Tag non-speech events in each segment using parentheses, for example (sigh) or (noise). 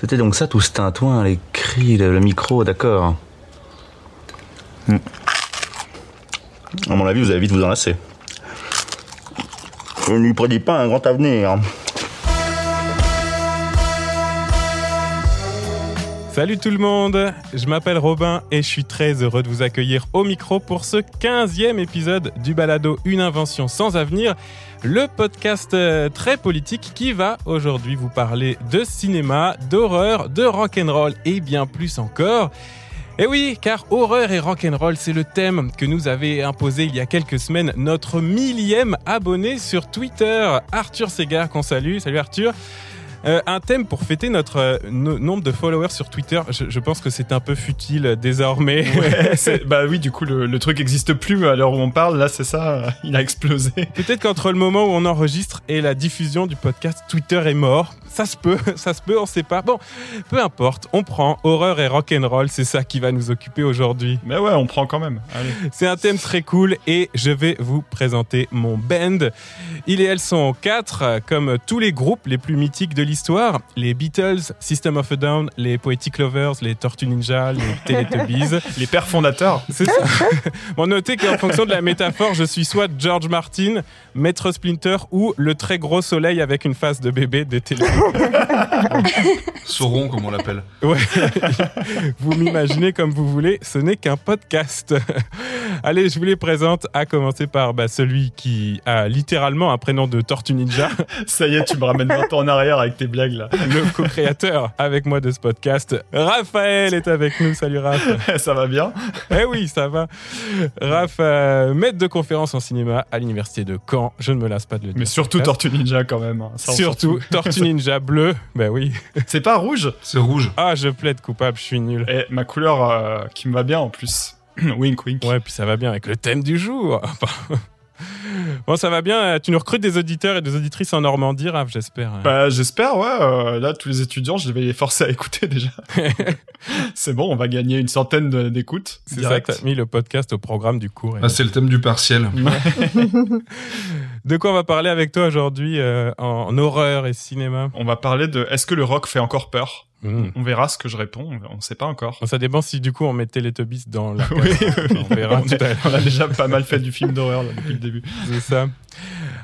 C'était donc ça tout ce tintouin, les cris, le, micro, d'accord. À mon avis, vous allez vite vous enlacer. Je ne lui prédis pas un grand avenir. Salut tout le monde, je m'appelle Robin et je suis très heureux de vous accueillir au micro pour ce 15e épisode du balado Une invention sans avenir, le podcast euh, très politique qui va aujourd'hui vous parler de cinéma, d'horreur, de rock'n'roll et bien plus encore. Et oui, car horreur et rock'n'roll, c'est le thème que nous avait imposé il y a quelques semaines notre millième abonné sur Twitter, Arthur Segar, qu'on salue. Salut Arthur. Euh, un thème pour fêter notre euh, no- nombre de followers sur Twitter. Je, je pense que c'est un peu futile euh, désormais. Ouais, (laughs) c'est- bah oui, du coup, le, le truc n'existe plus à l'heure où on parle. Là, c'est ça, (laughs) il a explosé. Peut-être qu'entre le moment où on enregistre et la diffusion du podcast, Twitter est mort. Ça se peut, (laughs) ça se peut, on sait pas. Bon, peu importe, on prend horreur et rock'n'roll, c'est ça qui va nous occuper aujourd'hui. Mais ouais, on prend quand même. C'est un thème très cool et je vais vous présenter mon band. Ils et elles sont quatre, comme tous les groupes les plus mythiques de l'histoire. Les Beatles, System of a Down, les Poetic Lovers, les Tortues Ninja, les (laughs) Teletubbies. Les pères fondateurs. C'est ça. (laughs) Bon, notez qu'en fonction de la métaphore, je suis soit George Martin, Maître Splinter ou le très gros soleil avec une face de bébé des télé. (laughs) Sauron, comme on l'appelle. Ouais. (laughs) vous m'imaginez comme vous voulez, ce n'est qu'un podcast. (laughs) Allez, je vous les présente, à commencer par bah, celui qui a littéralement un prénom de Tortue Ninja, Ça y est, tu me ramènes 20 ans en arrière avec tes blagues là. le co-créateur avec moi de ce podcast. Raphaël est avec nous. Salut Raph. ça va bien? Eh oui, ça va. Raph, euh, maître de conférence en cinéma à l'université de Caen. Je ne me lasse pas de le dire. Mais surtout Tortue Ninja quand même. hein. Surtout. Tortue Ninja (laughs) bleu. Ben oui. C'est pas rouge C'est rouge. Ah, je plaide coupable, je suis nul. Et ma couleur euh, qui me va bien en plus. (clears throat) wink wink. Ouais, puis ça va bien avec le thème du jour. (laughs) (laughs) bon, ça va bien. Tu nous recrutes des auditeurs et des auditrices en Normandie, Raph, j'espère. Bah j'espère, ouais. euh, là, tous les étudiants, je vais les forcer à écouter déjà. (laughs) c'est bon, on va gagner une centaine d'écoutes. C'est ça, t'as mis le podcast au programme du cours. Ah, c'est le thème du partiel. (laughs) De quoi on va parler avec toi aujourd'hui euh, en, en horreur et cinéma? On va parler de est-ce que le rock fait encore peur? Hmm. On verra ce que je réponds, on ne sait pas encore. Ça dépend si du coup on mettait les Teletubbies dans la (laughs) Oui. On verra On tout à l'heure. On a déjà pas mal fait du film d'horreur là, depuis le début. C'est ça.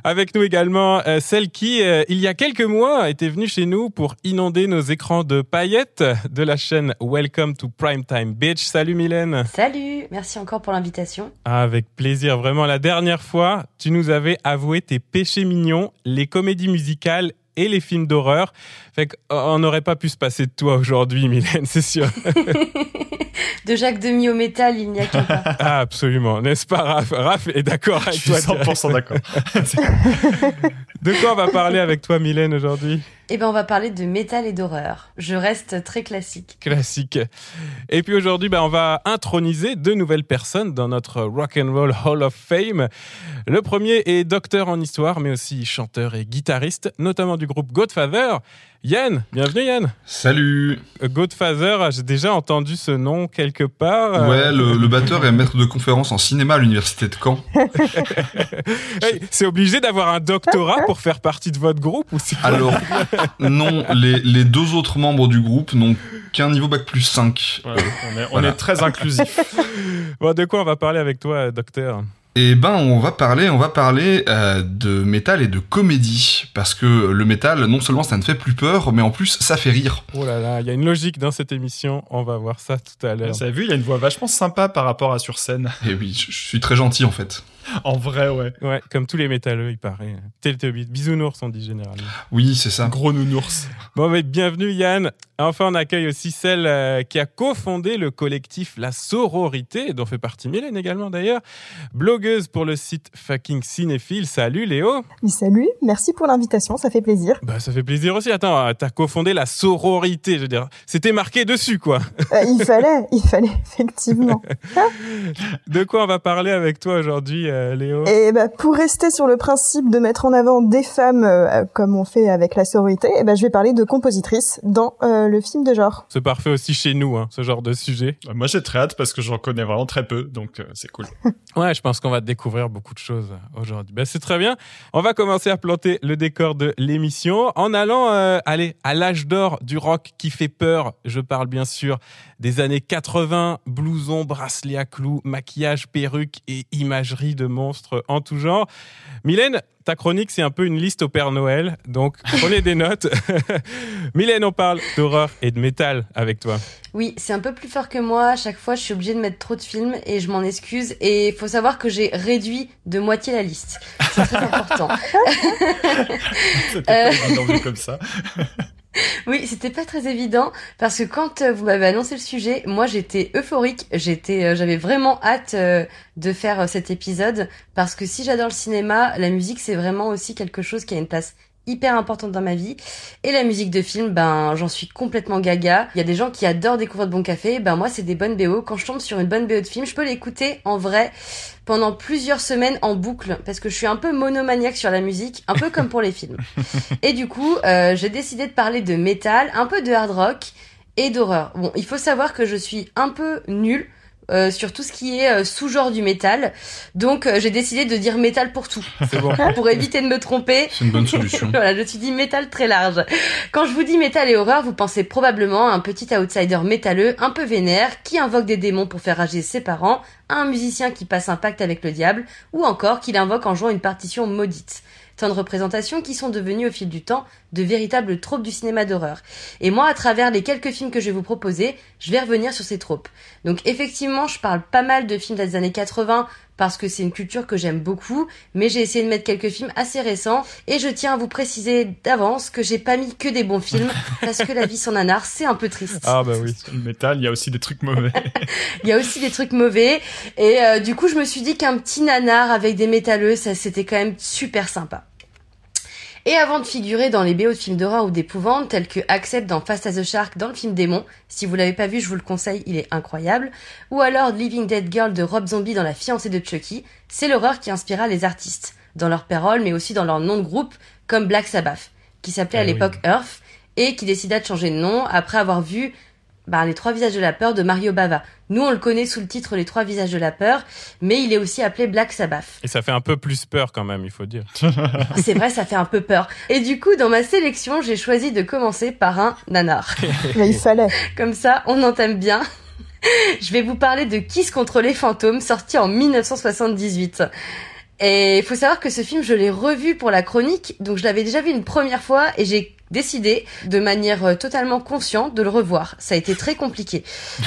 Avec nous également euh, celle qui, euh, il y a quelques mois, était venue chez nous pour inonder nos écrans de paillettes de la chaîne Welcome to Primetime Bitch. Salut Mylène. Salut, merci encore pour l'invitation. Ah, avec plaisir, vraiment. La dernière fois, tu nous avais avoué tes péchés mignons, les comédies musicales et les films d'horreur. Fait qu'on n'aurait pas pu se passer de toi aujourd'hui, Mylène, (laughs) c'est sûr. De Jacques Demi au métal, il n'y a qu'un pas. (laughs) Ah, absolument. N'est-ce pas, Raph? Raph est d'accord Je avec suis toi. 100% d'accord. (laughs) De quoi on va parler avec toi, Mylène, aujourd'hui? Eh ben, on va parler de métal et d'horreur. Je reste très classique. Classique. Et puis aujourd'hui, bah, on va introniser deux nouvelles personnes dans notre Rock and Roll Hall of Fame. Le premier est docteur en histoire, mais aussi chanteur et guitariste, notamment du groupe Godfather. Yann, bienvenue Yann. Salut. Euh, Godfather, j'ai déjà entendu ce nom quelque part. Euh, Ouais, le, le batteur est maître de conférence en cinéma à l'université de Caen. (laughs) hey, c'est obligé d'avoir un doctorat pour faire partie de votre groupe ou c'est Alors, non, les, les deux autres membres du groupe n'ont qu'un niveau bac plus 5. Voilà, on est, on Voilà. est très inclusif. (laughs) Bon, de quoi on va parler avec toi, docteur? Et ben, on va parler, on va parler euh, de métal et de comédie. Parce que le métal, non seulement ça ne fait plus peur, mais en plus, ça fait rire. Oh là là, il y a une logique dans cette émission. On va voir ça tout à l'heure. Vous avez vu, il y a une voix vachement sympa par rapport à sur scène. Et oui, je, je suis très gentil en fait. En vrai, ouais. Ouais, comme tous les métalleux, il paraît. Teletubbies, bisounours, on dit généralement. Oui, c'est ça. Gros nounours. Bon, mais bienvenue Yann. Enfin, on accueille aussi celle euh, qui a cofondé le collectif La Sororité, dont fait partie Mylène également d'ailleurs. Blogueuse pour le site Fucking Cinéphile. Salut Léo. Mais salut, merci pour l'invitation, ça fait plaisir. Bah, ça fait plaisir aussi. Attends, euh, t'as cofondé La Sororité, je veux dire. C'était marqué dessus, quoi. Euh, il fallait, il fallait, effectivement. (laughs) De quoi on va parler avec toi aujourd'hui, euh, Léo Et bah, pour rester sur le principe de mettre en avant des femmes, euh, comme on fait avec la sororité, et bah, je vais parler de compositrices dans euh, le film de genre. C'est parfait aussi chez nous, hein, ce genre de sujet. Moi, j'ai très hâte parce que j'en connais vraiment très peu, donc euh, c'est cool. (laughs) Ouais, je pense qu'on va découvrir beaucoup de choses aujourd'hui. Ben, c'est très bien. On va commencer à planter le décor de l'émission en allant euh, aller à l'âge d'or du rock qui fait peur. Je parle bien sûr des années 80, blouson, bracelet à clous, maquillage, perruque et imagerie de monstres en tout genre. Mylène, ta chronique, c'est un peu une liste au Père Noël, donc prenez des notes. (laughs) Mylène, on parle d'horreur et de métal avec toi. Oui, c'est un peu plus fort que moi. À chaque fois, je suis obligée de mettre trop de films et je m'en excuse. Et il faut savoir que j'ai réduit de moitié la liste. C'est très important. (laughs) C'était pas évident vu comme ça. (laughs) (laughs) Oui, c'était pas très évident parce que quand euh, vous m'avez annoncé le sujet, moi j'étais euphorique, j'étais, euh, j'avais vraiment hâte euh, de faire cet épisode parce que si j'adore le cinéma, la musique c'est vraiment aussi quelque chose qui a une place hyper importante dans ma vie. Et la musique de film ben j'en suis complètement gaga. Il y a des gens qui adorent découvrir de bons cafés. Ben moi c'est des bonnes BO quand je tombe sur une bonne BO de film je peux l'écouter en vrai pendant plusieurs semaines en boucle. Parce que je suis un peu monomaniaque sur la musique un peu comme pour les films. (laughs) Et du coup euh, j'ai décidé de parler de métal un peu de hard rock et d'horreur. Bon il faut savoir que je suis un peu nulle euh, sur tout ce qui est euh, sous-genre du métal. Donc euh, j'ai décidé de dire métal pour tout. (laughs) Bon. (laughs) pour éviter de me tromper. C'est une bonne solution. (laughs) voilà, je suis dit métal très large. Quand je vous dis métal et horreur, vous pensez probablement à un petit outsider métalleux un peu vénère qui invoque des démons pour faire rager ses parents, à un musicien qui passe un pacte avec le diable, ou encore qu'il invoque en jouant une partition maudite. Tant de représentations qui sont devenues au fil du temps de véritables tropes du cinéma d'horreur. Et moi, à travers les quelques films que je vais vous proposer, je vais revenir sur ces tropes. Donc effectivement, je parle pas mal de films des années 80 parce que c'est une culture que j'aime beaucoup, mais j'ai essayé de mettre quelques films assez récents et je tiens à vous préciser d'avance que j'ai pas mis que des bons films (laughs) parce que la vie sans nanar, c'est un peu triste. Ah bah oui. Sur le métal, il y a aussi des trucs mauvais. (laughs) Il y a aussi des trucs mauvais et euh, du coup, je me suis dit qu'un petit nanar avec des métalleux, ça c'était quand même super sympa. Et avant de figurer dans les BO de films d'horreur ou d'épouvante, tels que Accept dans Fast as a Shark dans le film Démon, si vous l'avez pas vu, je vous le conseille, il est incroyable, ou alors Living Dead Girl de Rob Zombie dans La fiancée de Chucky, c'est l'horreur qui inspira les artistes, dans leurs paroles, mais aussi dans leur nom de groupe, comme Black Sabbath, qui s'appelait à Ah oui. l'époque Earth, et qui décida de changer de nom après avoir vu bah, Les Trois Visages de la Peur de Mario Bava. Nous, on le connaît sous le titre Les Trois Visages de la Peur, mais il est aussi appelé Black Sabbath. Et ça fait un peu plus peur quand même, il faut dire. (laughs) C'est vrai, ça fait un peu peur. Et du coup, dans ma sélection, j'ai choisi de commencer par un nanar. (laughs) Mais il fallait. Comme ça, on entame bien. (laughs) Je vais vous parler de Kiss contre les fantômes, sorti en 1978. Et il faut savoir que ce film, je l'ai revu pour la chronique, donc je l'avais déjà vu une première fois et j'ai décidé de manière euh, totalement consciente de le revoir. Ça a été très compliqué.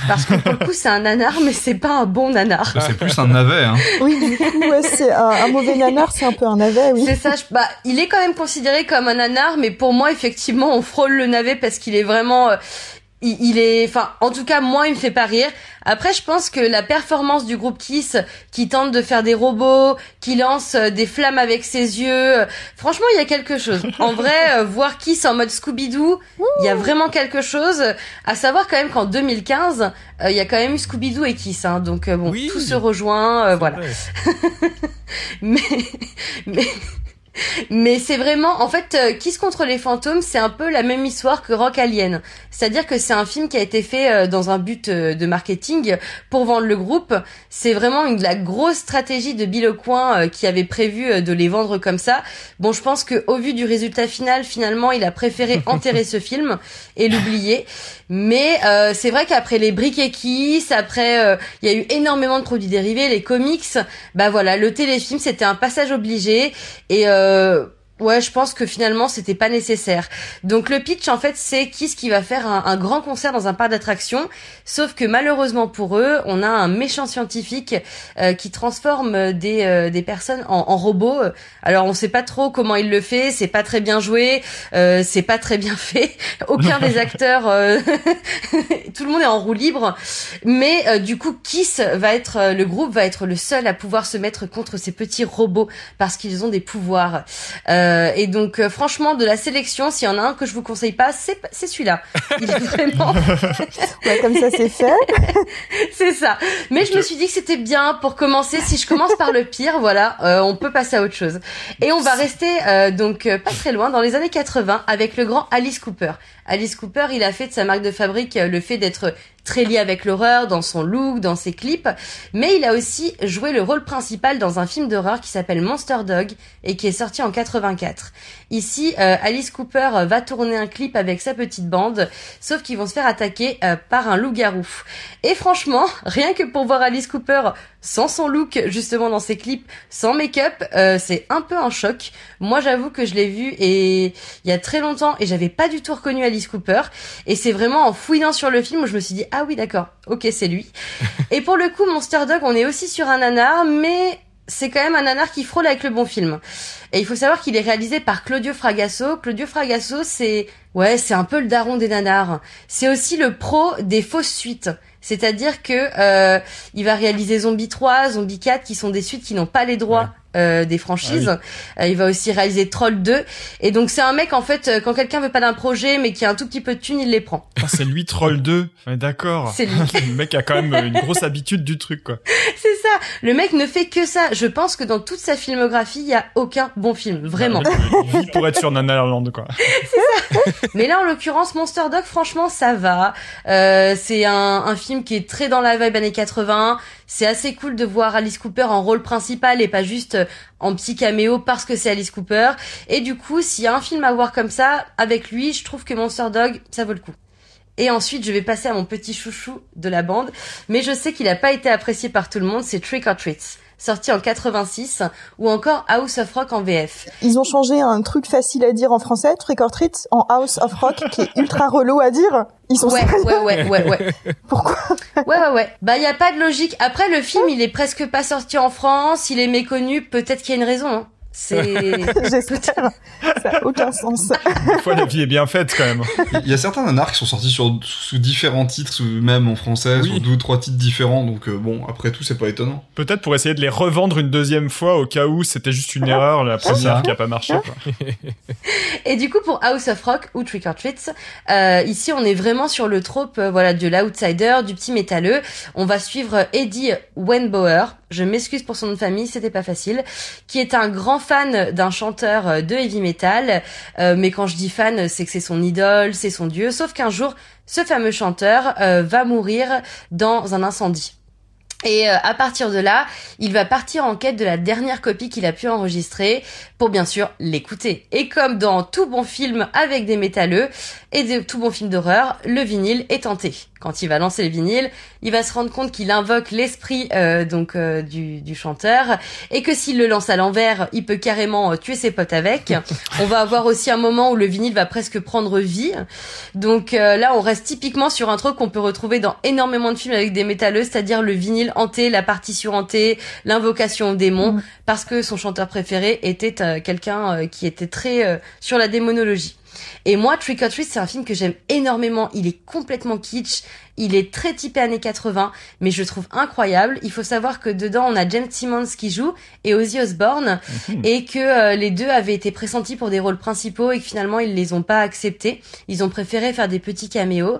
Parce que pour le coup, c'est un nanar, mais c'est pas un bon nanar. C'est plus un navet, hein. Oui, du coup, ouais, c'est un, un mauvais nanar, c'est un peu un navet, oui. C'est ça, je- bah, il est quand même considéré comme un nanar, mais pour moi, effectivement, on frôle le navet parce qu'il est vraiment, euh, il, il est, enfin, en tout cas, moi, il me fait pas rire. Après, je pense que la performance du groupe Kiss, qui tente de faire des robots, qui lance euh, des flammes avec ses yeux, euh, franchement, il y a quelque chose. En vrai, euh, voir Kiss en mode Scooby-Doo, il y a vraiment quelque chose. À savoir quand même qu'en 2015, euh, il y a quand même eu Scooby-Doo et Kiss, hein, donc euh, bon, Oui. tout se rejoint, euh, voilà (laughs) mais mais mais c'est vraiment en fait euh, Kiss contre les fantômes c'est un peu la même histoire que Rock Alien. C'est-à-dire que c'est un film qui a été fait euh, dans un but euh, de marketing pour vendre le groupe. C'est vraiment une la grosse stratégie de Bill Aucoin euh, qui avait prévu euh, de les vendre comme ça. Bon je pense que au vu du résultat final finalement il a préféré (laughs) enterrer ce film et l'oublier. Mais euh, c'est vrai qu'après les briques et Kiss après euh, il y a eu énormément de produits dérivés les comics bah voilà, le téléfilm c'était un passage obligé. Et euh, ouais, je pense que finalement c'était pas nécessaire. Donc le pitch en fait c'est Kiss qui va faire un, un grand concert dans un parc d'attractions, sauf que malheureusement pour eux, on a un méchant scientifique euh, qui transforme des euh, des personnes en, en robots. Alors on sait pas trop comment il le fait, c'est pas très bien joué, euh, c'est pas très bien fait. (laughs) Aucun des (laughs) acteurs, euh, (laughs) tout le monde est en roue libre. Mais euh, du coup, Kiss va être euh, le groupe va être le seul à pouvoir se mettre contre ces petits robots parce qu'ils ont des pouvoirs. Euh, et donc, euh, franchement, de la sélection, s'il y en a un que je vous conseille pas, c'est c'est celui-là. Il est (laughs) vraiment, (laughs) Ouais, comme ça, c'est fait. (laughs) c'est ça. Mais je me suis dit que c'était bien pour commencer. Si je commence par le pire, voilà, euh, on peut passer à autre chose. Et on va rester euh, donc euh, pas très loin dans les années 80 avec le grand Alice Cooper. Alice Cooper, il a fait de sa marque de fabrique euh, le fait d'être très lié avec l'horreur dans son look, dans ses clips, mais il a aussi joué le rôle principal dans un film d'horreur qui s'appelle Monster Dog et qui est sorti en 84. Ici, euh, Alice Cooper va tourner un clip avec sa petite bande, sauf qu'ils vont se faire attaquer euh, par un loup-garou. Et franchement, (laughs) rien que pour voir Alice Cooper sans son look justement dans ses clips, sans make-up, euh, c'est un peu un choc. Moi, j'avoue que je l'ai vu et il y a très longtemps et j'avais pas du tout reconnu Alice Cooper. Et c'est vraiment en fouillant sur le film où je me suis dit ah oui d'accord, ok c'est lui. (laughs) et pour le coup, Monster Dog, on est aussi sur un nanar, mais c'est quand même un nanar qui frôle avec le bon film. Et il faut savoir qu'il est réalisé par Claudio Fragasso. Claudio Fragasso, c'est ouais, c'est un peu le daron des nanars. C'est aussi le pro des fausses suites. C'est-à-dire que euh, il va réaliser Zombie 3, Zombie 4, qui sont des suites qui n'ont pas les droits euh, des franchises. Ah Euh, il va aussi réaliser Troll 2. Et donc c'est un mec en fait, euh, quand quelqu'un veut pas d'un projet mais qui a un tout petit peu de thunes, il les prend. Ah, c'est lui Troll 2. Ouais, d'accord. C'est lui. (laughs) le mec a quand même une grosse habitude du truc, quoi. (laughs) C'est ça. Le mec ne fait que ça. Je pense que dans toute sa filmographie, il y a aucun bon film, vraiment. Mec, Il vit pour être sur Nanaland, quoi. (laughs) Mais là, en l'occurrence, Monster Dog, franchement, ça va. Euh, c'est un, un film qui est très dans la vibe années 80. C'est assez cool de voir Alice Cooper en rôle principal et pas juste euh, en petit caméo parce que c'est Alice Cooper. Et du coup, s'il y a un film à voir comme ça, avec lui, je trouve que Monster Dog, ça vaut le coup. Et ensuite, je vais passer à mon petit chouchou de la bande, mais je sais qu'il n'a pas été apprécié par tout le monde, c'est Trick or Treats, sorti en 86, ou encore House of Rock en VF. Ils ont changé un truc facile à dire en français, trick or treat, en House of Rock, qui est ultra (laughs) relou à dire. Ils sont Ouais, ouais, ouais, ouais, ouais. Pourquoi Ouais, ouais, ouais. Bah, y a pas de logique. Après, le film, il est presque pas sorti en France, il est méconnu, peut-être qu'il y a une raison, hein. C'est... (laughs) J'espère. Ça a aucun sens. Des fois, la vie est bien faite, quand même. Il y a certains nanars qui sont sortis sur, sous différents titres, sous- même en français, Oui. sur deux ou trois titres différents, donc euh, bon, après tout, c'est pas étonnant. Peut-être pour essayer de les revendre une deuxième fois au cas où c'était juste une erreur, la première qui a pas marché, quoi. Et du coup, pour House of Rock ou Trick or Treats, euh, ici, on est vraiment sur le trope, euh, voilà, de l'outsider, du petit métalleux. On va suivre Eddie Wenbauer. Je m'excuse pour son nom de famille, c'était pas facile. Qui est un grand fan d'un chanteur euh, de heavy metal. Euh, mais quand je dis fan, c'est que c'est son idole, c'est son dieu. Sauf qu'un jour, ce fameux chanteur euh, va mourir dans un incendie. Et euh, à partir de là, il va partir en quête de la dernière copie qu'il a pu enregistrer pour bien sûr l'écouter. Et comme dans tout bon film avec des métalleux et de tout bon film d'horreur, le vinyle est tenté. Quand il va lancer le vinyle, il va se rendre compte qu'il invoque l'esprit euh, donc euh, du, du chanteur et que s'il le lance à l'envers, il peut carrément euh, tuer ses potes avec. (laughs) On va avoir aussi un moment où le vinyle va presque prendre vie. Donc euh, là, on reste typiquement sur un truc qu'on peut retrouver dans énormément de films avec des métalleux, c'est-à-dire le vinyle hanté, la partition hantée, l'invocation au démon, Mhm. parce que son chanteur préféré était euh, quelqu'un euh, qui était très euh, sur la démonologie. Et moi, Trick or Treat, c'est un film que j'aime énormément. Il est complètement kitsch, il est très typé années 80, mais je le trouve incroyable. Il faut savoir que dedans, on a James Simmons qui joue et Ozzy Osbourne, et que euh, les deux avaient été pressentis pour des rôles principaux et que finalement, ils les ont pas acceptés. Ils ont préféré faire des petits caméos.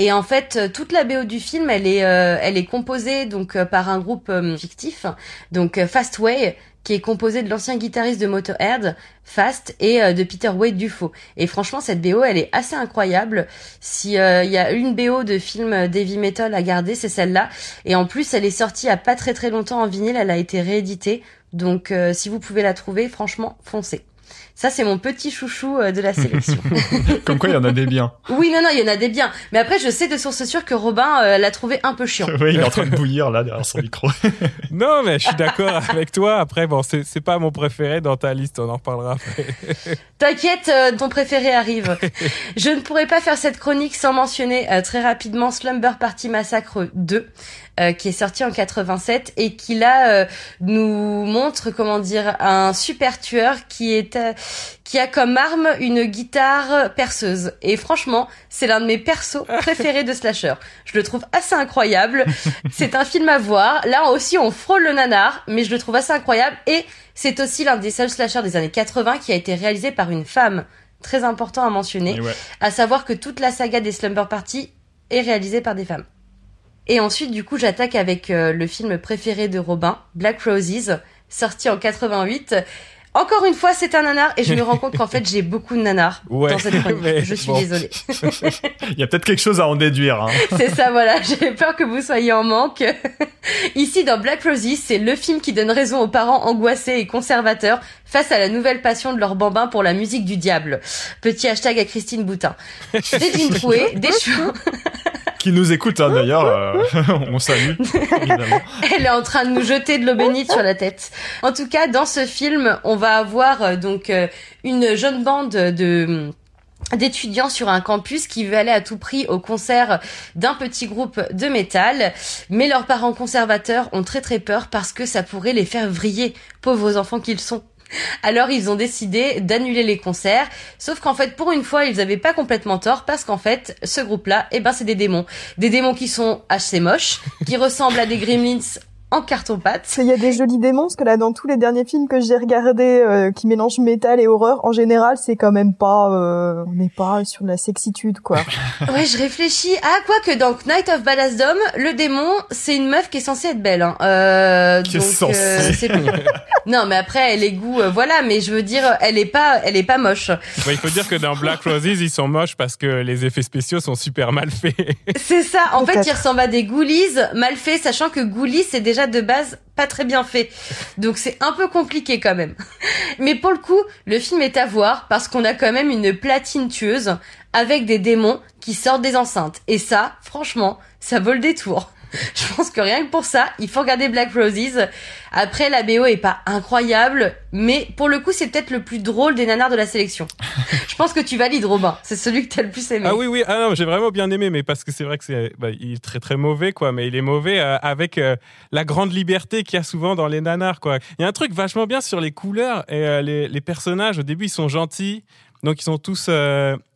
Et en fait, euh, toute la BO du film, elle est, euh, elle est composée donc euh, par un groupe fictif, donc Fastway, qui est composé de l'ancien guitariste de Motorhead, Fast, et euh, de Peter Wade Dufaux. Et franchement, cette BO, elle est assez incroyable. Si euh, il y a une BO de film d'heavy metal à garder, c'est celle-là. Et en plus, elle est sortie il y a pas très très longtemps en vinyle. Elle a été rééditée. Donc, euh, si vous pouvez la trouver, franchement, foncez. Ça, c'est mon petit chouchou euh, de la sélection. (laughs) Comme quoi, il y en a des biens. oui, non, non, il y en a des biens. Mais après, je sais de source sûre que Robin euh, l'a trouvé un peu chiant. oui, il est en train de bouillir, là, derrière son micro. (laughs) Non, mais je suis d'accord avec toi. Après, bon, c'est c'est pas mon préféré dans ta liste, on en reparlera après. (laughs) T'inquiète, euh, ton préféré arrive. Je ne pourrais pas faire cette chronique sans mentionner euh, très rapidement Slumber Party Massacre 2, euh, qui est sorti en 87 et qui là euh, nous montre comment dire un super tueur qui est euh, qui a comme arme une guitare perceuse. Et franchement, c'est l'un de mes persos (laughs) préférés de slasher. Je le trouve assez incroyable. C'est un film à voir. Là aussi, on frôle le nanar, mais je le trouve assez incroyable et c'est aussi l'un des seuls slashers des années 80 qui a été réalisé par une femme. Très important à mentionner. Ouais. À savoir que toute la saga des Slumber Party est réalisée par des femmes. Et ensuite, du coup, j'attaque avec euh, le film préféré de Robin, Black Roses, sorti en 88. Encore une fois, c'est un nanar et je me rends compte qu'en fait, j'ai beaucoup de nanars (laughs) Ouais, dans cette chronique. (laughs) mais Je suis bon. désolée. (laughs) Il y a peut-être quelque chose à en déduire. Hein. C'est ça, voilà. J'ai peur que vous soyez en manque. Ici, dans Black Roses, c'est le film qui donne raison aux parents angoissés et conservateurs face à la nouvelle passion de leur bambin pour la musique du diable. Petit hashtag à Christine Boutin. Des troués, des cheveux. Qui nous écoute hein, d'ailleurs. euh, (laughs) on salue, évidemment. (laughs) Elle est en train de nous jeter de l'eau bénite sur la tête. En tout cas, dans ce film, on va avoir euh, donc euh, une jeune bande de d'étudiants sur un campus qui veut aller à tout prix au concert d'un petit groupe de métal, mais leurs parents conservateurs ont très très peur parce que ça pourrait les faire vriller, pauvres enfants qu'ils sont. Alors ils ont décidé d'annuler les concerts, sauf qu'en fait pour une fois ils avaient pas complètement tort parce qu'en fait ce groupe-là, eh ben c'est des démons, des démons qui sont assez moches, qui (laughs) ressemblent à des gremlins en carton-pâte. Il y a des jolis démons, parce que là, dans tous les derniers films que j'ai regardés euh, qui mélangent métal et horreur, en général, c'est quand même pas... euh, on n'est pas sur de la sexitude, quoi. (laughs) Ouais, je réfléchis. Ah, quoi que dans Night of Badassdom, le démon, c'est une meuf qui est censée être belle. Hein. Euh, Qui est donc, censée. c'est- (laughs) non, mais après, elle est goût, euh, voilà. Mais je veux dire, elle est pas, elle est pas moche. Il faut dire que dans Black Roses, ils sont moches parce que les effets spéciaux sont super mal faits. C'est ça. En fait, Peut-être. il ressemble à des ghoulies mal fait, sachant que ghoulies, c'est déjà de base pas très bien fait. Donc c'est un peu compliqué quand même. (laughs) Mais pour le coup, le film est à voir parce qu'on a quand même une platine tueuse avec des démons qui sortent des enceintes. Et ça, franchement, ça vaut le détour. (laughs) Je pense que rien que pour ça, il faut regarder Black Roses. Après, la BO est pas incroyable, mais pour le coup, c'est peut-être le plus drôle des nanars de la sélection. Je pense que tu valides, Robin. C'est celui que t'as le plus aimé. Ah oui, oui, ah non, j'ai vraiment bien aimé, mais parce que c'est vrai que c'est, bah, est très très mauvais, quoi, mais il est mauvais euh, avec euh, la grande liberté qu'il y a souvent dans les nanars, quoi. Il y a un truc vachement bien sur les couleurs et euh, les, personnages, au début, ils sont gentils, donc ils sont tous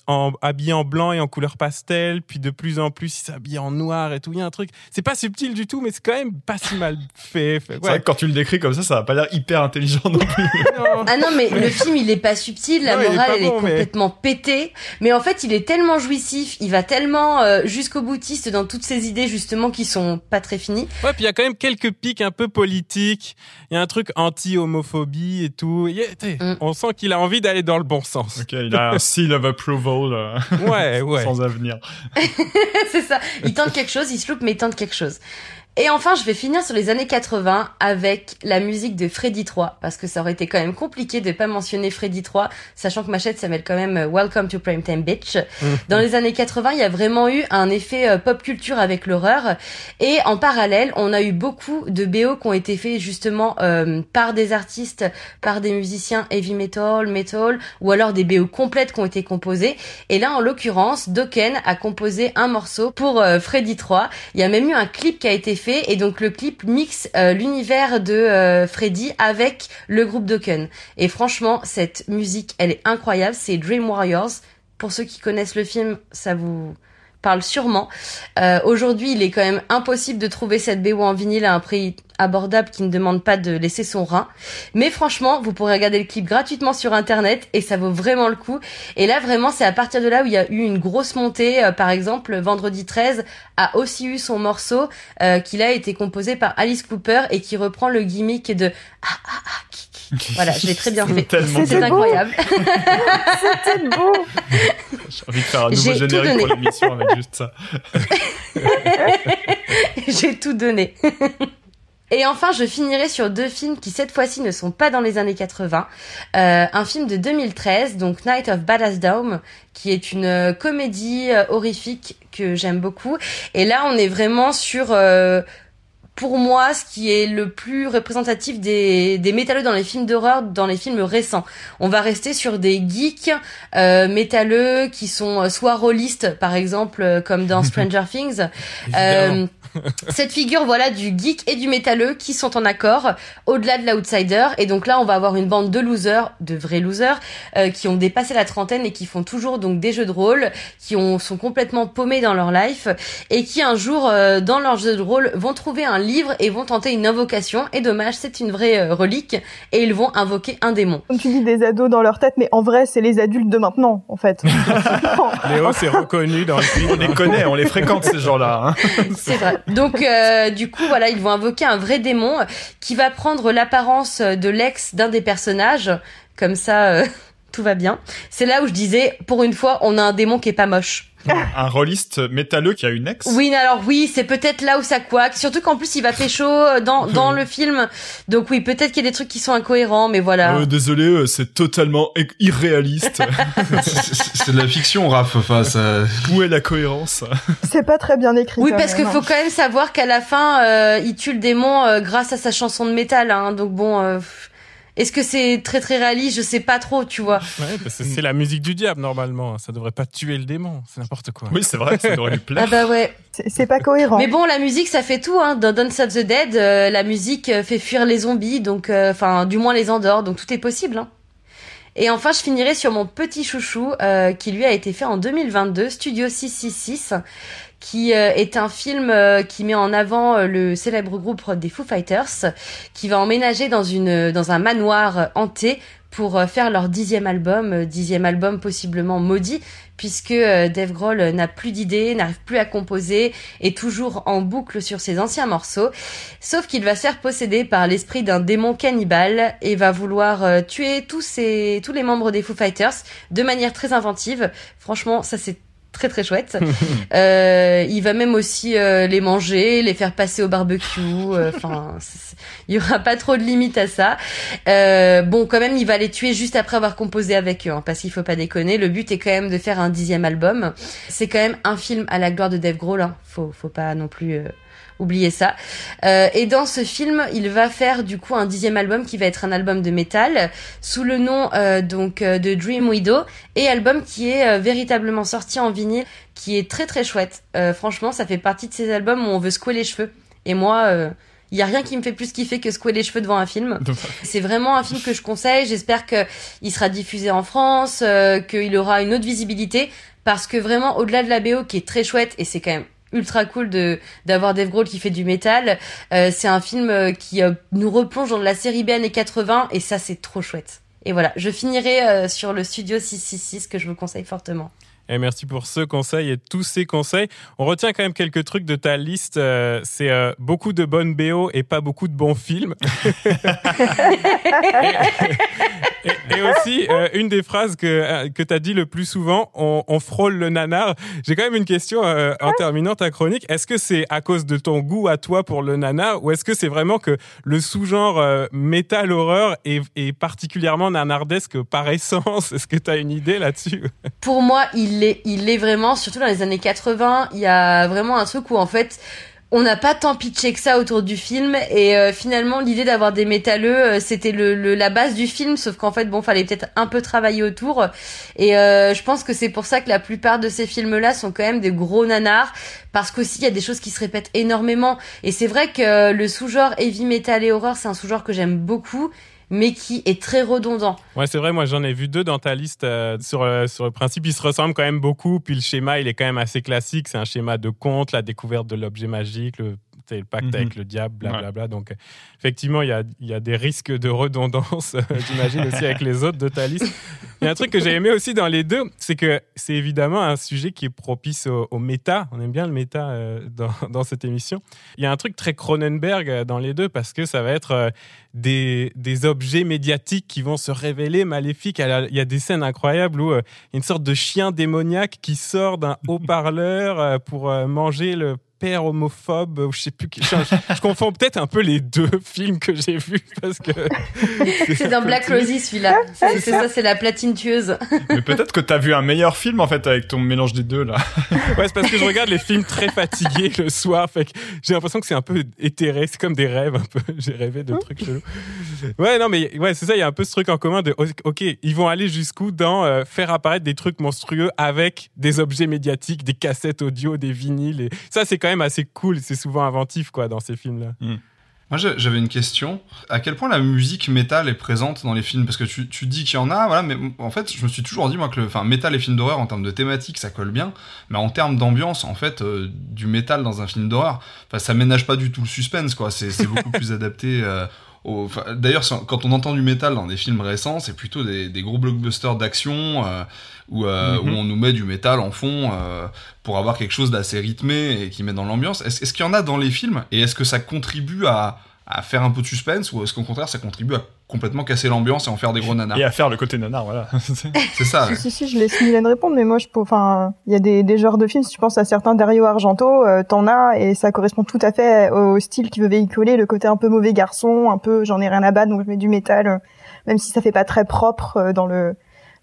en, habillés en blanc et en couleur pastel, puis de plus en plus, ils s'habillent en noir et tout. Il y a un truc, c'est pas subtil du tout, mais c'est quand même pas si mal fait. fait- C'est vrai que quand tu le décris comme ça, ça va pas l'air hyper intelligent non plus. (laughs) Non. Ah non, mais le film, il est pas subtil, la Non, il est morale, elle est mais- complètement pétée. Mais en fait, il est tellement jouissif, il va tellement euh, jusqu'au boutiste dans toutes ses idées, justement, qui sont pas très finies. Ouais, puis il y a quand même quelques pics un peu politiques. Il y a un truc anti-homophobie et tout. Il y a- t'sais, Mm. On sent qu'il a envie d'aller dans le bon sens. ok, il a un (laughs) seal of approval euh, Ouais, (laughs) ouais. sans avenir. (laughs) C'est ça. Il tente quelque chose, il se loupe, mais il tente quelque chose. Et enfin, je vais finir sur les années 80 avec la musique de Freddy 3, parce que ça aurait été quand même compliqué de pas mentionner Freddy 3, sachant que ma chaîne s'appelle quand même euh, Welcome to Primetime Bitch. (laughs) Dans les années 80, il y a vraiment eu un effet euh, pop culture avec l'horreur, et en parallèle, on a eu beaucoup de BO qui ont été faits justement euh, par des artistes, par des musiciens heavy metal, metal, ou alors des BO complètes qui ont été composées. Et là, en l'occurrence, Dokken a composé un morceau pour euh, Freddy 3. Il y a même eu un clip qui a été fait et donc le clip mixe euh, l'univers de euh, Freddy avec le groupe Dokken. Et franchement, cette musique, elle est incroyable. C'est Dream Warriors. Pour ceux qui connaissent le film, ça vous parle sûrement. Euh, Aujourd'hui, il est quand même impossible de trouver cette BO en vinyle à un prix abordable qui ne demande pas de laisser son rein. Mais franchement, vous pourrez regarder le clip gratuitement sur internet et ça vaut vraiment le coup. Et là, vraiment, c'est à partir de là où il y a eu une grosse montée. Euh, par exemple, Vendredi 13 a aussi eu son morceau euh, qui a été composé par Alice Cooper et qui reprend le gimmick de ah ah ah. Voilà, je l'ai très bien fait. Tellement C'est bien. incroyable. C'était beau (laughs) J'ai envie de faire un nouveau J'ai tout générique donné. pour l'émission avec juste ça. (laughs) J'ai tout donné. Et enfin, je finirai sur deux films qui cette fois-ci ne sont pas dans les années 80. Euh, un film de 2013, donc Night of Badass Dome, qui est une euh, comédie euh, horrifique que j'aime beaucoup. Et là, on est vraiment sur, euh, pour moi, ce qui est le plus représentatif des, des métalleux dans les films d'horreur, dans les films récents. On va rester sur des geeks euh, métalleux qui sont euh, soit rôlistes, par exemple, euh, comme dans (laughs) Stranger Things, euh, cette figure voilà du geek et du métalleux qui sont en accord au-delà de l'outsider et donc là on va avoir une bande de losers de vrais losers euh, qui ont dépassé la trentaine et qui font toujours donc des jeux de rôle qui ont sont complètement paumés dans leur life et qui un jour euh, dans leur jeu de rôle vont trouver un livre et vont tenter une invocation et dommage c'est une vraie euh, relique et ils vont invoquer un démon Comme tu dis des ados dans leur tête, mais en vrai, c'est les adultes de maintenant, en fait. (laughs) (laughs) Léo s'est reconnu dans le film. On les connaît, on les fréquente ces gens-là. Hein. c'est vrai Donc euh, du coup voilà, ils vont invoquer un vrai démon qui va prendre l'apparence de l'ex d'un des personnages. Comme ça, euh, (laughs) tout va bien. C'est là où je disais, pour une fois, on a un démon qui est pas moche. Un rôliste métalleux qui a une ex. Oui, alors oui, c'est peut-être là où ça couac. Surtout qu'en plus, il va pécho euh, dans, (laughs) dans le film. Donc oui, peut-être qu'il y a des trucs qui sont incohérents, mais voilà. Euh, désolé, euh, c'est totalement irréaliste. (laughs) C'est- de la fiction, Raph. Enfin, ça... Où est la cohérence? C'est pas très bien écrit. Oui, parce qu'il même, faut hein. quand même savoir qu'à la fin, euh, il tue le démon euh, grâce à sa chanson de métal. Hein, donc bon, euh, est-ce que c'est très très réaliste? Je sais pas trop, tu vois. Ouais, parce que c'est la musique du diable normalement. Ça devrait pas tuer le démon. C'est n'importe quoi. Oui, c'est vrai, ça devrait lui Ah plaire. bah ouais. C'est c'est pas cohérent. Mais bon, la musique, ça fait tout. Hein. Dans Dance of the Dead, euh, la musique euh, fait fuir les zombies, donc, euh, enfin, du moins les endort, donc tout est possible. Hein. Et enfin, je finirai sur mon petit chouchou, euh, qui lui a été fait en 2022, Studio 666, qui euh, est un film euh, qui met en avant euh, le célèbre groupe des Foo Fighters, qui va emménager dans une dans un manoir hanté pour faire leur dixième album, dixième album possiblement maudit, puisque Dave Grohl n'a plus d'idées, n'arrive plus à composer, est toujours en boucle sur ses anciens morceaux, sauf qu'il va se faire posséder par l'esprit d'un démon cannibale et va vouloir tuer tous ses, tous les membres des Foo Fighters de manière très inventive. Franchement, ça c'est très très chouette. (laughs) Euh, il va même aussi euh, les manger, les faire passer au barbecue. euh, Enfin, il y aura pas trop de limites à ça. Euh, bon, quand même, il va les tuer juste après avoir composé avec eux, hein, parce qu'il faut pas déconner. Le but est quand même de faire un dixième album. C'est quand même un film à la gloire de Dave Grohl. Hein. Faut, faut pas non plus euh, oublier ça. Euh, et dans ce film, il va faire du coup un dixième album qui va être un album de métal sous le nom euh, donc euh, de Dream Widow et album qui est euh, véritablement sorti en vinyle, qui est très très chouette. Euh, franchement, ça fait partie de ces albums où on veut secouer les cheveux. Et moi. euh, il y a rien qui me fait plus kiffer que secouer les cheveux devant un film. (laughs) C'est vraiment un film que je conseille. J'espère que il sera diffusé en France, euh, qu'il aura une autre visibilité, parce que vraiment au-delà de la BO qui est très chouette et c'est quand même ultra cool de d'avoir Dave Grohl qui fait du métal. euh, c'est un film euh, qui euh, nous replonge dans la série B années 80 et ça c'est trop chouette. Et voilà, je finirai euh, sur le Studio 666 que je vous conseille fortement. Et merci pour ce conseil et tous ces conseils. On retient quand même quelques trucs de ta liste. euh, c'est euh, beaucoup de bonnes BO et pas beaucoup de bons films. (laughs) et, et- et aussi, euh, une des phrases que, que tu as dit le plus souvent, on, on frôle le nanar. J'ai quand même une question en terminant ta chronique. Est-ce que c'est à cause de ton goût à toi pour le nanar ou est-ce que c'est vraiment que le sous-genre métal horreur est, est particulièrement nanardesque par essence? Est-ce que tu as une idée là-dessus? Pour moi, il est, il est vraiment, surtout dans les années 80, il y a vraiment un truc où en fait, on n'a pas tant pitché que ça autour du film et euh, finalement l'idée d'avoir des métalleux euh, c'était le, le- la base du film sauf qu'en fait bon fallait peut-être un peu travailler autour et euh, je pense que c'est pour ça que la plupart de ces films là sont quand même des gros nanars parce qu'aussi il y a des choses qui se répètent énormément et c'est vrai que le sous-genre heavy metal et horreur c'est un sous-genre que j'aime beaucoup mais qui est très redondant Ouais, c'est vrai, moi j'en ai vu deux dans ta liste euh, sur, euh, sur le principe. Ils se ressemblent quand même beaucoup, puis le schéma il est quand même assez classique. C'est un schéma de conte, la découverte de l'objet magique, le, sais, le pacte Mhm. avec le diable, blablabla. Donc effectivement, il y a, il y a des risques de redondance, (laughs) euh, j'imagine aussi avec les autres de ta liste. Il y a un truc que j'ai aimé aussi dans les deux, c'est que c'est évidemment un sujet qui est propice au, au méta. On aime bien le méta euh, dans, (laughs) dans cette émission. Il y a un truc très Cronenberg euh, dans les deux parce que ça va être euh, des, des objets médiatiques qui vont se révéler maléfiques. Il y a, il y a des scènes incroyables où euh, il y a une sorte de chien démoniaque qui sort d'un haut-parleur euh, pour euh, manger le père homophobe ou je sais plus qui je, je- je confonds peut-être un peu les deux (laughs) films que j'ai vus parce que c'est dans Black Rosie celui-là. C'est c'est ça. c'est la platine tueuse. (laughs) Mais peut-être que t'as vu un meilleur film en fait avec ton mélange des deux là. (laughs) ouais c'est parce que je regarde les films très fatigués le soir fait que j'ai l'impression que c'est un peu éthéré c'est comme des rêves un peu. J'ai rêvé de trucs chelous. Ouais non mais ouais c'est ça il y a un peu ce truc en commun de ok ils vont aller jusqu'où dans euh, faire apparaître des trucs monstrueux avec des objets médiatiques des cassettes audio des vinyles et ça c'est quand même assez cool c'est souvent inventif quoi dans ces films là Moi, j'avais une question. À quel point la musique métal est présente dans les films? Parce que tu, tu dis qu'il y en a, voilà, mais en fait, je me suis toujours dit, moi, que le enfin, métal et film d'horreur, en termes de thématique, ça colle bien. Mais en termes d'ambiance, en fait, euh, du métal dans un film d'horreur, ça ménage pas du tout le suspense, quoi. C'est c'est beaucoup (laughs) plus adapté euh, D'ailleurs, quand on entend du métal dans des films récents, c'est plutôt des, gros blockbusters d'action où, mm-hmm. où, on nous met du métal en fond pour avoir quelque chose d'assez rythmé et qui met dans l'ambiance. Est-ce qu'il y en a dans les films et est-ce que ça contribue à, à faire un peu de suspense ou est-ce qu'au contraire ça contribue à complètement casser l'ambiance et en faire des gros nanars et à faire le côté nanar voilà. (laughs) (laughs) C'est ça si, si si je laisse Mylène répondre mais moi je enfin il y a des, des genres de films si tu penses à certains Dario Argento euh, t'en as et ça correspond tout à fait au style qui veut véhiculer le côté un peu mauvais garçon un peu j'en ai rien à battre donc je mets du métal euh, même si ça fait pas très propre euh, dans le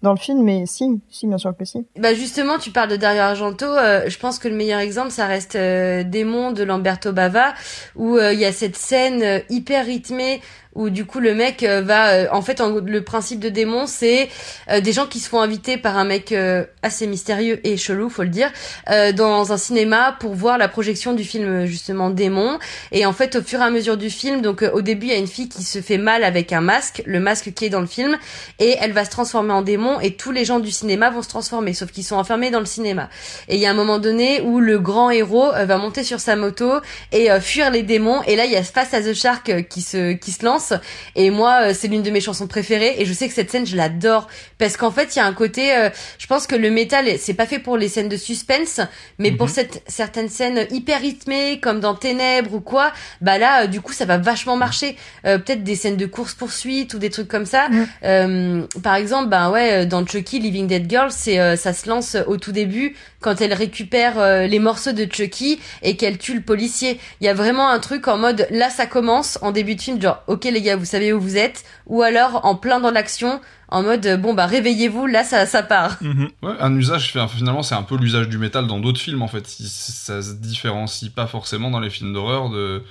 dans le film, mais si, si, bien sûr que si. Bah justement, tu parles de Dario Argento. Euh, je pense que le meilleur exemple, ça reste euh, Démon de Lamberto Bava, où euh, il y a cette scène hyper rythmée où du coup le mec euh, va euh, en fait le principe de démon c'est euh, des gens qui se font inviter par un mec assez mystérieux et chelou faut le dire dans un cinéma pour voir la projection du film justement démon. Et en fait au fur et à mesure du film donc au début il y a une fille qui se fait mal avec un masque le masque qui est dans le film et elle va se transformer en démon et tous les gens du cinéma vont se transformer sauf qu'ils sont enfermés dans le cinéma. Et il y a un moment donné où le grand héros va monter sur sa moto et fuir les démons et là il y a Face à the Shark qui se qui se lance et moi euh, c'est l'une de mes chansons préférées et je sais que cette scène je l'adore. Parce qu'en fait il y a un côté euh, je pense que le métal c'est pas fait pour les scènes de suspense mais pour mhm. cette certaines scènes hyper rythmées comme dans Ténèbres ou quoi bah là euh, du coup ça va vachement marcher. Peut-être des scènes de course poursuite ou des trucs comme ça. Par exemple bah ouais dans Chucky Living Dead Girl c'est ça se lance au tout début quand elle récupère les morceaux de Chucky et qu'elle tue le policier. Il y a vraiment un truc en mode là ça commence en début de film genre ok les gars, vous savez où vous êtes, ou alors en plein dans l'action, en mode bon bah réveillez-vous, là ça, ça part. Mhm. Ouais, un usage, finalement c'est un peu l'usage du métal dans d'autres films en fait, ça se différencie pas forcément dans les films d'horreur de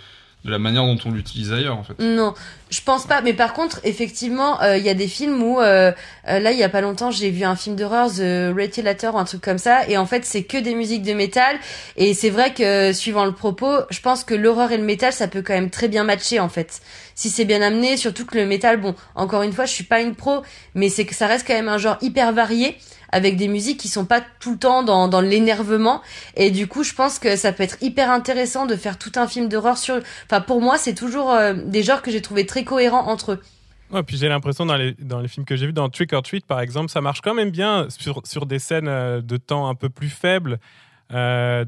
de la manière dont on l'utilise ailleurs en fait. Non, je pense pas. Mais par contre, effectivement, euh, il y a des films où euh, euh, là, il y a pas longtemps, j'ai vu un film d'horreur, The Retilator ou un truc comme ça, et en fait, c'est que des musiques de métal. Et c'est vrai que suivant le propos, je pense que l'horreur et le métal, ça peut quand même très bien matcher en fait. Si c'est bien amené, surtout que le métal, bon, encore une fois, je suis pas une pro, mais c'est que ça reste quand même un genre hyper varié avec des musiques qui sont pas tout le temps dans, l'énervement. Et du coup, je pense que ça peut être hyper intéressant de faire tout un film d'horreur sur. Enfin, pour moi, c'est toujours euh, des genres que j'ai trouvé très cohérents entre eux. Ouais, puis j'ai l'impression dans les, dans les films que j'ai vus, dans Trick or Treat par exemple, ça marche quand même bien sur, sur des scènes euh, de temps un peu plus faibles. Euh,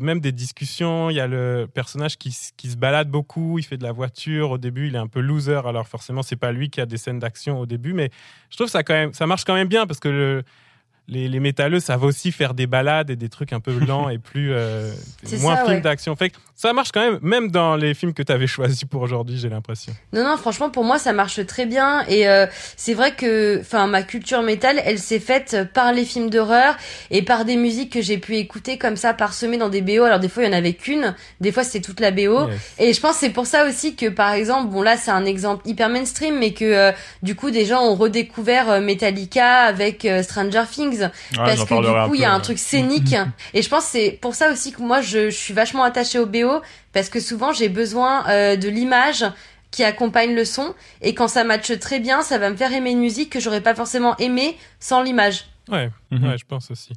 même des discussions. Il y a le personnage qui, qui, se balade beaucoup, il fait de la voiture. Au début, il est un peu loser, alors forcément, c'est pas lui qui a des scènes d'action au début, mais je trouve ça quand même, ça marche quand même bien parce que le, les, les métalleux savent aussi faire des balades et des trucs un peu (laughs) lents et plus euh, moins films d'action. Fait ça marche quand même, même dans les films que tu avais choisis pour aujourd'hui, j'ai l'impression. Non, non, franchement, pour moi, ça marche très bien. Et euh, c'est vrai que, enfin, ma culture métal, elle s'est faite par les films d'horreur et par des musiques que j'ai pu écouter comme ça, parsemées dans des BO. Alors des fois, il y en avait qu'une, des fois, c'était toute la BO. Et je pense c'est pour ça aussi que, par exemple, bon là, c'est un exemple hyper mainstream, mais que euh, du coup, des gens ont redécouvert Metallica avec Stranger Things parce que du coup il y a un truc scénique. (laughs) Et je pense c'est pour ça aussi que moi je, suis vachement attachée au BO parce que souvent j'ai besoin euh, de l'image qui accompagne le son. Et quand ça matche très bien ça va me faire aimer une musique que j'aurais pas forcément aimé sans l'image. Ouais, mhm. ouais je pense aussi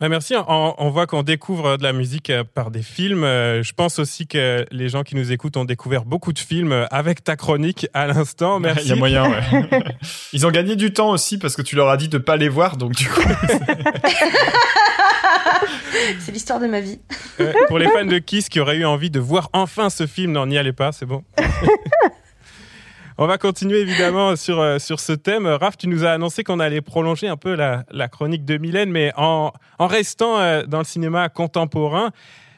bah, merci. On, voit qu'on découvre de la musique euh, par des films. Euh, je pense aussi que les gens qui nous écoutent ont découvert beaucoup de films euh, avec ta chronique à l'instant. Merci. Il y a moyen, ouais. (laughs) Ils ont gagné du temps aussi parce que tu leur as dit de pas les voir, donc du coup. (laughs) c'est l'histoire de ma vie. pour les fans de Kiss qui auraient eu envie de voir enfin ce film, non, n'y allez pas, c'est bon. (laughs) On va continuer évidemment (laughs) sur, euh, sur ce thème. Raph, tu nous as annoncé qu'on allait prolonger un peu la, la chronique de Mylène, mais en, en restant euh, dans le cinéma contemporain.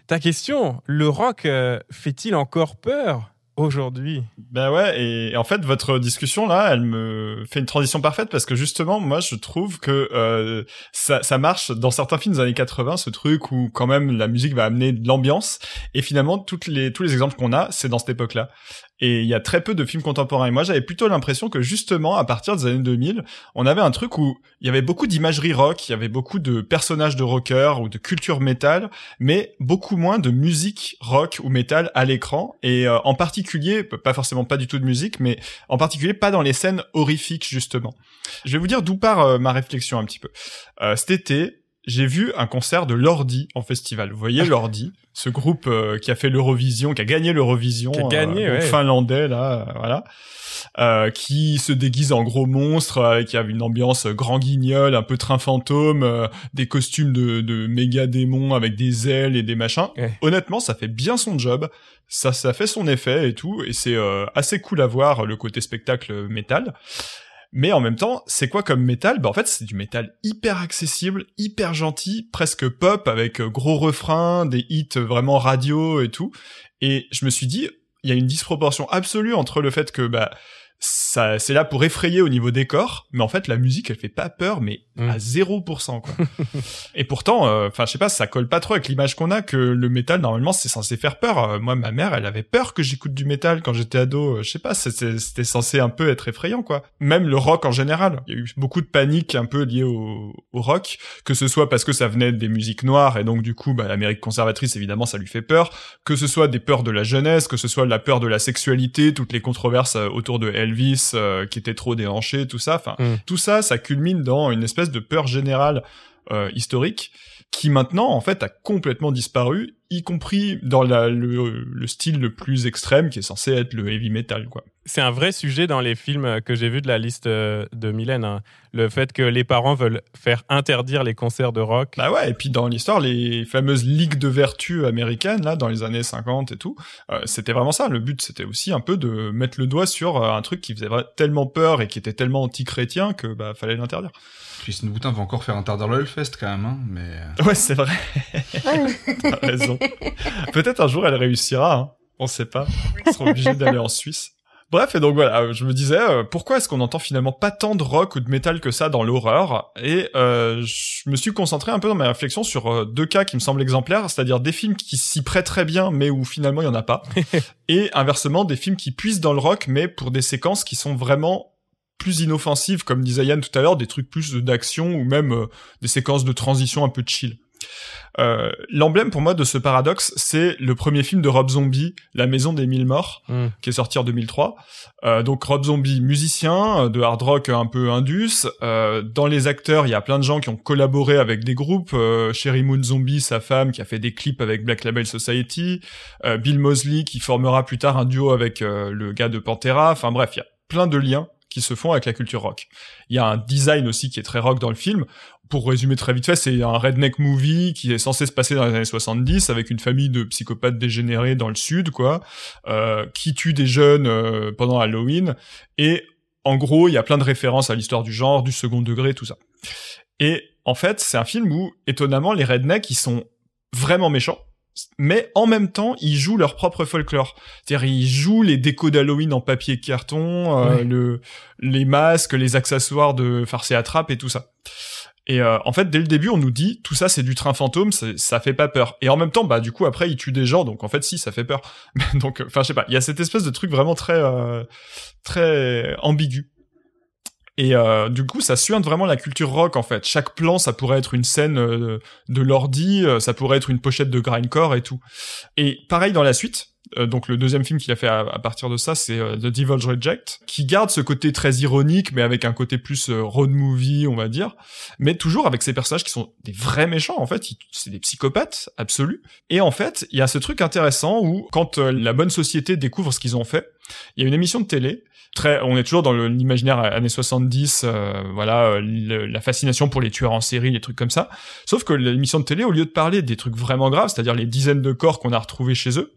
Ta question, le rock euh, fait-il encore peur aujourd'hui? Ben ouais, et en fait votre discussion là, elle me fait une transition parfaite parce que justement moi je trouve que euh, ça, ça marche dans certains films des années 80, ce truc où quand même la musique va amener de l'ambiance et finalement toutes les tous les exemples qu'on a, c'est dans cette époque-là. Et il y a très peu de films contemporains. Et moi, j'avais plutôt l'impression que justement, à partir des années 2000, on avait un truc où il y avait beaucoup d'imagerie rock, il y avait beaucoup de personnages de rockers ou de culture métal, mais beaucoup moins de musique rock ou métal à l'écran. Et euh, en particulier, pas forcément pas du tout de musique, mais en particulier pas dans les scènes horrifiques justement. Je vais vous dire d'où part euh, ma réflexion un petit peu. Euh, cet été, j'ai vu un concert de Lordi en festival. Vous voyez Lordi, ce groupe euh, qui a fait l'Eurovision, qui a gagné l'Eurovision, Qui a gagné, euh, ouais. finlandais là, euh, voilà. Euh, qui se déguise en gros monstre, euh, qui a une ambiance grand guignol, un peu train fantôme, euh, des costumes de, de méga démons avec des ailes et des machins. Ouais. Honnêtement, ça fait bien son job, ça, ça fait son effet et tout, et c'est euh, assez cool à voir le côté spectacle métal. Mais en même temps, c'est quoi comme métal? Bah en fait, c'est du métal hyper accessible, hyper gentil, presque pop avec euh, gros refrains, des hits vraiment radio et tout. Et je me suis dit, il y a une disproportion absolue entre le fait que bah ça c'est là pour effrayer au niveau des corps, mais en fait la musique elle fait pas peur mais Mm. à 0% quoi. (laughs) et pourtant euh, enfin je sais pas, ça colle pas trop avec l'image qu'on a que le métal normalement c'est censé faire peur. Euh, moi ma mère, elle avait peur que j'écoute du métal quand j'étais ado, Euh, je sais pas, c'était censé un peu être effrayant quoi. Même le rock en général, il y a eu beaucoup de panique un peu liée au, au rock, que ce soit parce que ça venait des musiques noires et donc du coup bah, l'Amérique conservatrice évidemment ça lui fait peur, que ce soit des peurs de la jeunesse, que ce soit la peur de la sexualité, toutes les controverses euh, autour de Elvis euh, qui était trop déhanché, tout ça, enfin Mm. tout ça ça culmine dans une espèce de peur générale euh, historique qui maintenant en fait a complètement disparu, y compris dans la, le, le style le plus extrême qui est censé être le heavy metal quoi. C'est un vrai sujet dans les films que j'ai vus de la liste euh, de Mylène. hein. Le fait que les parents veulent faire interdire les concerts de rock. Bah ouais, et puis dans l'histoire, les fameuses ligues de vertu américaines, là, dans les années 50 et tout, euh, c'était vraiment ça. Le but, c'était aussi un peu de mettre le doigt sur euh, un truc qui faisait tellement peur et qui était tellement anti-chrétien que bah fallait l'interdire. Christine Boutin va encore faire interdire le Hellfest quand même, hein, mais... euh, Ouais, c'est vrai, (laughs) t'as raison. (laughs) Peut-être un jour elle réussira, hein. on sait pas. On sera obligé d'aller en Suisse. Bref, et donc voilà, je me disais, euh, pourquoi est-ce qu'on entend finalement pas tant de rock ou de métal que ça dans l'horreur? Et euh, je me suis concentré un peu dans ma réflexion sur euh, deux cas qui me semblent exemplaires, c'est-à-dire des films qui s'y prêtent très bien, mais où finalement il y en a pas, (laughs) et inversement des films qui puissent dans le rock, mais pour des séquences qui sont vraiment plus inoffensives, comme disait Yann tout à l'heure, des trucs plus d'action ou même euh, des séquences de transition un peu chill. Euh, L'emblème pour moi de ce paradoxe, c'est le premier film de Rob Zombie, La Maison des Mille Morts, Mm. qui est sorti en 2003. Euh, donc Rob Zombie, musicien euh, de hard rock un peu indus. Euh, dans les acteurs, il y a plein de gens qui ont collaboré avec des groupes. Euh, Sherry Moon Zombie, sa femme, qui a fait des clips avec Black Label Society. Euh, Bill Mosley, qui formera plus tard un duo avec le gars de Pantera. Enfin bref, il y a plein de liens qui se font avec la culture rock. Il y a un design aussi qui est très rock dans le film. Pour résumer très vite fait, c'est un redneck movie qui est censé se passer dans les années 70 avec une famille de psychopathes dégénérés dans le sud, quoi, euh, qui tue des jeunes euh, pendant Halloween. Et en gros, il y a plein de références à l'histoire du genre, du second degré, tout ça. Et en fait, c'est un film où, étonnamment, les rednecks, ils sont vraiment méchants. Mais en même temps, ils jouent leur propre folklore. C'est-à-dire, ils jouent les décos d'Halloween en papier carton, euh, le, les masques, les accessoires de farce et attrape et tout ça. Et euh, en fait, dès le début, on nous dit tout ça, c'est du train fantôme, ça fait pas peur. Et en même temps, bah du coup, après, ils tuent des gens, donc en fait, si, ça fait peur. (laughs) donc, euh, enfin, je sais pas, il y a cette espèce de truc vraiment très, euh, très ambigu. Et euh, du coup, ça suinte vraiment la culture rock en fait. Chaque plan, ça pourrait être une scène euh, de l'ordi, euh, ça pourrait être une pochette de grindcore et tout. Et pareil dans la suite. Euh, donc le deuxième film qu'il a fait à, partir de ça, c'est euh, The Devil's Reject, qui garde ce côté très ironique, mais avec un côté plus euh, road movie, on va dire, mais toujours avec ces personnages qui sont des vrais méchants en fait. C'est des psychopathes absolus. Et en fait, il y a ce truc intéressant où quand la bonne société découvre ce qu'ils ont fait, il y a une émission de télé très on est toujours dans l'imaginaire années 70 euh, voilà euh, le- la fascination pour les tueurs en série les trucs comme ça. Sauf que l'émission de télé au lieu de parler des trucs vraiment graves c'est-à-dire les dizaines de corps qu'on a retrouvés chez eux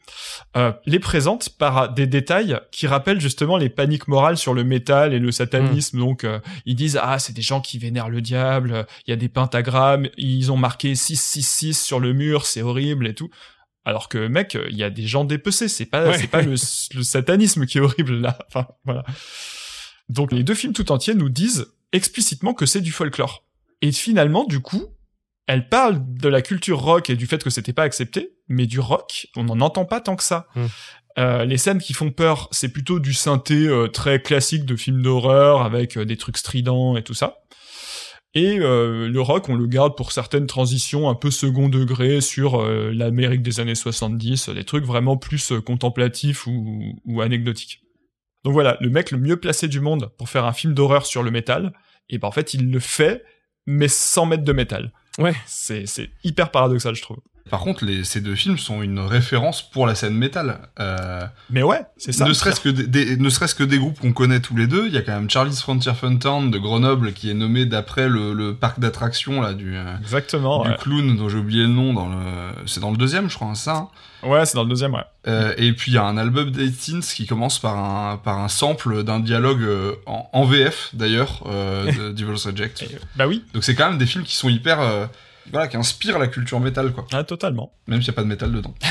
euh, les présente par des détails qui rappellent justement les paniques morales sur le métal et le satanisme. Donc euh, ils disent ah c'est des gens qui vénèrent le diable il y a des pentagrammes ils ont marqué 666 sur le mur c'est horrible et tout alors que mec, il y a des gens dépecés, c'est pas Ouais. c'est pas le, (laughs) le satanisme qui est horrible là. (laughs) Enfin voilà. Donc les deux films tout entiers nous disent explicitement que c'est du folklore. Et finalement, du coup, elle parle de la culture rock et du fait que c'était pas accepté, mais du rock, on n'en entend pas tant que ça. Hmm. Euh, les scènes qui font peur, c'est plutôt du synthé euh, très classique de films d'horreur avec euh, des trucs stridents et tout ça. Et euh, le rock, on le garde pour certaines transitions un peu second degré sur euh, l'Amérique des années 70, des trucs vraiment plus euh, contemplatifs ou, ou anecdotiques. Donc voilà, le mec le mieux placé du monde pour faire un film d'horreur sur le métal, et ben en fait il le fait, mais sans mettre de métal. Ouais. C'est c'est hyper paradoxal, je trouve. Par contre, les, ces deux films sont une référence pour la scène métal. Euh, Mais ouais, c'est ça. ne serait-ce que des, des- ne serait-ce que des groupes qu'on connaît tous les deux. Il y a quand même Charlie's Frontier Fun Town de Grenoble qui est nommé d'après le, le parc d'attractions là du, euh, Exactement. du Ouais, clown dont j'ai oublié le nom dans le. C'est dans le deuxième, je crois, hein, ça. hein. Ouais, c'est dans le deuxième, ouais. Euh, et puis il y a un album d'Aitins qui commence par un par un sample d'un dialogue euh, en, en VF d'ailleurs euh, de (laughs) Devil's Reject. Bah oui, Donc c'est quand même des films qui sont hyper euh, voilà qui inspirent la culture métal quoi. ah, totalement. Même s'il y a pas de métal dedans. (laughs)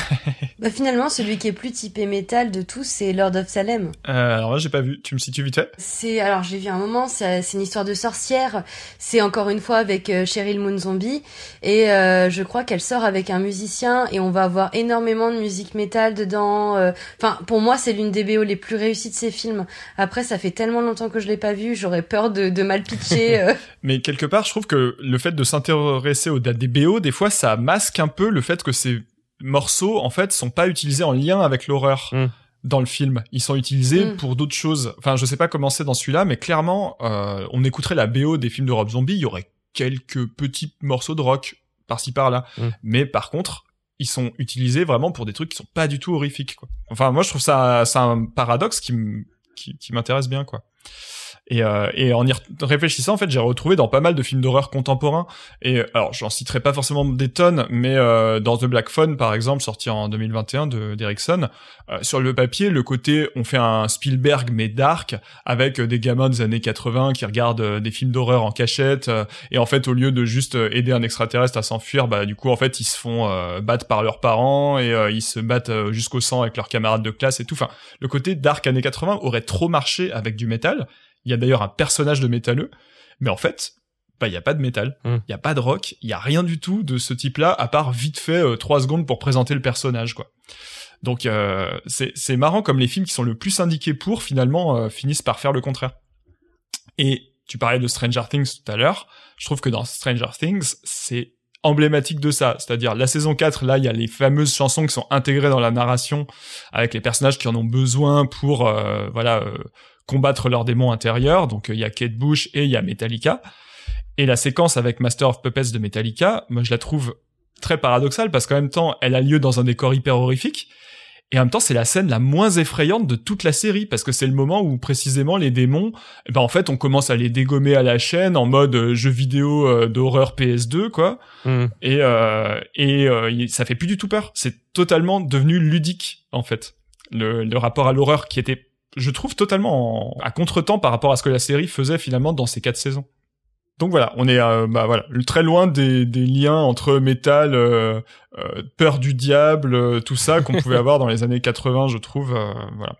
Bah finalement, celui qui est plus typé métal de tous, c'est Lord of Salem. Euh, alors là, j'ai pas vu. Tu me situes vite fait? C'est alors j'ai vu un moment, c'est une histoire de sorcière. C'est encore une fois avec euh, Cheryl Moon Zombie et euh, je crois qu'elle sort avec un musicien et on va avoir énormément de musique métal dedans. euh. Enfin, pour moi, c'est l'une des BO les plus réussies de ces films. Après, ça fait tellement longtemps que je l'ai pas vu, j'aurais peur de, de mal pitcher. euh. (laughs) Mais quelque part, je trouve que le fait de s'intéresser dates des BO, des fois, ça masque un peu le fait que ces morceaux, en fait, sont pas utilisés en lien avec l'horreur. Mm. Dans le film, ils sont utilisés Mm. pour d'autres choses. Enfin, je sais pas comment c'est dans celui-là, mais clairement, euh, on écouterait la BO des films de Rob Zombie, il y aurait quelques petits morceaux de rock par-ci par-là. Mm. Mais par contre, ils sont utilisés vraiment pour des trucs qui sont pas du tout horrifiques. Quoi. Enfin, moi, je trouve ça, c'est un paradoxe qui qui m'intéresse bien, quoi. Et, euh, et en y réfléchissant, en fait, j'ai retrouvé dans pas mal de films d'horreur contemporains. Et euh, alors, j'en citerai pas forcément des tonnes, mais euh, dans The Black Phone, par exemple, sorti en 2021 de d'Erickson, euh, sur le papier, le côté on fait un Spielberg mais dark avec euh, des gamins des années 80 qui regardent euh, des films d'horreur en cachette et en fait au lieu de juste aider un extraterrestre à s'enfuir, bah du coup en fait ils se font battre par leurs parents et ils se battent jusqu'au sang avec leurs camarades de classe et tout. Enfin, le côté dark années 80 aurait trop marché avec du métal. Il y a d'ailleurs un personnage de métalleux, mais en fait, bah il y a pas de métal, il Mm. y a pas de rock, il y a rien du tout de ce type-là à part vite fait euh, trois secondes pour présenter le personnage quoi. Donc euh, c'est c'est marrant comme les films qui sont le plus indiqués pour finalement euh, finissent par faire le contraire. Et tu parlais de Stranger Things tout à l'heure, je trouve que dans Stranger Things, c'est emblématique de ça, c'est-à-dire la saison 4 là, il y a les fameuses chansons qui sont intégrées dans la narration avec les personnages qui en ont besoin pour euh, voilà euh, combattre leurs démons intérieurs. Donc euh, il y a Kate Bush et il y a Metallica. Et la séquence avec Master of Puppets de Metallica, moi je la trouve très paradoxale parce qu'en même temps, elle a lieu dans un décor hyper horrifique. Et en même temps, c'est la scène la moins effrayante de toute la série parce que c'est le moment où précisément les démons, eh ben en fait, on commence à les dégommer à la chaîne en mode euh, jeu vidéo euh, d'horreur PS2 quoi. Hmm. Et euh, et euh, ça fait plus du tout peur. C'est totalement devenu ludique en fait. Le, le rapport à l'horreur qui était, je trouve, totalement en- à contretemps par rapport à ce que la série faisait finalement dans ces quatre saisons. Donc voilà, on est euh, bah voilà très loin des, des liens entre métal, euh, euh, peur du diable, tout ça qu'on pouvait (laughs) avoir dans les années 80, je trouve. voilà.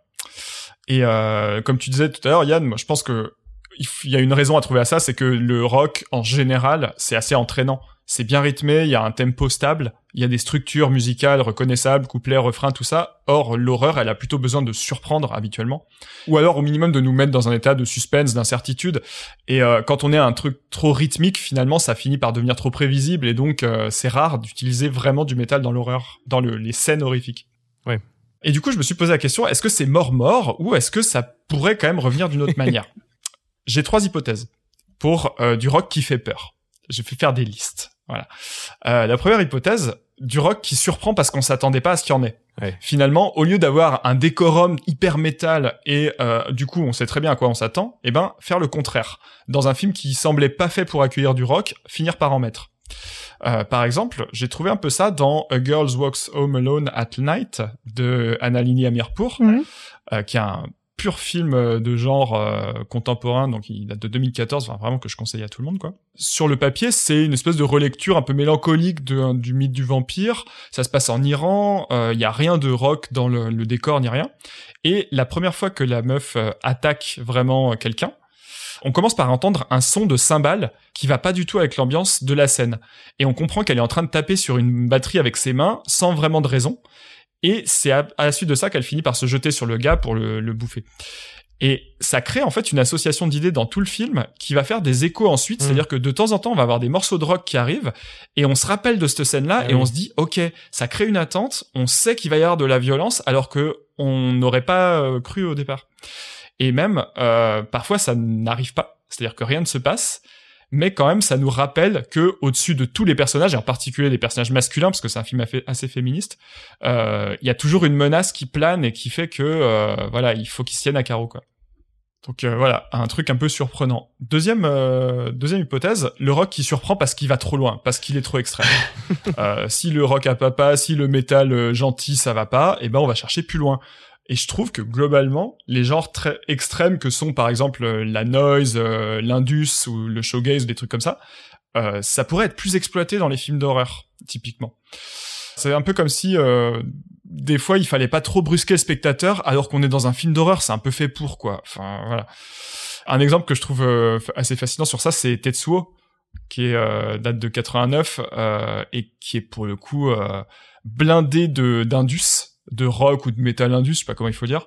Et euh, comme tu disais tout à l'heure, Yann, moi je pense que il f- il y a une raison à trouver à ça, c'est que le rock en général, c'est assez entraînant. C'est bien rythmé, il y a un tempo stable, il y a des structures musicales reconnaissables, couplets, refrains, tout ça. Or, l'horreur, elle a plutôt besoin de surprendre habituellement, ou alors au minimum de nous mettre dans un état de suspense, d'incertitude. Et euh, quand on est à un truc trop rythmique, finalement, ça finit par devenir trop prévisible, et donc euh, c'est rare d'utiliser vraiment du métal dans l'horreur, dans le- les scènes horrifiques. Ouais. Et du coup, je me suis posé la question est-ce que c'est mort-mort, ou est-ce que ça pourrait quand même revenir d'une autre manière? (laughs) J'ai trois hypothèses pour euh, du rock qui fait peur. Je vais faire des listes. Voilà. Euh, la première hypothèse, du rock qui surprend parce qu'on s'attendait pas à ce qu'il y en ait. Ouais. Finalement, au lieu d'avoir un décorum hyper métal et euh, du coup on sait très bien à quoi on s'attend, eh ben faire le contraire. Dans un film qui semblait pas fait pour accueillir du rock, finir par en mettre. Euh, par exemple, j'ai trouvé un peu ça dans A Girl Walks Home Alone at Night de Annalini Amirpour, Mhm. euh, qui est un pur film euh, de genre euh, contemporain, donc il date de 2014, enfin, vraiment que je conseille à tout le monde quoi. Sur le papier, c'est une espèce de relecture un peu mélancolique de, du mythe du vampire. Ça se passe en Iran, euh, il y a rien de rock dans le, décor ni rien. Et la première fois que la meuf euh, attaque vraiment euh, quelqu'un, on commence par entendre un son de cymbale qui va pas du tout avec l'ambiance de la scène. Et on comprend qu'elle est en train de taper sur une batterie avec ses mains sans vraiment de raison. Et c'est à, à la suite de ça qu'elle finit par se jeter sur le gars pour le, le bouffer. Et ça crée en fait une association d'idées dans tout le film qui va faire des échos ensuite, Mm. c'est-à-dire que de temps en temps on va avoir des morceaux de rock qui arrivent et on se rappelle de cette scène-là Ah et oui. on se dit ok ça crée une attente, on sait qu'il va y avoir de la violence alors que on n'aurait pas euh, cru au départ. Et même euh, parfois ça n'arrive pas, c'est-à-dire que rien ne se passe, mais quand même ça nous rappelle que au-dessus de tous les personnages, et en particulier les personnages masculins, parce que c'est un film assez féministe, euh, il y a toujours une menace qui plane et qui fait que euh, voilà, il faut qu'ils se tiennent à carreau quoi. Donc euh, voilà, un truc un peu surprenant. Deuxième deuxième hypothèse, le rock qui surprend parce qu'il va trop loin, parce qu'il est trop extrême. (laughs) si le rock à papa, si le métal gentil ça va pas, et eh ben on va chercher plus loin. Et je trouve que globalement, les genres très extrêmes que sont par exemple euh, la noise, euh, l'indus ou le showgaze des trucs comme ça, euh, ça pourrait être plus exploité dans les films d'horreur, typiquement. C'est un peu comme si euh, des fois il fallait pas trop brusquer le spectateur alors qu'on est dans un film d'horreur, c'est un peu fait pour quoi. Enfin voilà. Un exemple que je trouve assez fascinant sur ça, c'est Tetsuo, qui est date de 89 et qui est pour le coup blindé de d'indus de rock ou de metal indus, je sais pas comment il faut dire,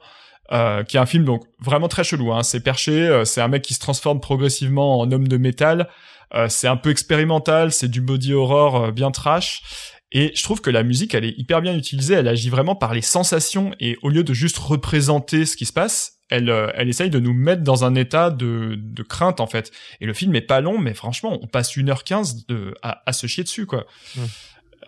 euh, qui est un film donc vraiment très chelou. Hein. C'est perché, euh, c'est un mec qui se transforme progressivement en homme de métal. Euh, c'est un peu expérimental, c'est du body horror euh, bien trash. Et je trouve que la musique, elle est hyper bien utilisée. Elle agit vraiment par les sensations et au lieu de juste représenter ce qui se passe, elle, elle essaye de nous mettre dans un état de, de crainte en fait. Et le film est pas long, mais franchement, on passe 1h15 de, à, à se chier dessus quoi.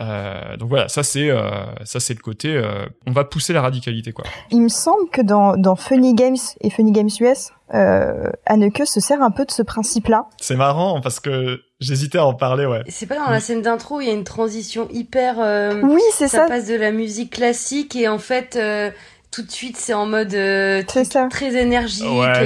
Euh, donc voilà, ça c'est euh, ça c'est le côté euh, on va pousser la radicalité quoi. Il me semble que dans, dans Funny Games et Funny Games US, euh, Anneke se sert un peu de ce principe-là. C'est marrant parce que j'hésitais à en parler ouais. C'est pas dans la scène d'intro, il y a une transition hyper. oui c'est ça. Ça passe de la musique classique et en fait tout de suite c'est en mode euh, très énergique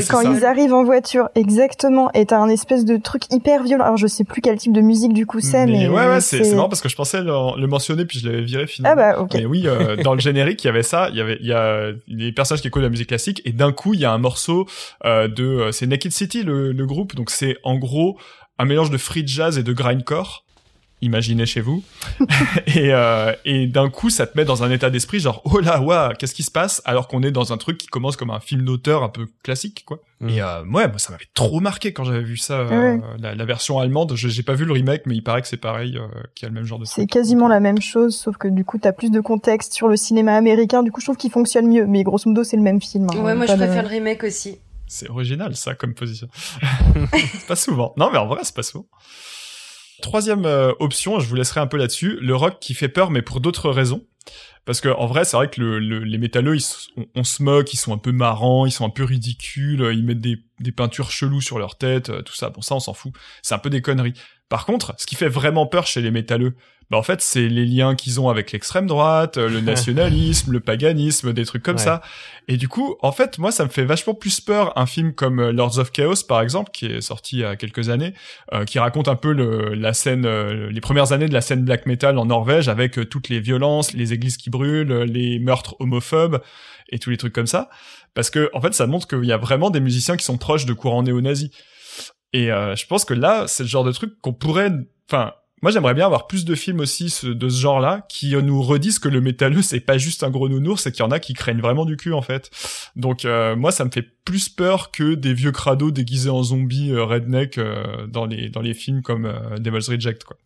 quand ils arrivent en voiture exactement et t'as un espèce de truc hyper violent. Alors je sais plus quel type de musique du coup c'est mais, ouais ouais c'est marrant parce que je pensais le, mentionner puis je l'avais viré finalement. Ah bah ok. Mais oui euh, dans le générique il y avait ça il y avait il y a les personnages qui écoutent la musique classique et d'un coup il y a un morceau euh, de euh, c'est Naked City le, le groupe. Donc c'est en gros un mélange de free jazz et de grindcore imaginez chez vous. (laughs) et euh, et d'un coup, ça te met dans un état d'esprit genre oh là, waouh, qu'est-ce qui se passe? Alors qu'on est dans un truc qui commence comme un film d'auteur un peu classique quoi. Mm. Et euh, ouais, moi ça m'avait trop marqué quand j'avais vu ça euh, la, la, version allemande. J'ai pas vu le remake mais il paraît que c'est pareil euh, qu'il y a le même genre de C'est quasiment la même chose sauf que du coup, t'as plus de contexte sur le cinéma américain. Du coup, je trouve qu'il fonctionne mieux mais grosso modo, c'est le même film. Hein. ouais, moi je préfère le remake aussi. C'est original ça comme position. (laughs) pas souvent. Non mais en vrai, c'est pas souvent. Troisième euh, option, je vous laisserai un peu là-dessus, le rock qui fait peur mais pour d'autres raisons. Parce que en vrai, c'est vrai que les métalleux, on, se moque, ils sont un peu marrants, ils sont un peu ridicules, ils mettent des, des peintures cheloues sur leur tête, euh, tout ça. Bon, ça, on s'en fout. C'est un peu des conneries. Par contre, ce qui fait vraiment peur chez les métalleux, bah en fait c'est les liens qu'ils ont avec l'extrême droite, euh, le (laughs) nationalisme, le paganisme, des trucs comme ça. Et du coup, en fait, moi ça me fait vachement plus peur un film comme euh, Lords of Chaos par exemple, qui est sorti il y a quelques années, euh, qui raconte un peu le, la scène, les premières années de la scène black metal en Norvège avec toutes les violences, les églises qui brûlent, les meurtres homophobes et tous les trucs comme ça. Parce que en fait, ça montre qu'il y a vraiment des musiciens qui sont proches de courants néo-nazis. Et je pense que là, c'est le genre de truc qu'on pourrait, enfin moi, j'aimerais bien avoir plus de films aussi de ce genre-là qui nous redisent que le métalleux c'est pas juste un gros nounours, c'est qu'il y en a qui craignent vraiment du cul en fait. Donc euh, moi, ça me fait plus peur que des vieux crados déguisés en zombies euh, redneck euh, dans les dans les films comme Devil's Reject quoi.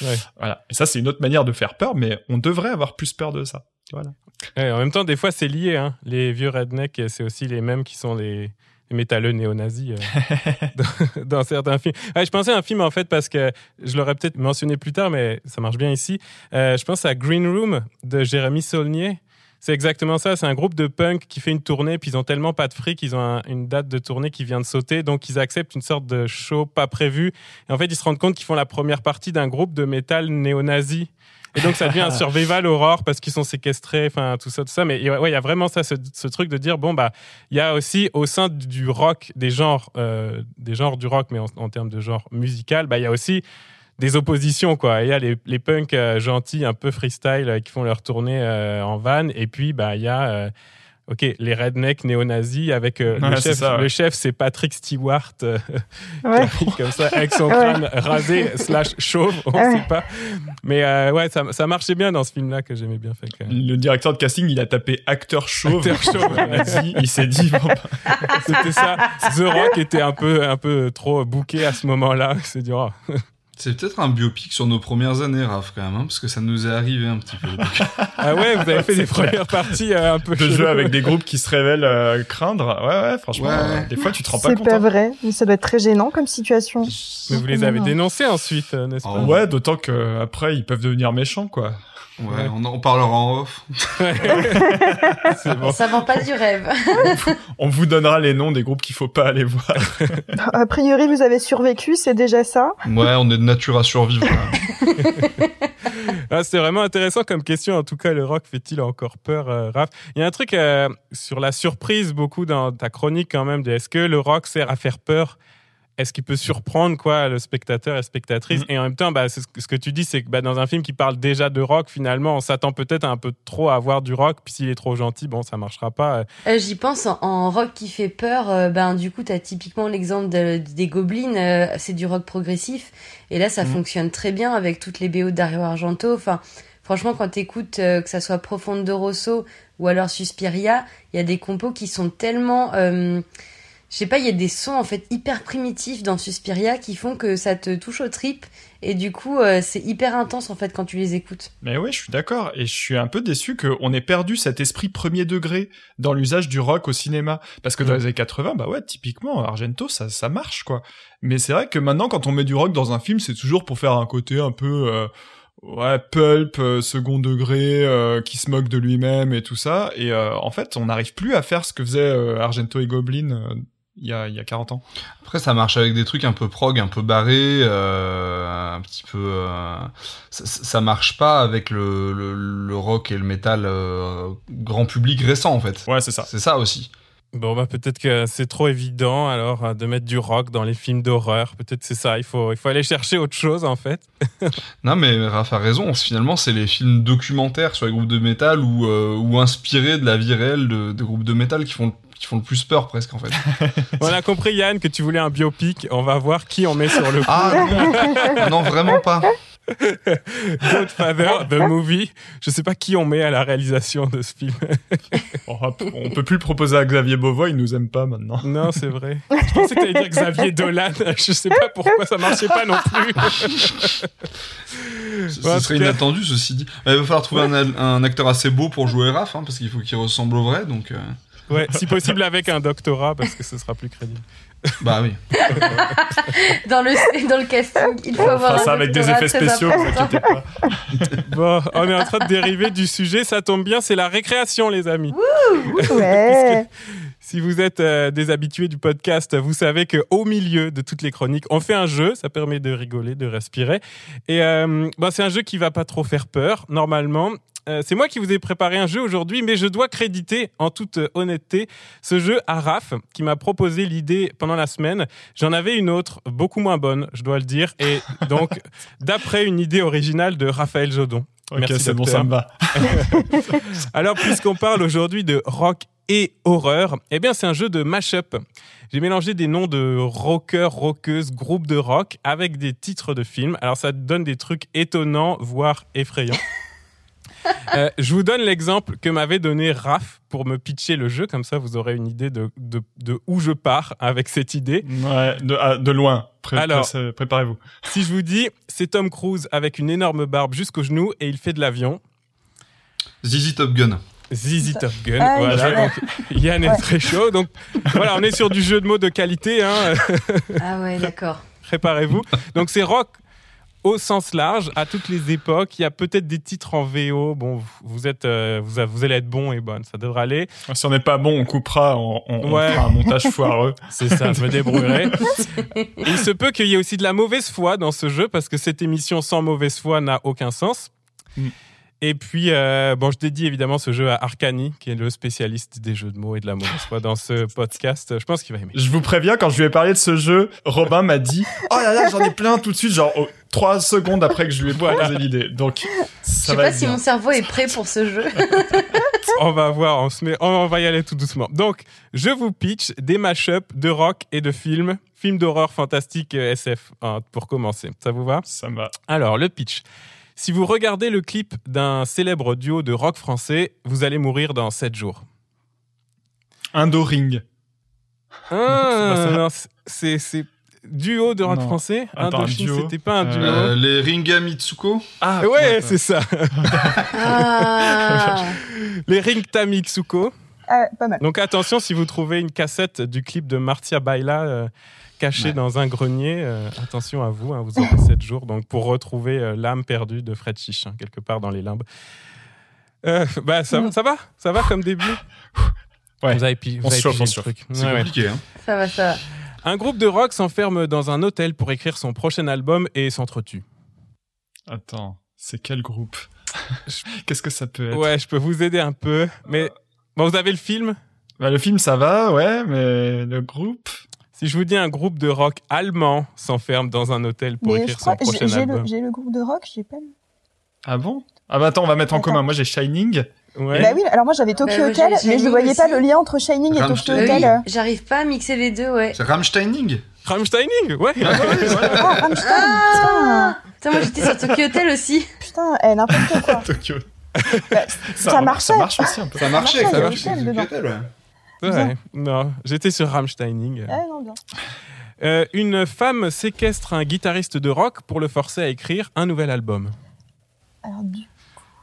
Ouais. Voilà. Et ça, c'est une autre manière de faire peur, mais on devrait avoir plus peur de ça. Voilà. en même temps, des fois, c'est lié. Hein. Les vieux redneck, c'est aussi les mêmes qui sont les métalleux néo-nazis euh, (laughs) dans, certains films. je pensais à un film en fait parce que je l'aurais peut-être mentionné plus tard, mais ça marche bien ici. Euh, je pense à Green Room de Jérémy Saulnier. C'est exactement ça. C'est un groupe de punk qui fait une tournée, puis ils ont tellement pas de fric, ils ont une date de tournée qui vient de sauter, donc ils acceptent une sorte de show pas prévu. Et en fait, ils se rendent compte qu'ils font la première partie d'un groupe de métal néo-nazi. Et donc ça devient un (laughs) survival horror parce qu'ils sont séquestrés, enfin tout ça, tout ça. Mais ouais, il y a vraiment ça, ce, truc de dire bon bah il y a aussi au sein du rock des genres, euh, des genres du rock, mais en, termes de genre musical, bah il y a aussi des oppositions quoi. Il y a les, les punks euh, gentils, un peu freestyle, euh, qui font leur tournée en van, et puis bah il y a Ok, les rednecks néo-nazis avec euh, le, chef, le chef, c'est Patrick Stewart, euh, comme ça, avec son crâne rasé slash chauve, on ne sait pas. Mais euh, ouais, ça, ça, marchait bien dans ce film-là que j'aimais bien. Fait Le directeur de casting, il a tapé acteur chauve. Acteur chauve. il s'est dit, bon, bah. c'était ça. The Rock était un peu, un peu trop bouqué à ce moment-là. Il s'est dit, oh, C'est peut-être un biopic sur nos premières années, Raph, quand même, hein, parce que ça nous est arrivé un petit peu. (laughs) Ah ouais, vous avez fait des premières parties euh, un peu De jeux avec des groupes qui se révèlent euh, craindre. Ouais, ouais, franchement, Ouais. euh, des fois tu te rends pas C'est compte. pas hein. vrai, mais ça doit être très gênant comme situation. Mais vous les avez Non. dénoncés ensuite, euh, n'est-ce pas Ah Ouais, d'autant que après ils peuvent devenir méchants, quoi. Ouais, on en parlera en off. (laughs) Bon. Ça vend pas du rêve. On vous donnera les noms des groupes qu'il faut pas aller voir. A priori, vous avez survécu, c'est déjà ça. Ouais, on est de nature à survivre. (laughs) Ah, c'est vraiment intéressant comme question. En tout cas, le rock fait-il encore peur, euh, Raph? Il y a un truc euh, sur la surprise, beaucoup dans ta chronique quand même. de Est-ce que le rock sert à faire peur Est-ce qu'il peut surprendre quoi le spectateur et spectatrice? Mhm. Et en même temps, bah, c'est ce, que- ce que tu dis, c'est que bah, dans un film qui parle déjà de rock, finalement, on s'attend peut-être un peu trop à voir du rock. Puis s'il est trop gentil, bon, ça marchera pas. Euh, J'y pense en, en rock qui fait peur. euh, ben du coup, t'as typiquement l'exemple de- des Goblins. euh, c'est du rock progressif, et là, ça Mhm. fonctionne très bien avec toutes les BO de Dario Argento. Enfin, franchement, quand t'écoutes euh, que ça soit Profondo Rosso ou alors Suspiria, il y a des compos qui sont tellement euh, je sais pas, il y a des sons en fait hyper primitifs dans Suspiria qui font que ça te touche aux tripes et du coup euh, c'est hyper intense en fait quand tu les écoutes. Mais ouais, je suis d'accord. Et je suis un peu déçu qu'on ait perdu cet esprit premier degré dans l'usage du rock au cinéma. Parce que dans les années 80, bah ouais, typiquement, Argento, ça, ça marche, quoi. Mais c'est vrai que maintenant, quand on met du rock dans un film, c'est toujours pour faire un côté un peu, euh, ouais, pulp, euh, second degré, euh, qui se moque de lui-même et tout ça. Et euh, en fait, on n'arrive plus à faire ce que faisait euh, Argento et Goblin euh, il y, a, il y a 40 ans. Après, ça marche avec des trucs un peu prog, un peu barrés, euh, un petit peu. euh, ça, ça marche pas avec le, le, le rock et le métal euh, grand public récent, en fait. Ouais, c'est ça. C'est ça aussi. Bon, bah, peut-être que c'est trop évident alors euh, de mettre du rock dans les films d'horreur. Peut-être c'est ça. Il faut, il faut aller chercher autre chose en fait. (laughs) Non, mais Raph a raison. Finalement, c'est les films documentaires sur les groupes de métal ou, euh, ou inspirés de la vie réelle de, de groupes de métal qui font, qui font le plus peur, presque, en fait. (laughs) On a compris, Yann, que tu voulais un biopic. On va voir qui on met sur le coup. Ah (laughs) non, non, vraiment pas. (laughs) Godfather, The Movie. Je sais pas qui on met à la réalisation de ce film. On, on peut plus le proposer à Xavier Beauvois, il nous aime pas maintenant. Non, c'est vrai. Je pensais que t'allais dire Xavier Dolan. Je sais pas pourquoi ça marchait pas non plus. Ce Bon, ce serait cas- inattendu, ceci dit. Il va falloir trouver un, un acteur assez beau pour jouer Raph, hein, parce qu'il faut qu'il ressemble au vrai, donc... euh, Ouais, si possible avec un doctorat parce que ce sera plus crédible. Bah oui. (laughs) Dans le dans le casting, il faut On avoir fera un ça avec des effets spéciaux, vous inquiétez pas. Bon, on est en train de dériver du sujet. Ça tombe bien, c'est la récréation, les amis. (laughs) Ouais. Si vous êtes euh, des habitués du podcast, vous savez que au milieu de toutes les chroniques, on fait un jeu. Ça permet de rigoler, de respirer. Et euh, bah, c'est un jeu qui va pas trop faire peur normalement. Euh, c'est moi qui vous ai préparé un jeu aujourd'hui, mais je dois créditer en toute euh, honnêteté ce jeu à Raph qui m'a proposé l'idée pendant la semaine. J'en avais une autre, beaucoup moins bonne, je dois le dire, et (laughs) donc d'après une idée originale de Raphaël Jodon. Ok, c'est bon, ça me va. (laughs) Alors, puisqu'on parle aujourd'hui de rock et horreur, eh bien, c'est un jeu de mash-up. J'ai mélangé des noms de rockers, rockeuses, groupes de rock avec des titres de films. Alors, ça donne des trucs étonnants, voire effrayants. (laughs) Euh, je vous donne l'exemple que m'avait donné Raph pour me pitcher le jeu, comme ça vous aurez une idée de, de, de où je pars avec cette idée. Ouais, de, ah, de loin. Pré- Alors. pré- Préparez-vous. Si je vous dis, c'est Tom Cruise avec une énorme barbe jusqu'aux genoux et il fait de l'avion. Zizi Top Gun. Zizi Top Gun. Ah, voilà, ouais. donc Yann est Ouais. très chaud. Donc voilà, on est sur du jeu de mots de qualité. Hein. Ah ouais, d'accord. Préparez-vous. Donc c'est rock au sens large, à toutes les époques. Il y a peut-être des titres en VO. Bon, vous êtes, euh, vous, allez être bon et bonne, ça devrait aller. Si on n'est pas bon, on coupera, on, on- on Ouais. fera un montage (laughs) foireux. C'est ça, je me débrouillerai. (laughs) Il se peut qu'il y ait aussi de la mauvaise foi dans ce jeu parce que cette émission sans mauvaise foi n'a aucun sens. Mm. Et puis, euh, bon, je dédie évidemment ce jeu à Arcani, qui est le spécialiste des jeux de mots et de la mauvaise foi dans ce podcast. Je pense qu'il va aimer. Je vous préviens, quand je lui ai parlé de ce jeu, Robin m'a dit Oh là là, j'en ai plein tout de suite, genre oh, trois secondes après que je lui ai proposé l'idée. Donc, Je ça sais va pas si bien. mon cerveau est prêt pour ce jeu. (laughs) On va voir, on, se met, on va y aller tout doucement. Donc, je vous pitch des mashups de rock et de films, films d'horreur fantastique euh, SF, hein, pour commencer. Ça vous va? Ça me va. Alors, le pitch. Si vous regardez le clip d'un célèbre duo de rock français, vous allez mourir dans 7 jours. Indo Ring. Ah, c'est duo de rock Non. français. Indochine, c'était pas un Euh, duo. Euh, les Ringa Mitsuko. Ah, ouais, c'est ça. Ah. (laughs) Les Ringta Mitsuko. Ah, ouais, pas mal. Donc attention, si vous trouvez une cassette du clip de Martia Baila euh, Ouais. dans un grenier, euh, attention à vous, hein, vous aurez 7 jours donc pour retrouver euh, l'âme perdue de Fred Chiche, hein, quelque part dans les limbes. Euh, bah, ça, ça va? Ça va comme début? Ouais. Vous avez, pi- vous pigé le truc. C'est Ouais, ouais. compliqué, hein. Ça va, ça va. Un groupe de rock s'enferme dans un hôtel pour écrire son prochain album et s'entretue. Attends, c'est quel groupe? (laughs) Qu'est-ce que ça peut être? Ouais, je peux vous aider un peu, mais bon, vous avez le film? Bah, Le film, ça va, ouais, mais le groupe? Si je vous dis un groupe de rock allemand s'enferme dans un hôtel pour Mais écrire crois son prochain album. le, j'ai le groupe de rock, j'ai pas le... Ah bon? Ah bah attends, on va mettre en Attends. commun. Moi, j'ai Shining. Ouais. Bah oui, alors moi j'avais Tokyo Bah, Hotel, mais je voyais pas le lien entre Shining et Tokyo. Bah Hotel. oui, j'arrive pas à mixer les deux, ouais. C'est Rammsteining. Rammsteining, ouais. Ah, Rammstein, Ah Putain, moi j'étais sur Tokyo Hotel aussi. putain, eh, n'importe quoi. (laughs) Tokyo. Bah, ça marchait. Ça marche aussi un peu. Ça marchait, marchait, ça marchait. Michel Tokyo dedans. Hotel, ouais. Ouais, non, j'étais sur Rammsteining. Ah non, bien. Euh, une femme séquestre un guitariste de rock pour le forcer à écrire un nouvel album. Alors, du...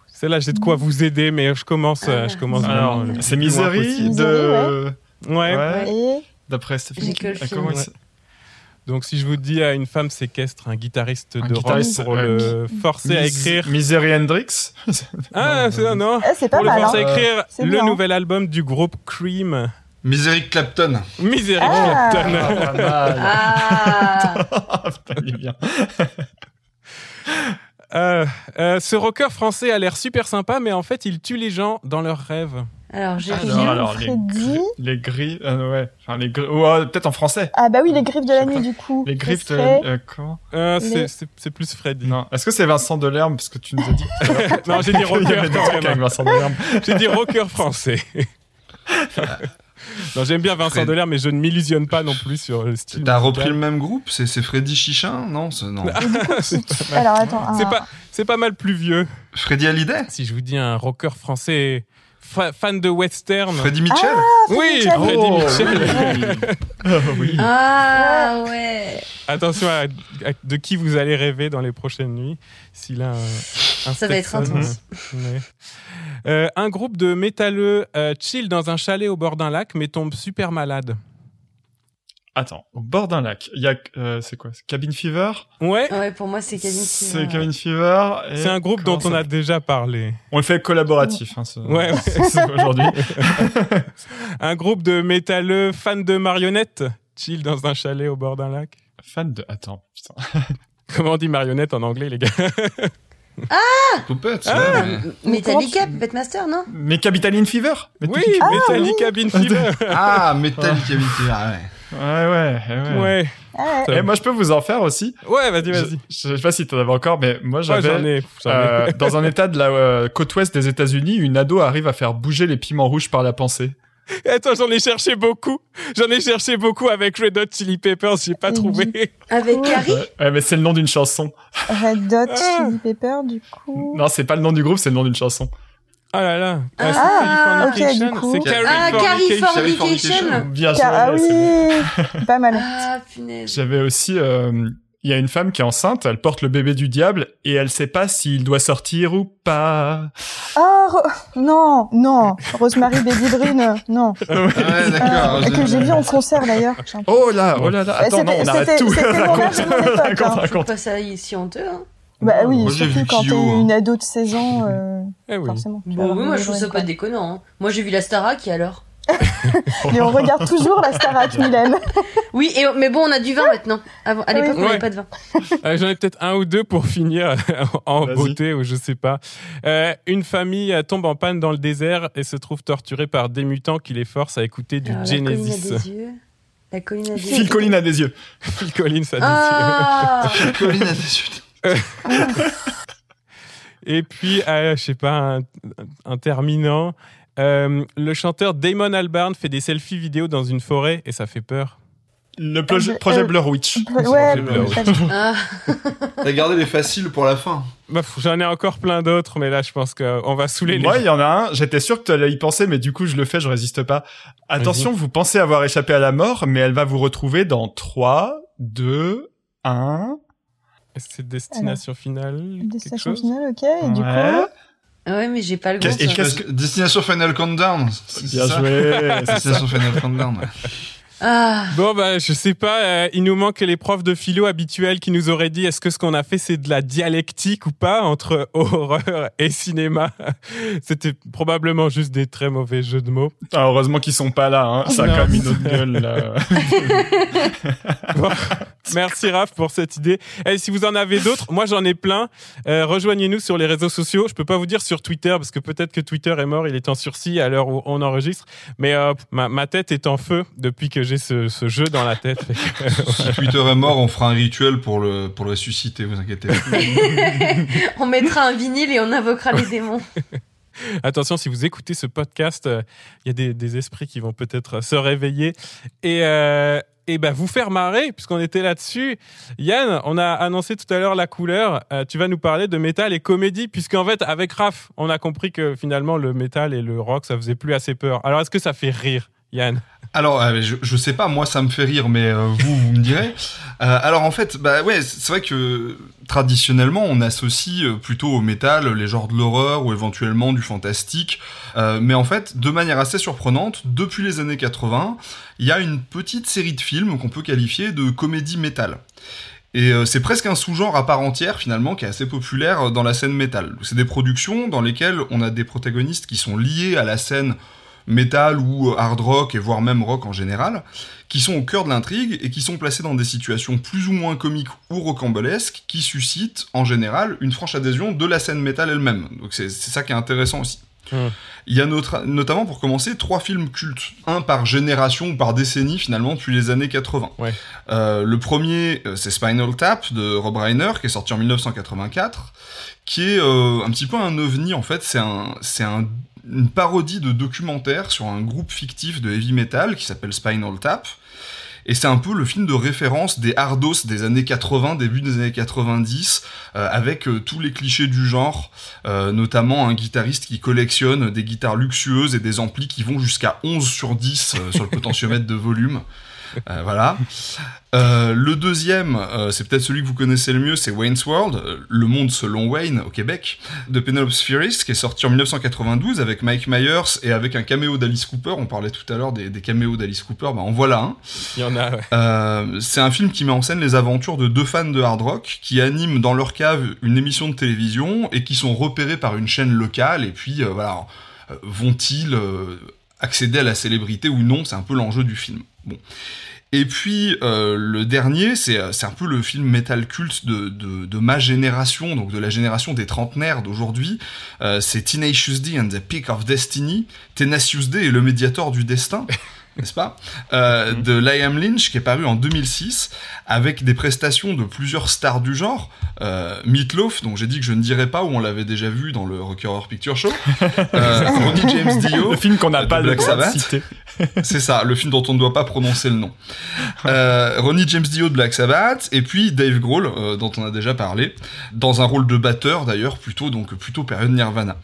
Celle-là, j'ai de quoi vous aider, mais je commence, euh, je commence Alors, vraiment le c'est Misery de. Ouais. Ouais. Et D'après Stéphanie. J'ai que le Ah, film. comment il Ouais. s- Donc, si je vous dis à une femme séquestre un guitariste Un de guitariste, rock pour euh, le forcer à écrire. Misery Hendrix. (laughs) Ah, c'est non. eh, c'est pas Pour le forcer Hein. à écrire C'est le bien. nouvel album du groupe Cream. Misery Clapton. Misery Ah. Clapton. Ah (laughs) Putain, il est bien. Euh, euh, ce rocker français a l'air super sympa, mais en fait, il tue les gens dans leurs rêves. Alors, j'ai les, Freddy. les grilles. euh, ouais. Enfin, les peut-être en français. Ah bah oui, les griffes de la nuit, du coup. Les griffes de. euh, comment Euh, Les- c'est- plus Freddy. Non. Est-ce que c'est Vincent Delerme? Parce que tu nous as dit. (laughs) Non, j'ai dit (laughs) rocker quand Vincent Delerme. (laughs) J'ai dit français. non, j'aime bien Vincent Fred- Delerme, mais je ne m'illusionne pas non plus sur le style. T'as repris le même groupe? C'est c'est Freddy Chichin? Non, c'est- non. c'est pas mal. Alors attends. C'est un- pas, c'est pas mal plus vieux. Freddy Hallyday? Si je vous dis un rocker français fa- fan de western. Freddy Mitchell oui, Mitchell. Freddy Oh, Mitchell. Ah, oui. Ah ouais. Attention à, à de qui vous allez rêver dans les prochaines nuits. S'il a un, un Ça va être intense. euh, ouais. Euh, un groupe de métalleux euh, chill dans un chalet au bord d'un lac, mais tombe super malade. Attends, au bord d'un lac. Il y a. euh, c'est quoi c'est Cabin Fever? Ouais, Ouais, pour moi, c'est Cabin C'est Fever. Cabin Fever. et c'est un groupe dont on a déjà parlé. On le fait collaboratif. Hein, ce- Ouais, ouais. (laughs) ce- aujourd'hui. (laughs) Un groupe de métalleux fans de marionnettes chill dans un chalet au bord d'un lac. Fan de. Attends, putain. (laughs) Comment on dit marionnette en anglais, les gars? Poupette, Ah, ouais. Metallica, Comment tu- Petmaster, non? Mais Capital Fever? Oui, Metallica- Metallica Cabin Fever. Ah, Metal Cabin Fever, ouais. Ouais, ouais, ouais. Ouais, Ah, Et moi, je peux vous en faire aussi. ouais, vas-y, vas-y. Je, je sais pas si t'en avais encore, mais moi, Ouais, j'avais. j'en ai. j'en ai. euh, dans un état de la euh, côte ouest des États-Unis, une ado arrive à faire bouger les piments rouges par la pensée. Attends, j'en ai cherché beaucoup. J'en ai cherché beaucoup avec Red Hot Chili Peppers, j'ai pas trouvé. Avec Ouais. Carrie Ouais, mais c'est le nom d'une chanson. Red Hot Ah. Chili Pepper, du coup. Non, c'est pas le nom du groupe, c'est le nom d'une chanson. Ah là là. Ah, ah. C'est Carrie Ah, Carrie Fornication. Fornication Bien joué. Ah c'est bon. oui, (laughs) pas mal. Ah, punaise. J'avais aussi, euh, il y a une femme qui est enceinte, elle porte le bébé du diable et elle sait pas s'il doit sortir ou pas. Ah, non, non. Rosemary Baby Brune, non. (laughs) Ah ouais, d'accord. Euh, que j'ai vu en concert d'ailleurs. Oh là, oh là là, attends, non, on arrête tout. c'était le moment de mon époque, hein. Je pas ça si honteux, hein. Bah oui, Moi, surtout quand t'es hein. une ado de 16 ans, euh, Eh oui. forcément. Bon, oui, moi, je trouve ça brune, pas quoi. déconnant. Hein. Moi, j'ai vu la Starac, et alors? (laughs) (laughs) Mais on regarde toujours la Starac, Mylène. (laughs) Oui, et, mais bon, on a du vin maintenant. Avant, à Oui. l'époque, on Ouais. n'avait pas de vin. Euh, J'en ai peut-être un ou deux pour finir en beauté ou je sais pas. Euh, une famille tombe en panne dans le désert et se trouve torturée par des mutants qui les forcent à écouter du Alors, La colline Genesis. à des yeux. La colline à des Phil yeux. Collins a des yeux. Phil Collins a des Ah Colline a des suites. (laughs) Et puis, euh, je sais pas, un, un terminant. euh, le chanteur Damon Albarn fait des selfies vidéo dans une forêt et ça fait peur. Le projet, Euh, projet euh, Blair Witch. Ouais, Blur, pas- Ah, (laughs) T'as gardé les faciles pour la fin. Bah, J'en ai encore plein d'autres, mais là, je pense qu'on va saouler les Moi, il y en a un, j'étais sûr que tu allais y penser, mais du coup, je le fais, je résiste pas. Attention, vous pensez avoir échappé à la mort, mais elle va vous retrouver dans 3, 2, 1. C'est Destination Finale. Destination quelque chose finale, ok. Et du Ouais. coup, Ouais, mais j'ai pas le bon. que- Destination Final Countdown. Bien ça joué. Destination Final Countdown. Ah, Bon bah je sais pas, euh, il nous manque les profs de philo habituels qui nous auraient dit est-ce que ce qu'on a fait c'est de la dialectique ou pas entre (laughs) horreur et cinéma? C'était probablement juste des très mauvais jeux de mots. Ah, heureusement qu'ils sont pas là. Hein. Ça a Non. quand même une autre gueule. Là. (laughs) Bon, merci Raph pour cette idée. Et si vous en avez d'autres, moi j'en ai plein. Euh, Rejoignez-nous sur les réseaux sociaux. Je peux pas vous dire sur Twitter parce que peut-être que Twitter est mort, il est en sursis à l'heure où on enregistre. Mais euh, ma, ma tête est en feu depuis que j'ai ce, ce jeu dans la tête. Que, (laughs) Si Twitter est mort, on fera un rituel pour le, pour le ressusciter, vous inquiétez pas. (laughs) on mettra un vinyle et on invoquera les démons. (laughs) Attention, si vous écoutez ce podcast, euh, il y a des, des esprits qui vont peut-être se réveiller et, euh, et ben vous faire marrer, puisqu'on était là-dessus. Yann, on a annoncé tout à l'heure la couleur. Euh, tu vas nous parler de métal et comédie, puisqu'en fait, avec Raph, on a compris que finalement, le métal et le rock, ça faisait plus assez peur. Alors, est-ce que ça fait rire, Yann? Alors, euh, je, je sais pas, moi ça me fait rire, mais euh, vous, vous me direz. (laughs) Euh, alors en fait, bah ouais, c'est vrai que traditionnellement, on associe plutôt au métal les genres de l'horreur ou éventuellement du fantastique. Mais en fait, de manière assez surprenante, depuis les années 80, il y a une petite série de films qu'on peut qualifier de comédie métal. Et c'est presque un sous-genre à part entière finalement qui est assez populaire dans la scène métal. C'est des productions dans lesquelles on a des protagonistes qui sont liés à la scène métal ou euh, hard rock et voire même rock en général, qui sont au cœur de l'intrigue et qui sont placés dans des situations plus ou moins comiques ou rocambolesques qui suscitent en général une franche adhésion de la scène métal elle-même. Donc c'est ça qui est intéressant aussi. Il y a notre- notamment pour commencer trois films cultes, un par génération ou par décennie finalement depuis les années 80. Ouais. Euh, le premier euh, c'est Spinal Tap de Rob Reiner qui est sorti en 1984, qui est euh, un petit peu un ovni en fait. C'est un, c'est un, une parodie de documentaire sur un groupe fictif de heavy metal qui s'appelle Spinal Tap. Et c'est un peu le film de référence des hardos des années 80, début des années 90, euh, avec euh, tous les clichés du genre, euh, notamment un guitariste qui collectionne des guitares luxueuses et des amplis qui vont jusqu'à 11 sur 10 euh, sur le (laughs) potentiomètre de volume. Euh, voilà. Euh, le deuxième, euh, c'est peut-être celui que vous connaissez le mieux, c'est Wayne's World, Le Monde selon Wayne au Québec, de Penelope Spheris, qui est sorti en 1992 avec Mike Myers et avec un caméo d'Alice Cooper. On parlait tout à l'heure des, des caméos d'Alice Cooper, bah en voilà un. Il y en a, ouais. C'est un film qui met en scène les aventures de deux fans de hard rock qui animent dans leur cave une émission de télévision et qui sont repérés par une chaîne locale et puis voilà vont-ils accéder à la célébrité ou non? C'est un peu l'enjeu du film et puis euh, le dernier c'est euh, c'est un peu le film metal culte de, de, de ma génération donc de la génération des trentenaires d'aujourd'hui. Euh, c'est Tenacious D and the Peak of Destiny. Tenacious D est le médiator du destin (laughs) n'est-ce pas euh, Mhm. de Liam Lynch qui est paru en 2006 avec des prestations de plusieurs stars du genre euh, Meatloaf dont j'ai dit que je ne dirais pas où on l'avait déjà vu dans le Rocky Horror Picture Show (laughs) euh, Ronnie James Dio Le film qu'on n'a de pas le Black droit de citer. (laughs) c'est ça, le film dont on ne doit pas prononcer le nom. Euh, Ronnie James Dio de Black Sabbath, et puis Dave Grohl, euh, dont on a déjà parlé, dans un rôle de batteur d'ailleurs, plutôt donc plutôt période Nirvana.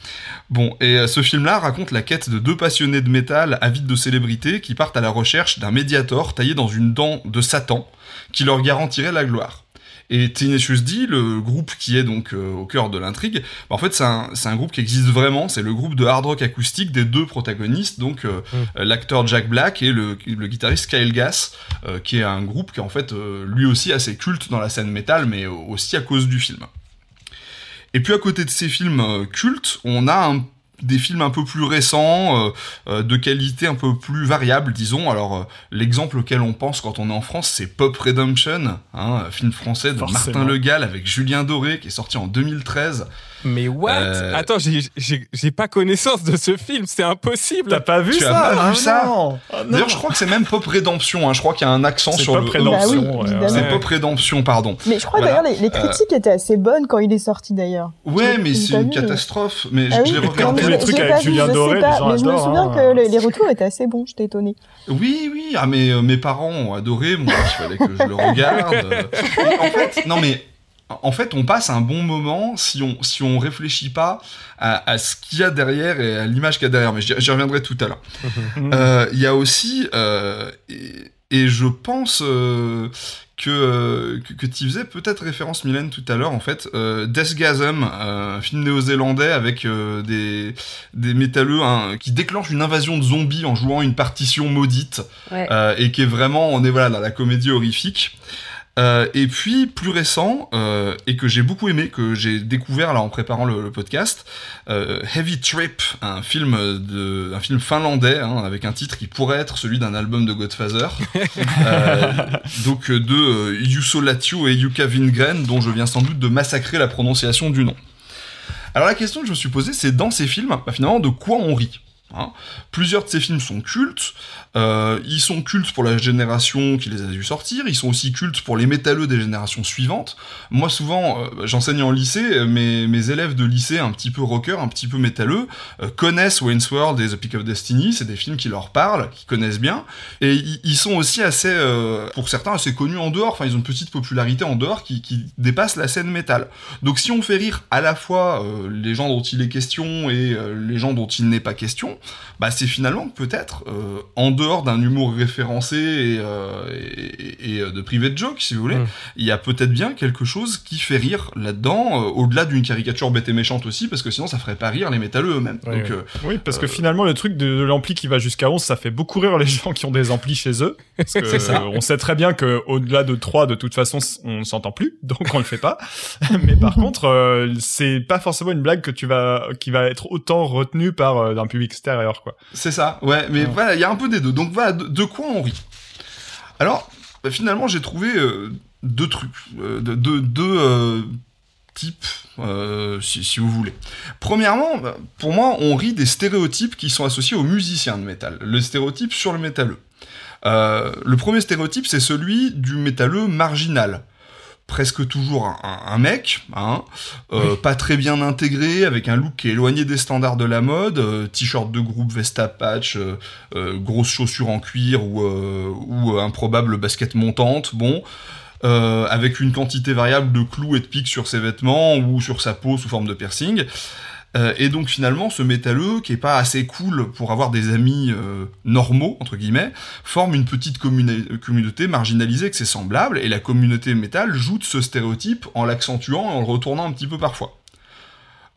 Bon, et euh, ce film-là raconte la quête de deux passionnés de métal avides de célébrité qui partent à la recherche d'un médiator taillé dans une dent de Satan qui leur garantirait la gloire. Et Tenacious D, le groupe qui est donc euh, au cœur de l'intrigue, bah, en fait c'est un, groupe qui existe vraiment, c'est le groupe de hard rock acoustique des deux protagonistes, donc euh, euh, l'acteur Jack Black et le, le guitariste Kyle Gass, euh, qui est un groupe qui est en fait lui aussi assez culte dans la scène métal, mais aussi à cause du film. Et puis à côté de ces films cultes, on a un- des films un peu plus récents, euh, euh, de qualité un peu plus variable, disons. Alors euh, l'exemple auquel on pense quand on est en France, c'est Pop Redemption, hein, un film français de Forcément. Martin Le Gall avec Julien Doré, qui est sorti en 2013. Mais what? Euh, Attends, j'ai- pas connaissance de ce film, c'est impossible. T'as pas vu Tu as ça? pas vu Ah ça? Ah non. D'ailleurs, je crois que c'est même Pop Redemption, hein, je crois qu'il y a un accent sur Pop le... Redemption. Bah oui, ouais. C'est. Pop Redemption, pardon. Mais je crois Voilà. d'ailleurs les, les critiques étaient assez bonnes quand il est sorti d'ailleurs. Ouais, mais c'est une vu, catastrophe. Mais Ah je- oui, je l'ai non, regardé. tous les je trucs avec Julien Doré, pas, les gens mais je me souviens hein. que les, les retours étaient assez bons, j'étais étonnée. Oui, oui. Ah, mais euh, mes parents ont adoré. Moi, il fallait que je le regarde. Euh, (laughs) en fait, non, mais en fait, on passe un bon moment si on si on réfléchit pas à, à ce qu'il y a derrière et à l'image qu'il y a derrière. Mais j'y reviendrai tout à l'heure. (laughs) Euh, Il y a aussi euh, et- et je pense euh, que, que, que tu faisais peut-être référence, Mylène, tout à l'heure, en fait. Euh, Deathgasm, euh, un film néo-zélandais avec euh, des, des métalleux hein, qui déclenchent une invasion de zombies en jouant une partition maudite Ouais. euh, et qui est vraiment, on est voilà dans la comédie horrifique. Euh, et puis plus récent euh, et que j'ai beaucoup aimé, que j'ai découvert là en préparant le, le podcast, euh, Heavy Trip, un film de, un film finlandais hein, avec un titre qui pourrait être celui d'un album de Godfather. (laughs) Donc de euh, Juuso Latio et Jukka Wingren, dont je viens sans doute de massacrer la prononciation du nom. Alors la question que je me suis posée, c'est dans ces films, bah, finalement, de quoi on rit hein? Plusieurs de ces films sont cultes. Euh, ils sont cultes pour la génération qui les a dû sortir. Ils sont aussi cultes pour les métalleux des générations suivantes. Moi, souvent, euh, j'enseigne en lycée. euh, Mes, élèves de lycée, un petit peu rocker, un petit peu métalleux, euh, connaissent Wayne's World et The Peak of Destiny. C'est des films qui leur parlent, qui connaissent bien. Et ils, sont aussi assez, pour certains, assez connus en dehors. Enfin, ils ont une petite popularité en dehors qui, qui dépasse la scène métal. Donc, si on fait rire à la fois les gens dont il est question et les gens dont il n'est pas question, bah, c'est finalement peut-être en dehors d'un humour référencé et, euh, et, et, euh, de private joke, si vous voulez, Mm. il y a peut-être bien quelque chose qui fait rire là-dedans, euh, au-delà d'une caricature bête et méchante aussi, parce que sinon ça ferait pas rire les métalleux eux-mêmes. Donc, euh, Oui, parce que finalement, le truc de, de l'ampli qui va jusqu'à 11, ça fait beaucoup rire les gens qui ont des amplis chez eux. Parce (laughs) que, ça. euh, on sait très bien que au-delà de 3, de toute façon, on s'entend plus, (laughs) donc on le fait pas. (laughs) Mais par contre, euh, c'est pas forcément une blague que tu vas, qui va être autant retenue par euh, d'un public extérieur, quoi. C'est ça, ouais, mais Ouais. voilà, il y a un peu des deux. Donc voilà, de, quoi on rit Alors, bah, finalement, j'ai trouvé euh, deux trucs, euh, de- deux euh, types, si, vous voulez. Premièrement, bah, pour moi, on rit des stéréotypes qui sont associés aux musiciens de métal, le stéréotype sur le métalleux. Le premier stéréotype, c'est celui du métalleux marginal. Presque toujours un, mec, hein, euh, pas très bien intégré, avec un look qui est éloigné des standards de la mode, euh, t-shirt de groupe, veste à patch, euh, grosses chaussures en cuir ou, ou improbable basket montante, bon, avec une quantité variable de clous et de pics sur ses vêtements ou sur sa peau sous forme de piercing. Euh, et donc finalement, ce métalleux, qui est pas assez cool pour avoir des amis euh, normaux, entre guillemets, forme une petite communa- communauté marginalisée avec ses semblables, et la communauté métal joue de ce stéréotype en l'accentuant et en le retournant un petit peu parfois.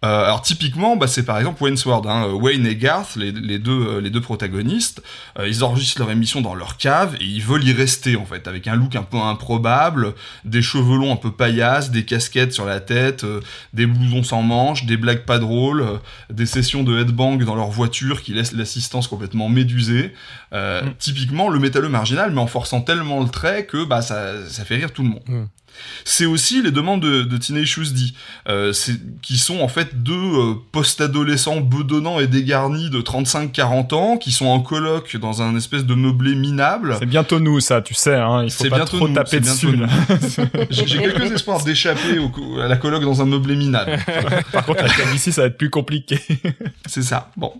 Euh, alors typiquement, bah, c'est par exemple Wayne's World, hein, Wayne et Garth, les, les deux, euh, les deux protagonistes, euh, ils enregistrent leur émission dans leur cave et ils veulent y rester en fait, avec un look un peu improbable, des cheveux longs un peu paillasses, des casquettes sur la tête, euh, des blousons sans manches, des blagues pas drôles, euh, des sessions de headbang dans leur voiture qui laissent l'assistance complètement médusée. Euh, Mm. Typiquement le métalleux marginal, mais en forçant tellement le trait que bah ça, ça fait rire tout le monde. Mm. C'est aussi les demandes de, de Teenage D, euh, qui sont en fait deux euh, post-adolescents bedonnants et dégarnis de 35-40 ans, qui sont en coloc dans un espèce de meublé minable. C'est bientôt nous, ça, tu sais, hein. Il faut pas bientôt trop nous, taper dessus. (laughs) J'ai quelques espoirs d'échapper à la coloc dans un meublé minable. Par contre, calvitie, ça va être plus compliqué. (laughs) C'est ça. Bon.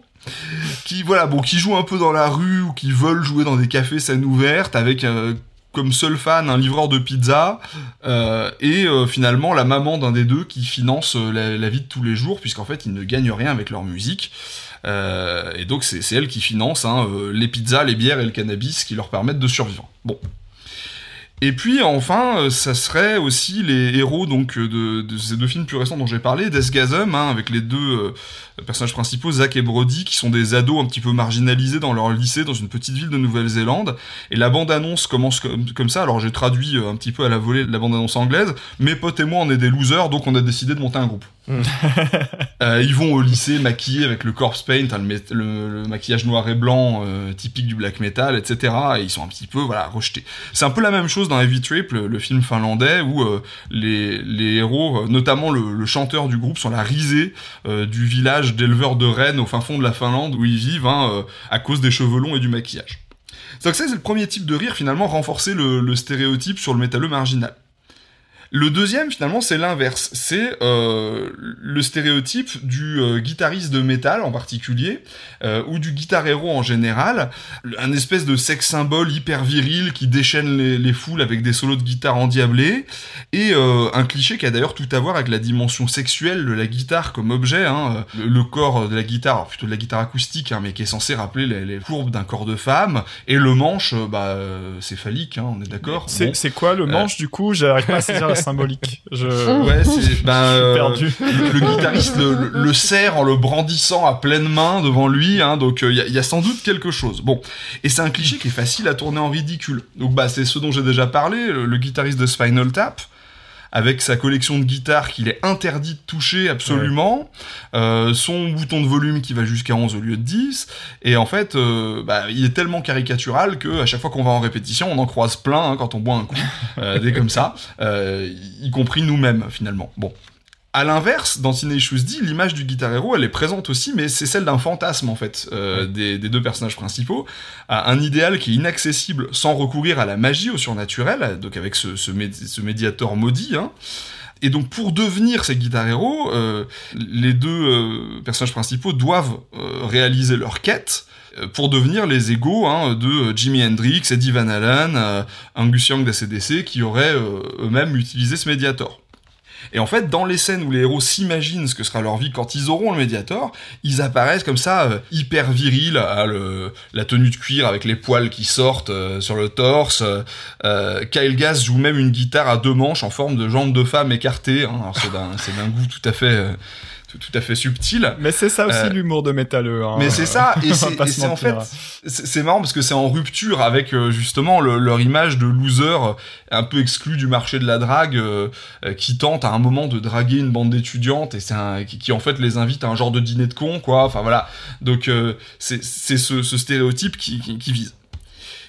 Qui voilà, bon, qui jouent un peu dans la rue ou qui veulent jouer dans des cafés scène ouverte avec euh, comme seul fan un livreur de pizza euh, et euh, finalement la maman d'un des deux qui finance euh, la, vie de tous les jours puisqu'en fait ils ne gagnent rien avec leur musique. Et donc c'est elle qui finance hein, les pizzas, les bières et le cannabis qui leur permettent de survivre. Bon. Et puis enfin, euh, ça serait aussi les héros donc euh, de, ces deux films plus récents dont j'ai parlé, Deathgasm, hein, avec les deux euh, personnages principaux, Zach et Brody, qui sont des ados un petit peu marginalisés dans leur lycée dans une petite ville de Nouvelle-Zélande. Et la bande-annonce commence comme, ça. Alors j'ai traduit un petit peu à la volée la bande-annonce anglaise. Mes potes et moi, on est des losers, donc on a décidé de monter un groupe. (laughs) Euh, ils vont au lycée maquillés avec le corpse paint, hein, le, maquillage noir et blanc euh, typique du black metal, etc. Et ils sont un petit peu voilà rejetés. C'est un peu la même chose dans Heavy Trip, le, film finlandais, où euh, les, les héros, notamment le, chanteur du groupe, sont la risée du village d'éleveurs de rennes au fin fond de la Finlande où ils vivent hein, à cause des cheveux longs et du maquillage. Donc ça, c'est le premier type de rire, finalement, renforcer le, le stéréotype sur le métalleux marginal. Le deuxième, finalement, c'est l'inverse. C'est euh, le stéréotype du euh, guitariste de métal en particulier, euh, ou du guitar héros en général, un espèce de sex symbole hyper viril qui déchaîne les, les foules avec des solos de guitare endiablés, et euh, un cliché qui a d'ailleurs tout à voir avec la dimension sexuelle de la guitare comme objet. Hein. Le, le corps de la guitare, plutôt de la guitare acoustique, hein, mais qui est censé rappeler les, les courbes d'un corps de femme, et le manche, euh, bah, euh, c'est phallique, hein, on est d'accord. C'est Bon. c'est quoi le manche du coup? J'arrive pas à saisir (laughs) symbolique. Je Ouais, c'est (laughs) ben, euh, perdu. le guitariste le, serre en le brandissant à pleine main devant lui, hein, donc il y, a- y a sans doute quelque chose. Bon, et c'est un cliché qui est facile à tourner en ridicule. Donc bah c'est ce dont j'ai déjà parlé, le, le guitariste de Spinal Tap, avec sa collection de guitares qu'il est interdit de toucher absolument, euh, son bouton de volume qui va jusqu'à 11 au lieu de 10, et en fait, euh, bah, il est tellement caricatural que à chaque fois qu'on va en répétition, on en croise plein hein, quand on boit un coup, (laughs) euh, des comme ça, y compris nous-mêmes finalement. Bon. À l'inverse, dans Tenacious D, l'image du guitar hero, elle est présente aussi, mais c'est celle d'un fantasme en fait euh, des, des deux personnages principaux, à un idéal qui est inaccessible sans recourir à la magie, au surnaturel, donc avec ce, ce, mé- ce médiateur maudit. Hein. Et donc pour devenir ces guitar héros, euh, les deux euh, personnages principaux doivent euh, réaliser leur quête euh, pour devenir les égaux hein, de Jimi Hendrix, Eddie Van Halen, euh, Angus Young d'ACDC, qui auraient eux-mêmes utilisé ce médiator. Et en fait, dans les scènes où les héros s'imaginent ce que sera leur vie quand ils auront le Mediator, ils apparaissent comme ça, euh, hyper virils, à le- la tenue de cuir avec les poils qui sortent euh, sur le torse. euh, euh, Kyle Gass joue même une guitare à deux manches en forme de jambe de femme écartée. Hein, c'est d'un, goût tout à fait, euh, tout, tout à fait subtil. Mais c'est ça aussi Euh, l'humour de métalleux. Hein. Mais c'est ça, et (laughs) c'est, en fait, c'est marrant parce que c'est en rupture avec euh, justement le- leur image de loser euh, un peu exclu du marché de la drague euh, qui tente à un moment de draguer une bande d'étudiantes et c'est un, qui, qui, en fait les invite à un genre de dîner de con quoi. Enfin voilà, donc euh, c'est c'est ce, ce stéréotype qui, qui, qui vise.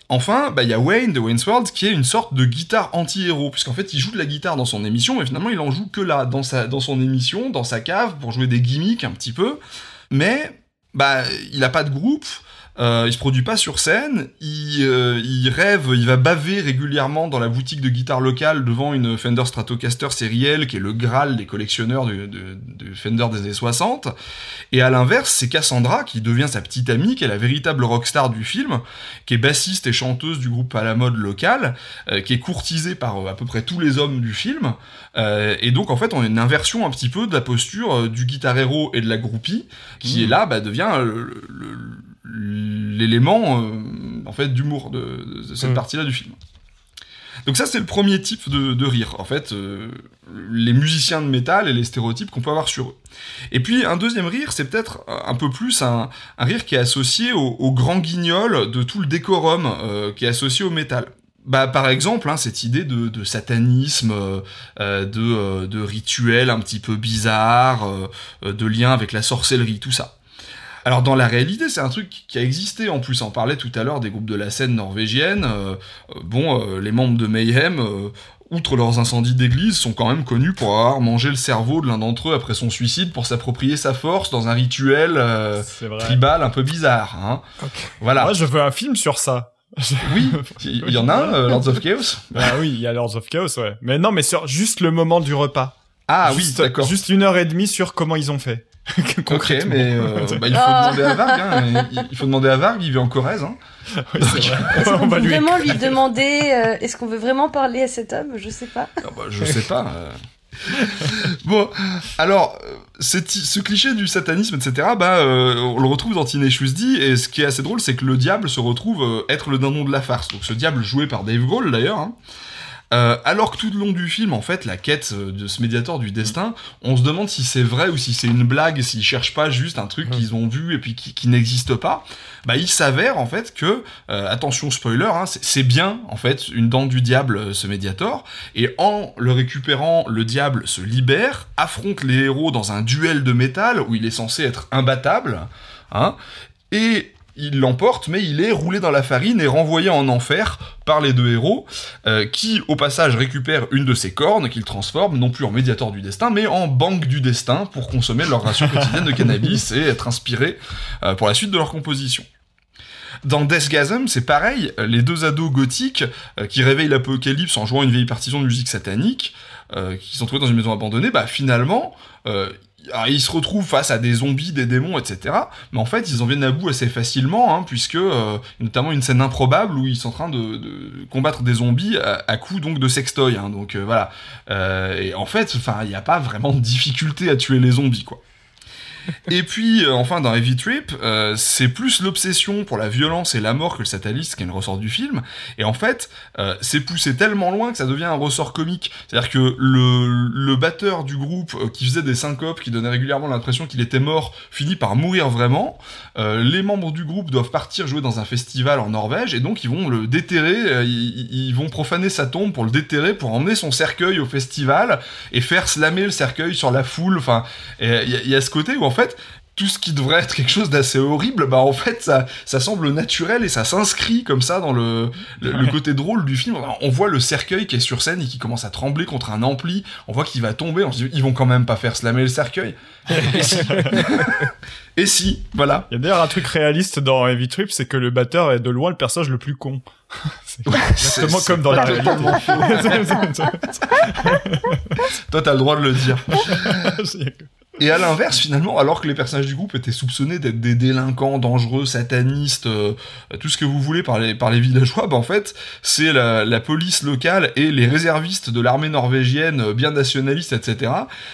Enfin, bah, il y a Wayne de Wayne's World qui est une sorte de guitare anti-héros, puisqu'en fait il joue de la guitare dans son émission, mais finalement il en joue que là, dans, sa, dans son émission, dans sa cave, pour jouer des gimmicks un petit peu. Mais bah, il a pas de groupe, euh, il se produit pas sur scène, il, euh, il rêve, il va baver régulièrement dans la boutique de guitare locale devant une Fender Stratocaster série L, qui est le Graal des collectionneurs de, de, de Fender des années 60. Et à l'inverse, c'est Cassandra qui devient sa petite amie, qui est la véritable rockstar du film, qui est bassiste et chanteuse du groupe à la mode local, euh, qui est courtisée par euh, à peu près tous les hommes du film. Euh, et donc en fait, on a une inversion un petit peu de la posture euh, du guitar héros et de la groupie, qui est là, bah, devient le- le- l'élément euh, en fait d'humour de, de cette Mm. partie-là du film. Donc ça c'est le premier type de, de rire, en fait, euh, les musiciens de métal et les stéréotypes qu'on peut avoir sur eux. Et puis un deuxième rire, c'est peut-être un peu plus un, un rire qui est associé au, au grand guignol de tout le décorum euh, qui est associé au métal. Bah, par exemple, hein, cette idée de, de satanisme, euh, euh, de, euh, de rituels un petit peu bizarres, euh, de liens avec la sorcellerie, tout ça. Alors dans la réalité, c'est un truc qui a existé. En plus, on parlait tout à l'heure des groupes de la scène norvégienne. euh, euh, bon, euh, les membres de Mayhem, euh, outre leurs incendies d'église, sont quand même connus pour avoir mangé le cerveau de l'un d'entre eux après son suicide pour s'approprier sa force dans un rituel euh, tribal un peu bizarre. Hein. Voilà. Moi, je veux un film sur ça. (laughs) Oui, il y en a un, euh, Lords of Chaos. Ah oui, il y a Lords of Chaos, ouais. Mais non, mais sur juste le moment du repas. Ah oui, d'accord. Juste une heure et demie sur comment ils ont fait. (laughs) Ok, Concrètement. mais euh, (laughs) bah, il faut Ah. demander à Varg. Hein. Il- Il faut demander à Varg, il vit en Corrèze. Hein. (laughs) Oui, vrai. On va lui vraiment lui demander euh, Est-ce qu'on veut vraiment parler à cet homme? Je sais pas. Ah bah, je sais pas. euh. bon, alors, c'est- ce cliché du satanisme, etc., bah, euh, on le retrouve dans D, et ce qui est assez drôle, c'est que le diable se retrouve euh, être le dindon de la farce. Donc ce diable joué par Dave Grohl, d'ailleurs, hein. Euh, alors que tout le long du film, en fait, la quête euh, de ce médiateur du destin, on se demande si c'est vrai ou si c'est une blague, s'ils cherchent pas juste un truc qu'ils ont vu et puis qui, qui n'existe pas. Bah, il s'avère en fait que, euh, attention spoiler, hein, c'est- bien en fait une dent du diable ce médiator, et en le récupérant, le diable se libère, affronte les héros dans un duel de métal où il est censé être imbattable, hein, et il l'emporte, mais il est roulé dans la farine et renvoyé en enfer par les deux héros, euh, qui au passage récupèrent une de ses cornes qu'ils transforment non plus en médiateur du destin, mais en banque du destin pour consommer leur ration quotidienne de cannabis et être inspirés euh, pour la suite de leur composition. Dans Deathgasm, c'est pareil, les deux ados gothiques euh, qui réveillent l'apocalypse en jouant une vieille partition de musique satanique, euh, qui sont trouvés dans une maison abandonnée, bah finalement, alors, ils se retrouvent face à des zombies, des démons, etc. Mais en fait, ils en viennent à bout assez facilement, hein, puisque euh, notamment une scène improbable où ils sont en train de, combattre des zombies à, à coups donc de sextoy. Hein, donc euh, voilà. Euh, et en fait, enfin, il n'y a pas vraiment de difficulté à tuer les zombies, quoi. Et puis, euh, enfin, dans Heavy Trip, euh, c'est plus l'obsession pour la violence et la mort que le satanisme qui est le ressort du film. Et en fait, euh, c'est poussé tellement loin que ça devient un ressort comique. C'est-à-dire que le, batteur du groupe qui faisait des syncopes, qui donnait régulièrement l'impression qu'il était mort, finit par mourir vraiment. Les membres du groupe doivent partir jouer dans un festival en Norvège et donc ils vont le déterrer, ils, vont profaner sa tombe pour le déterrer, pour emmener son cercueil au festival et faire slammer le cercueil sur la foule. Enfin, il y a ce côté où en fait tout ce qui devrait être quelque chose d'assez horrible, bah en fait ça, ça semble naturel et ça s'inscrit comme ça dans le, le, le côté drôle du film. On voit le cercueil qui est sur scène et qui commence à trembler contre un ampli. On voit qu'il va tomber. On se dit ils vont quand même pas faire slammer le cercueil. Et si, (laughs) et si? Voilà. Il y a d'ailleurs un truc réaliste dans Heavy Trip, c'est que le batteur est de loin le personnage le plus con. (laughs) C'est exactement comme dans la réalité. (laughs) Toi t'as le droit de le dire. Et à l'inverse, finalement, alors que les personnages du groupe étaient soupçonnés d'être des délinquants dangereux, satanistes, euh, tout ce que vous voulez par les, par les villageois, bah en fait, c'est la, la police locale et les réservistes de l'armée norvégienne, euh, bien nationalistes, etc.,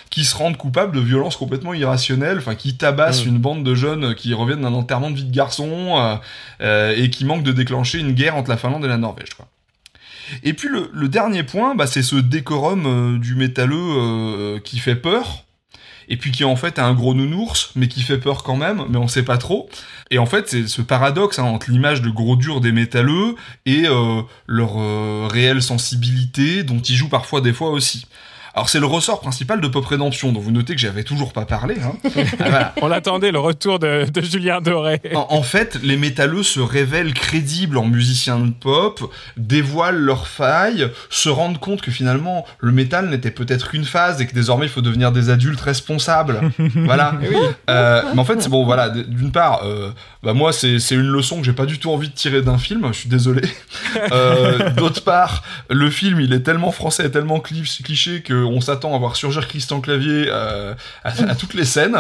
qui se rendent coupables de violences complètement irrationnelles, enfin, qui tabassent Mm. une bande de jeunes qui reviennent d'un enterrement de vie de garçon, euh, euh, et qui manquent de déclencher une guerre entre la Finlande et la Norvège, quoi. Et puis le, le dernier point, bah, c'est ce décorum euh, du métalleux euh, qui fait peur, et puis qui en fait est un gros nounours, mais qui fait peur quand même, mais on sait pas trop. Et en fait, c'est ce paradoxe hein, entre l'image de gros dur des métalleux et euh, leur euh, réelle sensibilité, dont ils jouent parfois des fois aussi. Alors c'est le ressort principal de Pop Rédemption, dont vous notez que j'avais toujours pas parlé. Hein. (laughs) Ah, voilà. On attendait le retour de, de Julien Doré. En, en fait, les métalleux se révèlent crédibles en musiciens de pop, dévoilent leurs failles, se rendent compte que finalement le métal n'était peut-être qu'une phase et que désormais il faut devenir des adultes responsables. (laughs) voilà. Euh, mais en fait, c'est bon, voilà. D'une part, euh, bah moi c'est une leçon que j'ai pas du tout envie de tirer d'un film. Je suis désolé. (laughs) Euh, D'autre part, le film il est tellement français, et tellement cli- cliché que on s'attend à voir surgir Christian Clavier euh, à, à (laughs) toutes les scènes.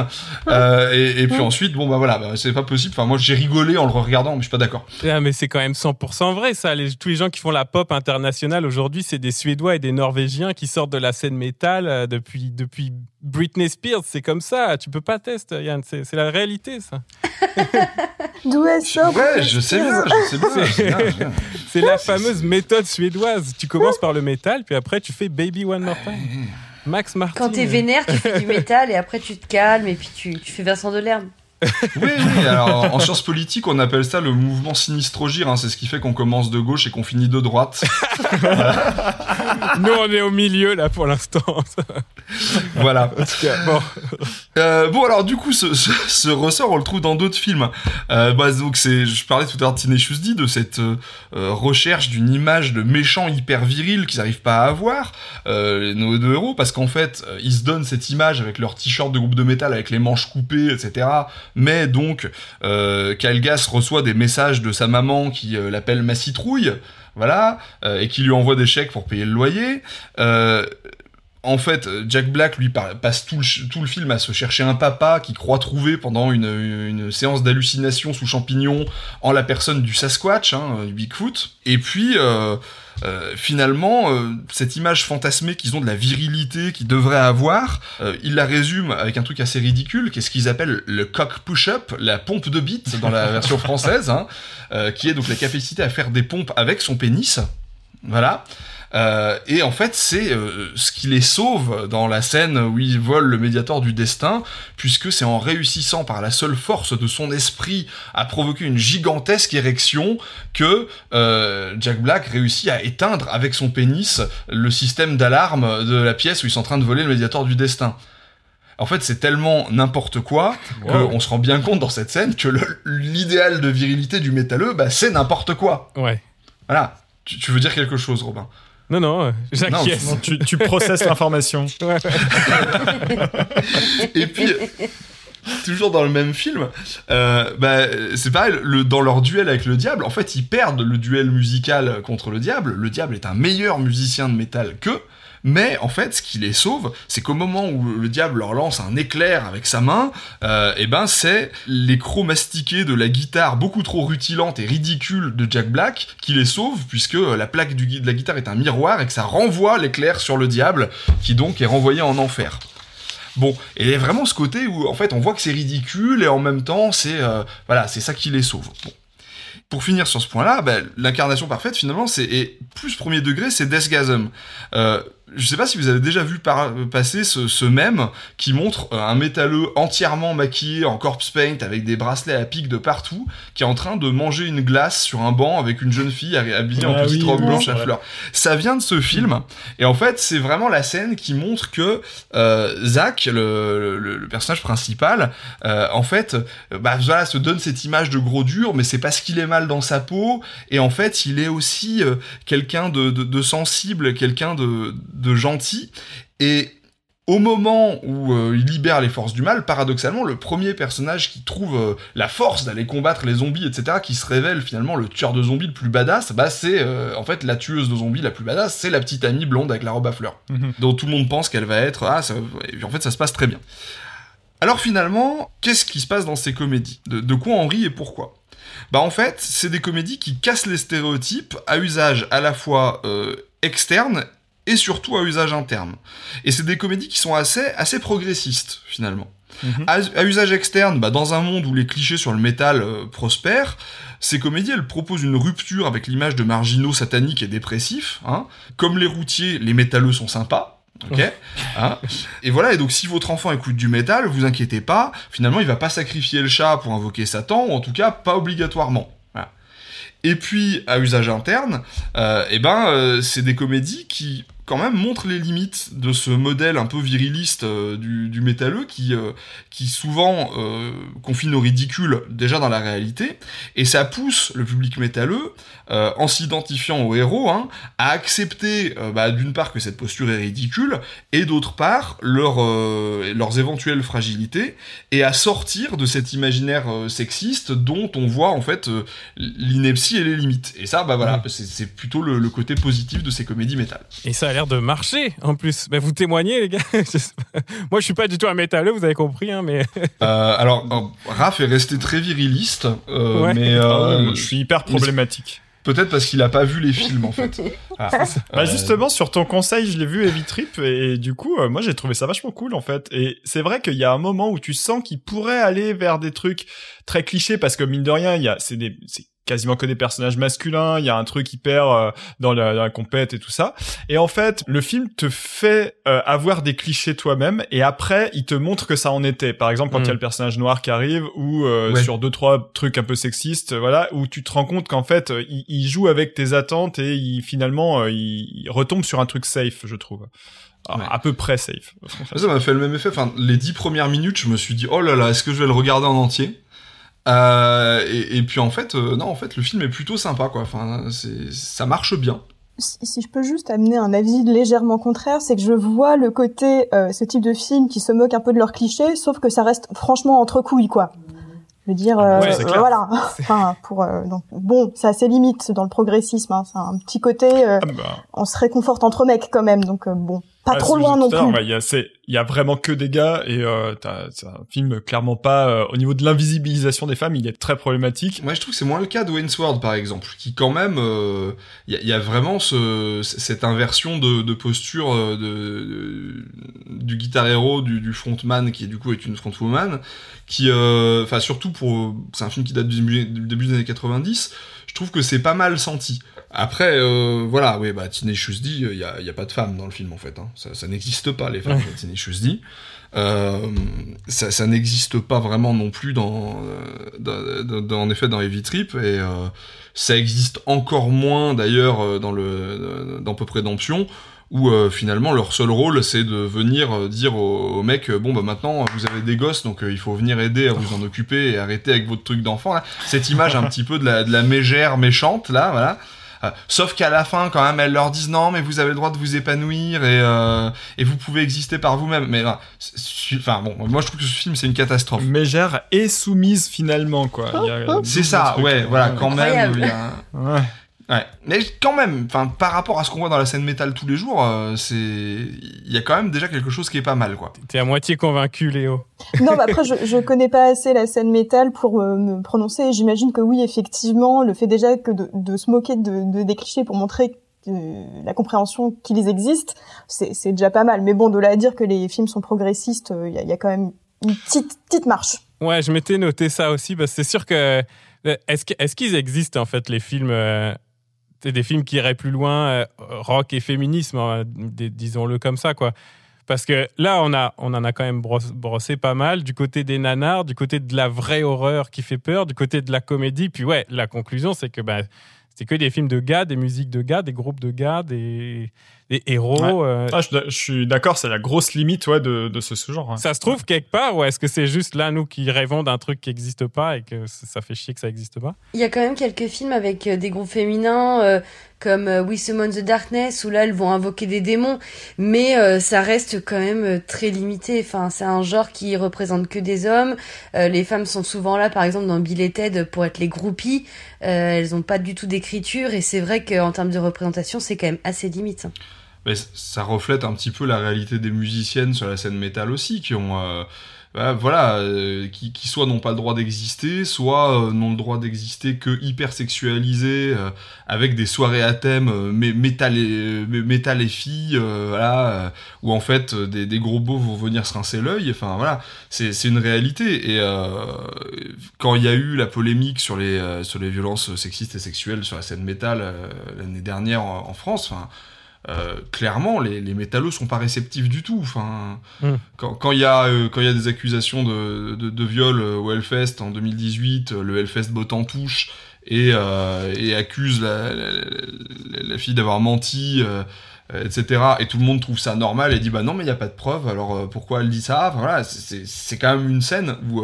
Euh, et, et puis ensuite, bon bah voilà, bah, c'est pas possible. Enfin moi j'ai rigolé en le regardant, mais je suis pas d'accord. Ah, mais c'est quand même 100% vrai, ça. Les- tous les gens qui font la pop internationale aujourd'hui, c'est des Suédois et des Norvégiens qui sortent de la scène métal euh, depuis, depuis Britney Spears. C'est comme ça. Tu peux pas tester, Yann. C'est c'est la réalité, ça. (laughs) D'où est ça Ouais, je sais bien, je sais bien. je sais bien, je sais bien. C'est la fameuse méthode suédoise. Tu commences par le métal, puis après, tu fais Baby One More Time. Max Martin. Quand t'es vénère, tu fais du métal et après tu te calmes et puis tu, fais Vincent Delerme. Oui, oui, alors en sciences politiques, on appelle ça le mouvement sinistrogir. Hein, c'est ce qui fait qu'on commence de gauche et qu'on finit de droite. Nous, on est au milieu, là, pour l'instant. voilà. bon. Euh, bon, alors du coup, ce, ce, ce ressort, on le trouve dans d'autres films. Euh, bah, donc, c'est, je parlais tout à l'heure de Tenacious D, de cette euh, euh, recherche d'une image de méchant hyper viril qu'ils n'arrivent pas à avoir, euh, nos deux héros, parce qu'en fait, euh, ils se donnent cette image avec leur t-shirt de groupe de métal avec les manches coupées, etc. Mais donc, euh, Kalgas reçoit des messages de sa maman qui euh, l'appelle ma citrouille, voilà, euh, et qui lui envoie des chèques pour payer le loyer. Euh, en fait, Jack Black, lui, passe tout le, film à se chercher un papa qu'il croit trouver pendant une, séance d'hallucination sous champignons en la personne du Sasquatch, hein, du Bigfoot. Et puis, euh, finalement, euh, cette image fantasmée qu'ils ont de la virilité qu'ils devraient avoir, euh, ils la résument avec un truc assez ridicule, qu'est-ce qu'ils appellent le cock push-up, la pompe de bite dans la version française, hein, qui est donc la capacité à faire des pompes avec son pénis. Voilà. Euh, et en fait, c'est euh, ce qui les sauve dans la scène où ils volent le médiator du destin, puisque c'est en réussissant par la seule force de son esprit à provoquer une gigantesque érection que euh, Jack Black réussit à éteindre avec son pénis le système d'alarme de la pièce où ils sont en train de voler le médiator du destin. En fait, c'est tellement n'importe quoi Wow. qu'on se rend bien compte dans cette scène que l'idéal de virilité du métalleux, bah, c'est n'importe quoi. Ouais. Voilà. Tu, tu veux dire quelque chose, Robin? Non, non, euh, j'acquiesce. Non, tu, tu processes l'information. (laughs) Ouais. (laughs) Et puis, toujours dans le même film, euh, bah, c'est pareil, le, dans leur duel avec le diable, en fait, ils perdent le duel musical contre le diable. Le diable est un meilleur musicien de métal qu'eux. Mais en fait, ce qui les sauve, c'est qu'au moment où le diable leur lance un éclair avec sa main, euh, et ben c'est les chromastiqués de la guitare beaucoup trop rutilante et ridicule de Jack Black qui les sauve, puisque la plaque du, de la guitare est un miroir et que ça renvoie l'éclair sur le diable, qui donc est renvoyé en enfer. Bon, et il y a vraiment ce côté où en fait on voit que c'est ridicule et en même temps c'est euh, voilà c'est ça qui les sauve. Pour finir sur ce point-là, bah, l'incarnation parfaite finalement c'est et plus premier degré c'est Deathgasm. Euh, je sais pas si vous avez déjà vu par, passer ce, ce mème qui montre euh, un métalleux entièrement maquillé en corpse paint avec des bracelets à pic de partout qui est en train de manger une glace sur un banc avec une jeune fille habillée en Ah petite oui, robe oui, blanche à fleurs. Ça vient de ce film et en fait c'est vraiment la scène qui montre que euh, Zach, le, le- le personnage principal, euh, en fait, euh, bah voilà, se donne cette image de gros dur, mais c'est parce qu'il est mal dans sa peau et en fait il est aussi euh, quelqu'un de, de, de sensible, quelqu'un de, de gentil et au moment où euh, il libère les forces du mal, paradoxalement, le premier personnage qui trouve euh, la force d'aller combattre les zombies, etc., qui se révèle finalement le tueur de zombies le plus badass, bah c'est euh, en fait la tueuse de zombies la plus badass, c'est la petite amie blonde avec la robe à fleurs, Mhm. dont tout le monde pense qu'elle va être, ah, ça- et puis en fait ça se passe très bien. Alors finalement, qu'est-ce qui se passe dans ces comédies? De, de quoi on rit et pourquoi? Bah en fait, c'est des comédies qui cassent les stéréotypes à usage à la fois externe et surtout à usage interne. Et c'est des comédies qui sont assez, assez progressistes, finalement. Mhm. À, à usage externe, bah, dans un monde où les clichés sur le métal euh, prospèrent, ces comédies, elles proposent une rupture avec l'image de marginaux sataniques et dépressifs. Hein. Comme les routiers, les métalleux sont sympas. Ok, hein. et voilà. Et donc, si votre enfant écoute du métal, vous inquiétez pas. Finalement, il va pas sacrifier le chat pour invoquer Satan, ou en tout cas pas obligatoirement. Et puis, à usage interne, euh, eh ben, euh, c'est des comédies qui, quand même, montrent les limites de ce modèle un peu viriliste euh, du, du métalleux qui, euh, qui souvent euh, confine au ridicule déjà dans la réalité. Et ça pousse le public métalleux, en s'identifiant au héros, hein, à accepter, bah, d'une part, que cette posture est ridicule, et d'autre part, leur, leurs éventuelles fragilités, et à sortir de cet imaginaire sexiste dont on voit, en fait, l'ineptie et les limites. Et ça, bah voilà, c'est- c'est plutôt le, le côté positif de ces comédies métal. Et ça a l'air de marcher en plus. Mais vous témoignez, les gars. (laughs) Moi, je suis pas du tout un métalleux, vous avez compris, hein, mais (laughs) Euh, alors, euh, Raph est resté très viriliste, euh, Ouais. mais Ah euh, moi, je suis hyper problématique. peut-être parce qu'il a pas vu les films, en fait. (laughs) Ah. Bah justement sur ton conseil, je l'ai vu Heavy Trip et, du coup euh, moi j'ai trouvé ça vachement cool en fait. Et c'est vrai qu'il y a un moment où tu sens qu'il pourrait aller vers des trucs très clichés parce que mine de rien, il y a c'est des c'est quasiment que des personnages masculins, il y a un truc hyper euh, dans, la, dans la compète et tout ça. Et en fait, le film te fait euh, avoir des clichés toi-même et après, il te montre que ça en était. Par exemple, quand il y a Mm. le personnage noir qui arrive ou euh, Ouais. sur deux trois trucs un peu sexistes, voilà, où tu te rends compte qu'en fait, euh, il, il joue avec tes attentes et il finalement euh, il, il retombe sur un truc safe, je trouve. À- Ouais. À peu près safe. Ça m'a fait le même effet. Enfin, les dix premières minutes, je me suis dit, oh là là, est-ce que je vais le regarder en entier? Euh, et, et puis en fait, euh, non, en fait, le film est plutôt sympa, quoi. Enfin, c'est, ça marche bien. si, si je peux juste amener un avis légèrement contraire, c'est que je vois le côté, euh, ce type de film qui se moque un peu de leurs clichés, sauf que ça reste franchement entre couilles, quoi. Je veux dire, euh, Ouais, c'est euh, voilà. (laughs) Enfin, pour euh, donc bon, ça a ses limites dans le progressisme. Hein. C'est un petit côté, euh, Ah bah, on se réconforte entre mecs quand même, donc euh, bon, pas ah, trop loin non plus. ouais, Il y a, c'est, il y a vraiment que des gars et euh, t'as- c'est un film clairement pas euh, au niveau de l'invisibilisation des femmes, il est très problématique. Moi, je trouve que c'est moins le cas de Wayne's World, par exemple, qui quand même, euh, il y, a- il y a vraiment ce, cette inversion de, de posture euh, de, de- du guitar hero, du, du frontman, qui du coup est une frontwoman, qui, euh, enfin surtout pour, c'est un film qui date du début, du début des années 90. Je trouve que c'est pas mal senti. Après, euh, voilà, oui, bah D, il y a, y a pas de femmes dans le film en fait. Hein. Ça, ça n'existe pas les femmes Ouais. de Tenacious D. Euh, ça, ça n'existe pas vraiment non plus dans, euh, dans, dans- dans- en effet dans Heavy Trip et euh, ça existe encore moins d'ailleurs euh, dans le dans Pop Redemption où euh, finalement leur seul rôle c'est de venir euh, dire aux, aux mecs euh, bon bah maintenant vous avez des gosses donc euh, il faut venir aider à vous en occuper et arrêter avec votre truc d'enfant là cette image un petit peu de la de la mégère méchante là voilà sauf qu'à la fin, quand même, elles leur disent non, mais vous avez le droit de vous épanouir et et vous pouvez exister par vous-même. Mais enfin bon, moi je trouve que ce film c'est une catastrophe. Mégère est soumise finalement quoi. C'est ça, ouais, voilà, quand même. Ouais. Ouais, mais quand même, enfin, par rapport à ce qu'on voit dans la scène métal tous les jours, euh, c'est, il y a quand même déjà quelque chose qui est pas mal, quoi. T'es à moitié convaincu, Léo. (laughs) non, bah après, je, je connais pas assez la scène métal pour euh, me prononcer. J'imagine que oui, effectivement, le fait déjà que de, de se moquer de, de, des clichés pour montrer la compréhension qu'ils existent, c'est déjà pas mal. Mais bon, de là à dire que les films sont progressistes, euh, il y, a, y, a, quand même une petite petite marche. Ouais, je m'étais noté ça aussi, parce que c'est sûr que est-ce qu'ils existent en fait les films des films qui iraient plus loin, euh, rock et féminisme, hein, disons-le comme ça, quoi. Parce que là, on, a, on en a quand même brossé pas mal du côté des nanars, du côté de la vraie horreur qui fait peur, du côté de la comédie. Puis ouais, la conclusion, c'est que ben, c'est que des films de gars, des musiques de gars, des groupes de gars, des, des héros. Euh. Ah, je, suis d'accord, c'est la grosse limite ouais, de, de ce, ce genre. Ça se trouve quelque part ou est-ce que c'est juste là, nous, qui rêvons d'un truc qui n'existe pas et que ça fait chier que ça n'existe pas? Il y a quand même quelques films avec euh, des groupes féminins euh, comme We Summon the Darkness où là, elles vont invoquer des démons, mais ça reste quand même très limité. Enfin, c'est un genre qui représente que des hommes. les femmes sont souvent là, par exemple, dans Bill et Ted pour être les groupies. elles n'ont pas du tout d'écriture et c'est vrai qu'en termes de représentation, c'est quand même assez limite ça reflète un petit peu la réalité des musiciennes sur la scène métal aussi, qui ont, euh, bah, voilà, euh, qui, qui, soit n'ont pas le droit d'exister, soit euh, n'ont le droit d'exister que hyper sexualisés, avec des soirées à thème métal et, métal et filles, voilà, où en fait des, des, gros beaux vont venir se rincer l'œil. Enfin voilà, c'est une réalité. Et quand il y a eu la polémique sur les sur les violences sexistes et sexuelles sur la scène métal l'année dernière en, en France, enfin euh, clairement, les, les métallos sont pas réceptifs du tout. Enfin, hmm. quand il y a euh, quand y a des accusations de, de, de, viol euh, au Hellfest en 2018, le Hellfest botte en touche et, et accuse la, la, la, fille d'avoir menti. etc. Et tout le monde trouve ça normal et dit bah non mais il y a pas de preuve alors pourquoi elle dit ça? Enfin, voilà c'est quand même une scène où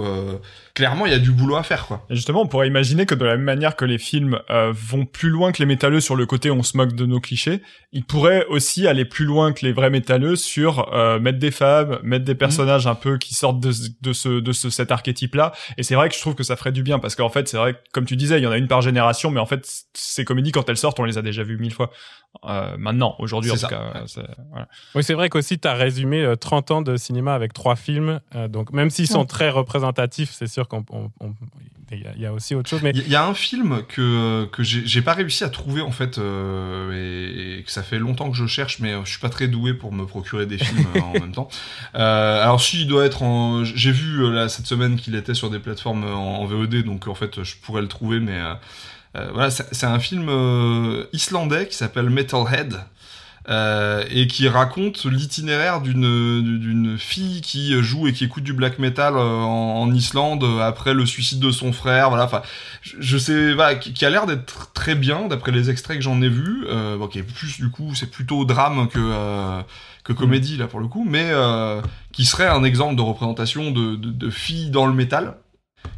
clairement, il y a du boulot à faire, quoi. Et justement, on pourrait imaginer que de la même manière que les films euh, vont plus loin que les métalleux sur le côté on se moque de nos clichés, ils pourraient aussi aller plus loin que les vrais métalleux sur euh, mettre des femmes, mettre des personnages un peu qui sortent de, de ce de ce, cet archétype-là. Et c'est vrai que je trouve que ça ferait du bien parce qu'en fait, c'est vrai que comme tu disais, il y en a une par génération, mais en fait, ces comédies quand elles sortent, on les a déjà vues mille fois. Euh, maintenant, aujourd'hui en tout cas. Voilà. Oui, c'est vrai qu'aussi tu as résumé 30 ans de cinéma avec trois films, donc même s'ils sont très représentatifs, c'est sûr il y a aussi autre chose. Mais il y a un film que que j'ai pas réussi à trouver en fait euh, et, que ça fait longtemps que je cherche, mais je suis pas très doué pour me procurer des films euh, en (laughs) même temps. Euh, alors si il doit être en, j'ai vu là cette semaine qu'il était sur des plateformes en, VOD, donc en fait je pourrais le trouver, mais voilà, c'est un film islandais qui s'appelle Metalhead. Euh, et qui raconte l'itinéraire d'une fille qui joue et qui écoute du black metal euh, en, Islande après le suicide de son frère voilà enfin je, sais voilà, qui, a l'air d'être très bien d'après les extraits que j'en ai vus euh, bon, qui est plus du coup c'est plutôt drame que euh, que comédie là pour le coup mais qui serait un exemple de représentation de, de, de filles dans le métal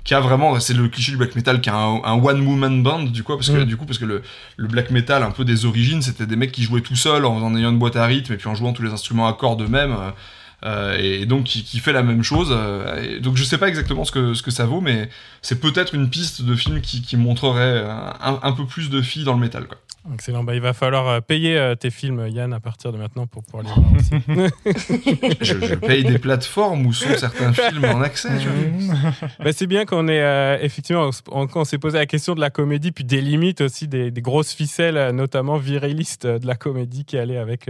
qui a vraiment c'est le cliché du black metal qui a un, un one woman band du coup parce que mm. du coup parce que le, le black metal un peu des origines c'était des mecs qui jouaient tout seuls en, en, ayant une boîte à rythme et puis en jouant tous les instruments à cordes eux-mêmes euh, euh, et donc qui, qui, fait la même chose. Euh, donc je sais pas exactement ce que ce que ça vaut, mais c'est peut-être une piste de film qui, qui montrerait un, un, peu plus de filles dans le métal. Quoi. Excellent. Bah, il va falloir euh, payer euh, tes films, Yann, à partir de maintenant pour pouvoir les voir aussi. (laughs) je, je, paye des plateformes où sont certains films en accès. (laughs) bah, c'est bien qu'on ait euh, effectivement, on, on s'est posé la question de la comédie, puis des limites aussi, des, des grosses ficelles, notamment virilistes de la comédie qui allait avec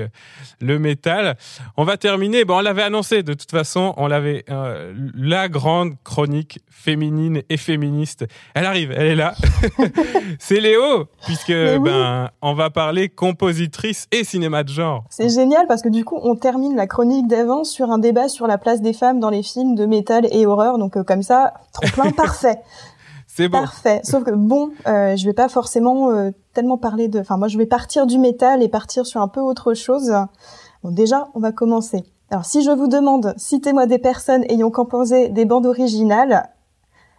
le métal. On va terminer. Bon, on l'avait annoncé de toute façon, on l'avait la grande chronique féminine et féministe. Elle arrive, elle est là. (laughs) c'est Léo, puisque ben on va parler compositrice et cinéma de genre. C'est génial parce que du coup, on termine la chronique d'avant sur un débat sur la place des femmes dans les films de métal et horreur. Donc euh, comme ça, trop plein (laughs) parfait. C'est bon. Parfait. Sauf que bon, euh, je vais pas forcément euh, tellement parler de. Enfin, moi, je vais partir du métal et partir sur un peu autre chose. Bon, déjà, on va commencer. Alors, si je vous demande, citez-moi des personnes ayant composé des bandes originales,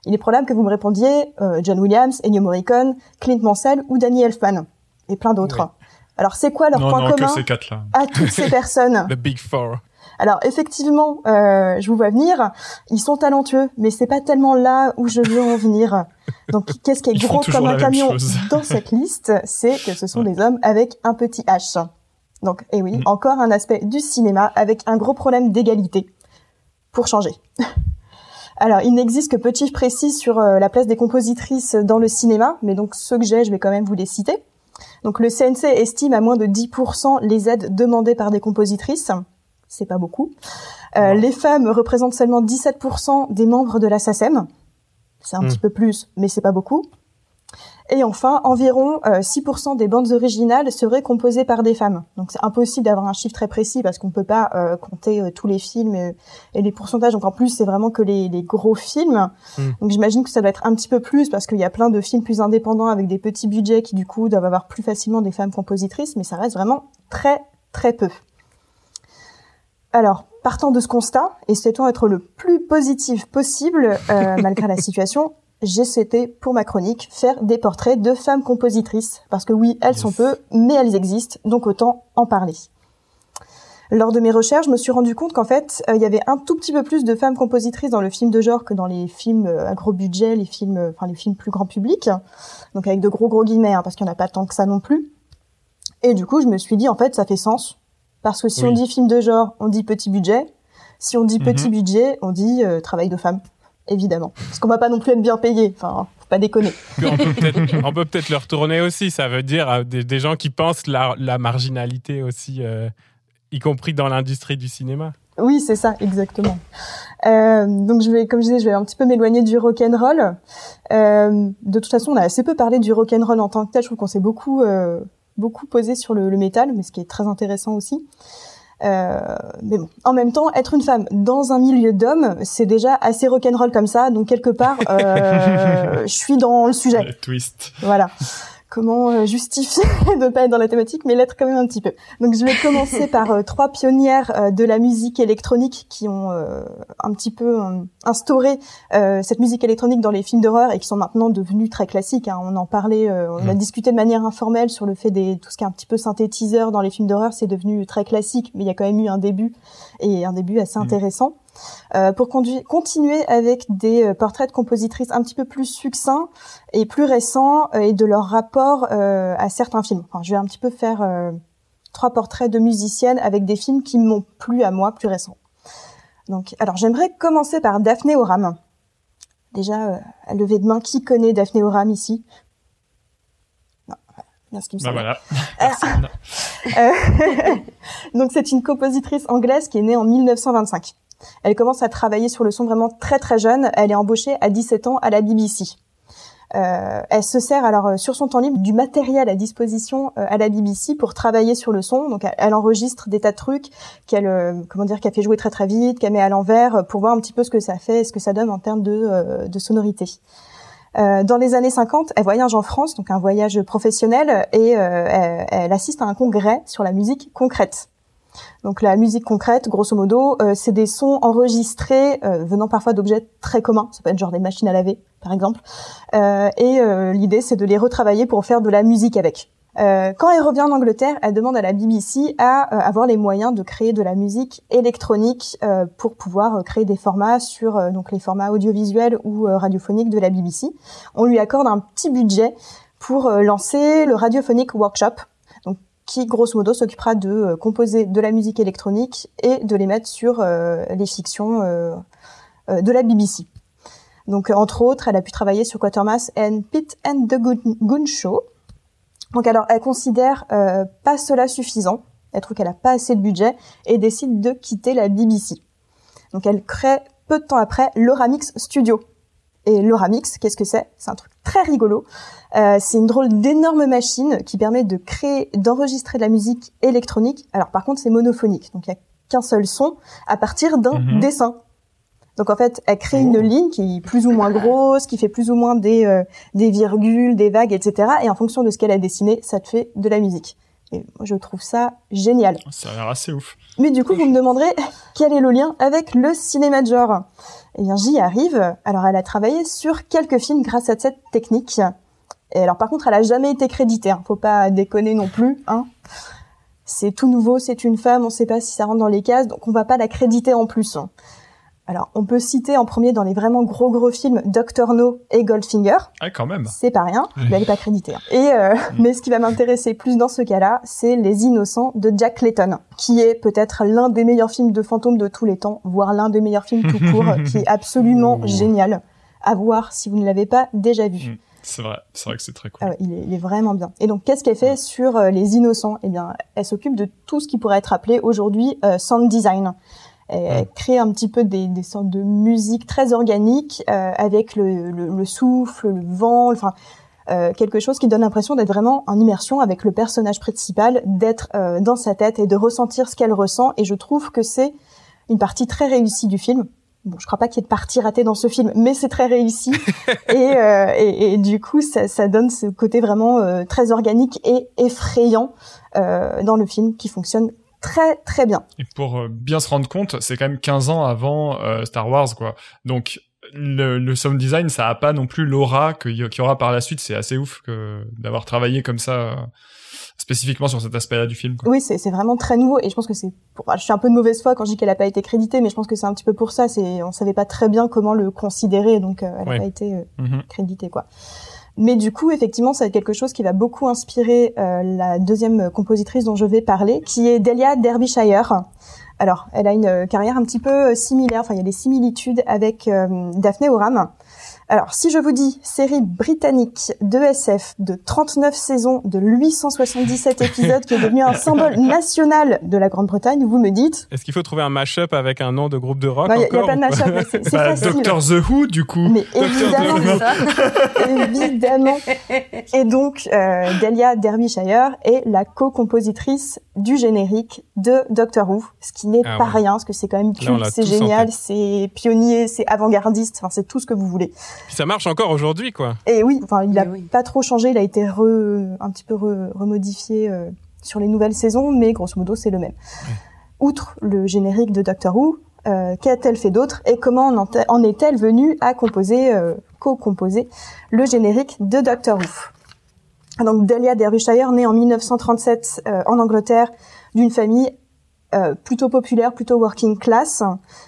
il est probable que vous me répondiez euh, John Williams, Ennio Morricone, Clint Mansell ou Danny Elfman. Et plein d'autres. Alors c'est quoi leur non, point non, commun que ces quatre là. à toutes ces (laughs) personnes? The Big Four. Alors effectivement, euh, je vous vois venir, ils sont talentueux, mais c'est pas tellement là où je veux en venir. Donc qu'est-ce qui est Ils gros comme un camion dans cette liste C'est que ce sont des hommes avec un petit H. Donc, et oui, Mm. encore un aspect du cinéma avec un gros problème d'égalité. Pour changer. (laughs) Alors, il n'existe que peu de chiffres précis sur euh, la place des compositrices dans le cinéma, mais donc ceux que j'ai, je vais quand même vous les citer. Donc, le CNC estime à moins de 10% les aides demandées par des compositrices. C'est pas beaucoup. Euh, les femmes représentent seulement 17% des membres de la SACEM. C'est un Mm. petit peu plus, mais c'est pas beaucoup. Et enfin, environ euh, 6% des bandes originales seraient composées par des femmes. Donc c'est impossible d'avoir un chiffre très précis parce qu'on peut pas euh, compter euh, tous les films et, les pourcentages. Donc en plus, c'est vraiment que les, les gros films. Mm. Donc j'imagine que ça doit être un petit peu plus parce qu'il y a plein de films plus indépendants avec des petits budgets qui du coup doivent avoir plus facilement des femmes compositrices, mais ça reste vraiment très très peu. Alors, partant de ce constat, et souhaitant être le plus positif possible, euh, malgré la (laughs) situation, j'ai souhaité, pour ma chronique, faire des portraits de femmes compositrices. Parce que oui, elles Yes. sont peu, mais elles existent, donc autant en parler. Lors de mes recherches, je me suis rendu compte qu'en fait, euh, il y avait un tout petit peu plus de femmes compositrices dans le film de genre que dans les films euh, à gros budget, les films, euh, enfin les films plus grand public. Donc avec de gros gros guillemets, hein, parce qu'il n'y en a pas tant que ça non plus. Et du coup, je me suis dit, en fait, ça fait sens. Parce que si Oui. on dit film de genre, on dit petit budget. Si on dit petit Mhm. budget, on dit travail de femme, évidemment. Parce qu'on va pas non plus être bien payé. Enfin, faut pas déconner. (laughs) On peut peut-être peut le retourner aussi. Ça veut dire euh, des, des gens qui pensent la, la marginalité aussi, euh, y compris dans l'industrie du cinéma. Oui, c'est ça, exactement. Euh, donc je vais, comme je disais, je vais un petit peu m'éloigner du rock and roll. Euh, de toute façon, on a assez peu parlé du rock and roll en tant que tel. Je trouve qu'on s'est beaucoup, beaucoup posé sur le, le métal, mais ce qui est très intéressant aussi. Euh, mais bon, en même temps, être une femme dans un milieu d'hommes, c'est déjà assez rock and roll comme ça. Donc quelque part, euh, (laughs) je suis dans le sujet. Le twist. Voilà. Comment euh, justifier (laughs) de pas être dans la thématique, mais l'être quand même un petit peu. Donc je vais commencer par euh, trois pionnières euh, de la musique électronique qui ont euh, un petit peu euh, instauré euh, cette musique électronique dans les films d'horreur et qui sont maintenant devenues très classiques. hein. On en parlait, euh, on a Mm. discuté de manière informelle sur le fait des tout ce qui est un petit peu synthétiseur dans les films d'horreur, c'est devenu très classique, mais il y a quand même eu un début et un début assez Mm. intéressant. Euh, pour continuer avec des euh, portraits de compositrices un petit peu plus succincts et plus récents euh, et de leur rapport euh, à certains films. Enfin, je vais un petit peu faire euh, trois portraits de musiciennes avec des films qui m'ont plu à moi, plus récents. Donc, alors j'aimerais commencer par Daphné Oram. Déjà, euh, à lever de main, qui connaît Daphné Oram ici? Non, bien ce qui me Bah voilà. Ah. (laughs) Donc c'est une compositrice anglaise qui est née en 1925. Elle commence à travailler sur le son vraiment très très jeune. Elle est embauchée à 17 ans à la BBC. Euh, elle se sert alors euh, sur son temps libre du matériel à disposition euh, à la BBC pour travailler sur le son. Donc elle, enregistre des tas de trucs qu'elle comment dire qu'elle fait jouer très très vite, qu'elle met à l'envers pour voir un petit peu ce que ça fait, ce que ça donne en termes de, sonorité. Dans les années 50, elle voyage en France, donc un voyage professionnel, et elle assiste à un congrès sur la musique concrète. Donc la musique concrète, grosso modo, euh, c'est des sons enregistrés euh, venant parfois d'objets très communs, ça peut être genre des machines à laver, par exemple. Euh, et l'idée, c'est de les retravailler pour faire de la musique avec. Quand elle revient en Angleterre, elle demande à la BBC à avoir les moyens de créer de la musique électronique pour pouvoir créer des formats sur donc les formats audiovisuels ou radiophoniques de la BBC. On lui accorde un petit budget pour lancer le Radiophonic Workshop, qui grosso modo s'occupera de euh, composer de la musique électronique et de les mettre sur euh, les fictions euh, de la BBC. Donc, entre autres, elle a pu travailler sur Quatermass and Pit and the Goon, Show. Donc, alors, elle considère pas cela suffisant. Elle trouve qu'elle a pas assez de budget et décide de quitter la BBC. Donc, elle crée peu de temps après l'Oramix Studio. Et l'Oramix, qu'est-ce que c'est? C'est un truc très rigolo. Euh, c'est une drôle d'énorme machine qui permet de créer, d'enregistrer de la musique électronique. Alors, par contre, c'est monophonique. Donc, il y a qu'un seul son à partir d'un Mhm. dessin. Donc en fait, elle crée une ligne qui est plus ou moins grosse, qui fait plus ou moins des, euh, des virgules, des vagues, etc. Et en fonction de ce qu'elle a dessiné, ça te fait de la musique. Et moi, je trouve ça génial. Ça a l'air assez ouf. Mais du coup, vous me demanderez (laughs) quel est le lien avec le cinéma de genre? Eh bien, j'y arrive. Alors, elle a travaillé sur quelques films grâce à cette technique. Et alors par contre, elle a jamais été créditée. Hein. Faut pas déconner non plus. Hein. C'est tout nouveau, c'est une femme, on sait pas si ça rentre dans les cases, donc on va pas la créditer en plus. Alors, on peut citer en premier dans les vraiment gros gros films Doctor No et Goldfinger. Ah, quand même. C'est pas rien, mais elle est pas créditée. Hein. Et euh, (laughs) mais ce qui va m'intéresser plus dans ce cas-là, c'est Les Innocents de Jack Clayton, qui est peut-être l'un des meilleurs films de fantômes de tous les temps, voire l'un des meilleurs films tout court, (laughs) qui est absolument génial à voir si vous ne l'avez pas déjà vu. Mm. C'est vrai, c'est vrai que c'est très cool. Ah ouais, il, est, il, est, vraiment bien. Et donc, qu'est-ce qu'elle fait sur euh, les innocents? Eh bien, elle s'occupe de tout ce qui pourrait être appelé aujourd'hui euh, sound design. Elle crée un petit peu des, des sortes de musique très organique euh, avec le, le, le, souffle, le vent, enfin euh, quelque chose qui donne l'impression d'être vraiment en immersion avec le personnage principal, d'être euh, dans sa tête et de ressentir ce qu'elle ressent. Et je trouve que c'est une partie très réussie du film. Bon, je crois pas qu'il y ait de partie ratée dans ce film, mais c'est très réussi. (laughs) et, euh, et, et, du coup, ça, ça, donne ce côté vraiment euh, très organique et effrayant euh, dans le film qui fonctionne très très bien. Et pour euh, bien se rendre compte, c'est quand même 15 ans avant euh, Star Wars, quoi. Donc le, le sound design, ça a pas non plus l'aura qu'il y aura par la suite. C'est assez ouf que d'avoir travaillé comme ça euh, spécifiquement sur cet aspect-là du film. Quoi. Oui, c'est vraiment très nouveau et je pense que c'est. Pour... Je suis un peu de mauvaise foi quand je dis qu'elle a pas été créditée, mais je pense que c'est un petit peu pour ça. C'est on savait pas très bien comment le considérer, donc elle a ouais. pas été mm -hmm. créditée, quoi. Mais du coup, effectivement, c'est quelque chose qui va beaucoup inspirer euh, la deuxième compositrice dont je vais parler, qui est Delia Derbyshire. Alors, elle a une carrière un petit peu similaire, enfin, il y a des similitudes avec euh, Daphné Oram. Alors, si je vous dis série britannique de SF de 39 saisons de 877 (laughs) épisodes qui est devenu un symbole national de la Grande-Bretagne, vous me dites Est-ce qu'il faut trouver un mash-up avec un nom de groupe de rock Il bah, n'y a, pas de mash-up, c'est bah, facile. Doctor The Who, du coup. Mais évidemment, (laughs) évidemment. Et donc, euh, Delia Derbyshire est la co-compositrice du générique de Doctor Who, ce qui n'est ah, pas ouais. rien, parce que c'est quand même culte, c'est génial, c'est pionnier, c'est avant-gardiste, enfin c'est tout ce que vous voulez. Puis ça marche encore aujourd'hui, quoi. Et oui, enfin il a oui. pas trop changé, il a été re, un petit peu re, remodifié euh, sur les nouvelles saisons, mais grosso modo c'est le même. Ouais. Outre le générique de Doctor Who, euh, qu'a-t-elle fait d'autre et comment en, en est-elle venue à composer, euh, co-composer le générique de Doctor Who? Donc Delia Derbyshire, née en 1937 euh, en Angleterre, d'une famille euh, plutôt populaire, plutôt working class.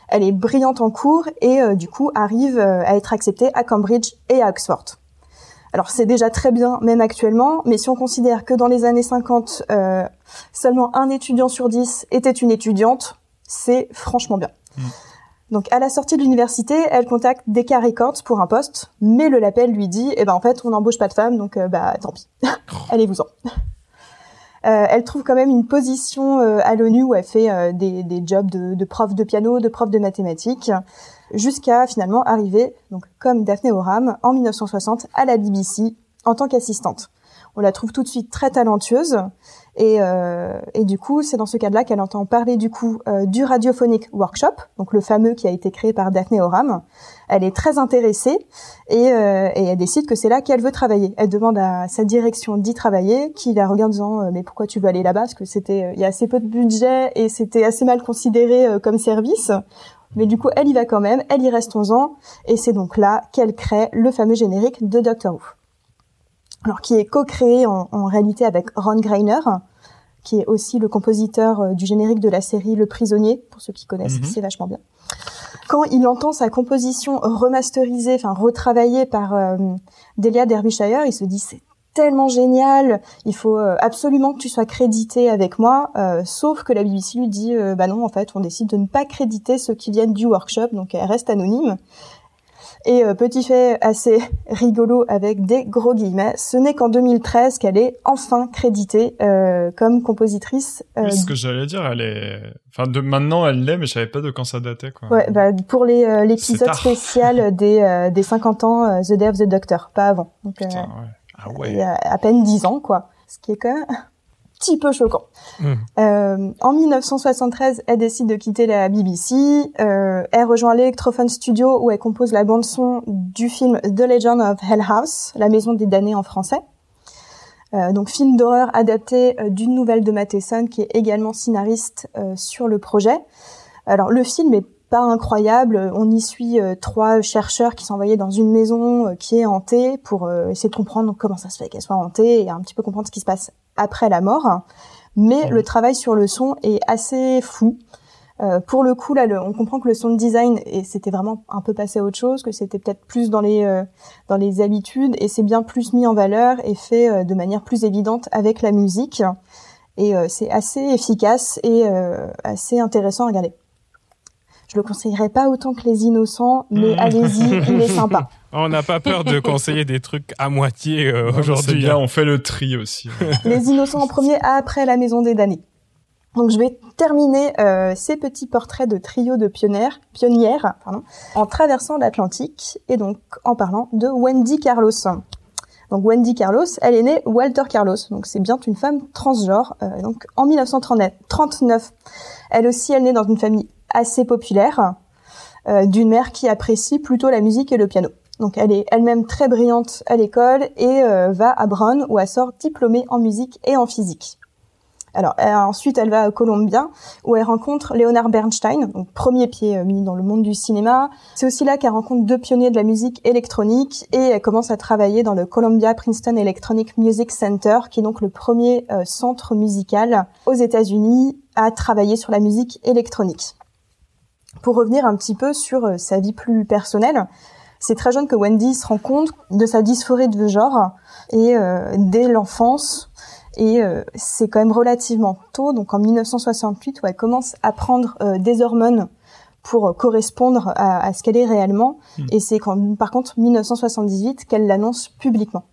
Elle est brillante en cours et euh, du coup arrive à être acceptée à Cambridge et à Oxford. Alors c'est déjà très bien, même actuellement, mais si on considère que dans les années 50, seulement un étudiant sur dix était une étudiante, c'est franchement bien. Mmh. Donc à la sortie de l'université, elle contacte Decca Records pour un poste, mais le label lui dit "Eh ben en fait, on n'embauche pas de femmes, donc euh, bah tant pis. (laughs) Allez-vous-en." Euh, elle trouve quand même une position euh, à l'ONU où elle fait euh, des, des, jobs de, de, prof de piano, de prof de mathématiques, jusqu'à finalement arriver, donc comme Daphné Oram, en 1960 à la BBC en tant qu'assistante. On la trouve tout de suite très talentueuse. Et, euh, et du coup, c'est dans ce cadre-là qu'elle entend parler du coup euh, du radiophonic workshop, donc le fameux qui a été créé par Daphné Oram. Elle est très intéressée et, euh, et elle décide que c'est là qu'elle veut travailler. Elle demande à sa direction d'y travailler, qui la regarde en disant mais pourquoi tu veux aller là-bas? Parce que c'était il y a assez peu de budget et c'était assez mal considéré comme service. Mais du coup, elle y va quand même, elle y reste 11 ans, et c'est donc là qu'elle crée le fameux générique de Doctor Who alors qui est co-créé en, en, réalité avec Ron Greiner, qui est aussi le compositeur euh, du générique de la série Le Prisonnier, pour ceux qui connaissent, mm -hmm. c'est vachement bien. Quand il entend sa composition remasterisée, enfin retravaillée par euh, Delia Derbyshire, il se dit c'est tellement génial, il faut euh, absolument que tu sois crédité avec moi, euh, sauf que la BBC lui dit euh, bah non en fait on décide de ne pas créditer ceux qui viennent du workshop, donc elle reste anonyme. Et euh, petit fait assez (laughs) rigolo avec des gros guillemets, ce n'est qu'en 2013 qu'elle est enfin créditée euh, comme compositrice. Euh, oui, ce que j'allais dire, elle est, enfin de maintenant elle l'est, mais je savais pas de quand ça datait quoi. Ouais, bah, pour les euh, l'épisode spécial (laughs) des euh, des 50 ans The Day of the Doctor, pas avant. Donc Putain, ouais. Ah ouais. il y a à peine 10 ans quoi, ce qui est quand même petit peu choquant. Mmh. Euh, en 1973, elle décide de quitter la BBC. Euh, elle rejoint l'Electrophone Studio où elle compose la bande son du film The Legend of Hell House, la maison des damnés en français. Euh, donc film d'horreur adapté euh, d'une nouvelle de Matheson qui est également scénariste euh, sur le projet. Alors le film est pas incroyable. On y suit trois chercheurs qui sont envoyés dans une maison qui est hantée pour essayer de comprendre comment ça se fait qu'elle soit hantée et un petit peu comprendre ce qui se passe après la mort. Mais le travail sur le son est assez fou. Euh, pour le coup, là, on comprend que le sound design, et c'était vraiment un peu passé à autre chose, que c'était peut-être plus dans les euh, dans les habitudes, et c'est bien plus mis en valeur et fait euh, de manière plus évidente avec la musique. Et c'est assez efficace et assez intéressant à regarder. Je le conseillerais pas autant que Les Innocents, mais mmh. allez-y, (laughs) il est sympa. On n'a pas peur de conseiller des trucs à moitié aujourd'hui. C'est bien, hein. on fait le tri aussi. (laughs) Les Innocents en premier, après La Maison des damnés. Donc je vais terminer euh, ces petits portraits de trio de pionnières, pionnières pardon, en traversant l'Atlantique et donc en parlant de Wendy Carlos. Donc Wendy Carlos, elle est née Walter Carlos, donc c'est bien une femme transgenre. Euh, donc en 1939, elle aussi, elle naît dans une famille assez populaire, euh, d'une mère qui apprécie plutôt la musique et le piano. Donc elle est elle-même très brillante à l'école et euh, va à Brown où elle sort diplômée en musique et en physique. Alors ensuite, elle va à Columbia où elle rencontre Leonard Bernstein, donc premier pied euh, mis dans le monde du cinéma. C'est aussi là qu'elle rencontre deux pionniers de la musique électronique et elle commence à travailler dans le Columbia Princeton Electronic Music Center, qui est donc le premier euh, centre musical aux États-Unis à travailler sur la musique électronique. Pour revenir un petit peu sur euh, sa vie plus personnelle, c'est très jeune que Wendy se rend compte de sa dysphorie de genre et dès l'enfance, et euh, c'est quand même relativement tôt, donc en 1968, où elle commence à prendre euh, des hormones pour euh, correspondre à, ce qu'elle est réellement. Hmm. Et c'est quand, par contre, 1978 qu'elle l'annonce publiquement.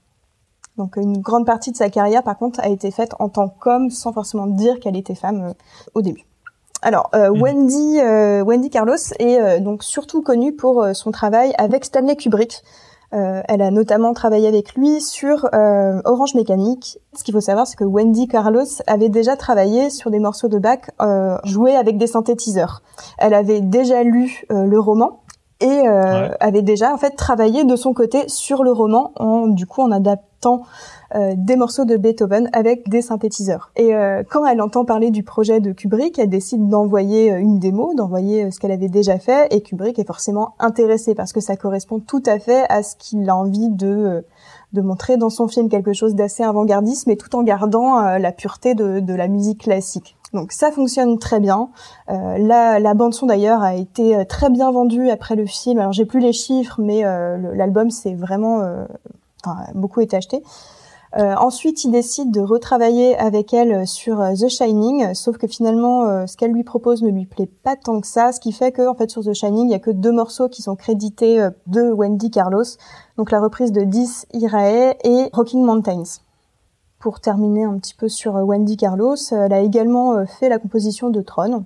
Donc une grande partie de sa carrière, par contre, a été faite en tant qu'homme, sans forcément dire qu'elle était femme au début. Alors hmm. Wendy, Wendy Carlos est donc surtout connue pour son travail avec Stanley Kubrick. Euh, elle a notamment travaillé avec lui sur euh, Orange Mécanique. Ce qu'il faut savoir, c'est que Wendy Carlos avait déjà travaillé sur des morceaux de Bach euh, joués avec des synthétiseurs. Elle avait déjà lu euh, le roman et avait déjà en fait travaillé de son côté sur le roman en du coup en adaptant euh, des morceaux de Beethoven avec des synthétiseurs. Et euh, quand elle entend parler du projet de Kubrick, elle décide d'envoyer euh, une démo, d'envoyer ce qu'elle avait déjà fait, et Kubrick est forcément intéressé parce que ça correspond tout à fait à ce qu'il a envie de de montrer dans son film quelque chose d'assez avant-gardiste, mais tout en gardant la pureté de, de, la musique classique. Donc ça fonctionne très bien. Euh, la, la bande son d'ailleurs a été très bien vendue après le film. Alors j'ai plus les chiffres, mais l'album c'est vraiment, enfin beaucoup été acheté. Euh, ensuite, il décide de retravailler avec elle sur euh, The Shining, sauf que finalement, euh, ce qu'elle lui propose ne lui plaît pas tant que ça, ce qui fait que, en fait, sur The Shining, il y a que deux morceaux qui sont crédités de Wendy Carlos, donc la reprise de Dis Irae et Rocking Mountains. Pour terminer un petit peu sur Wendy Carlos, elle a également fait la composition de Tron,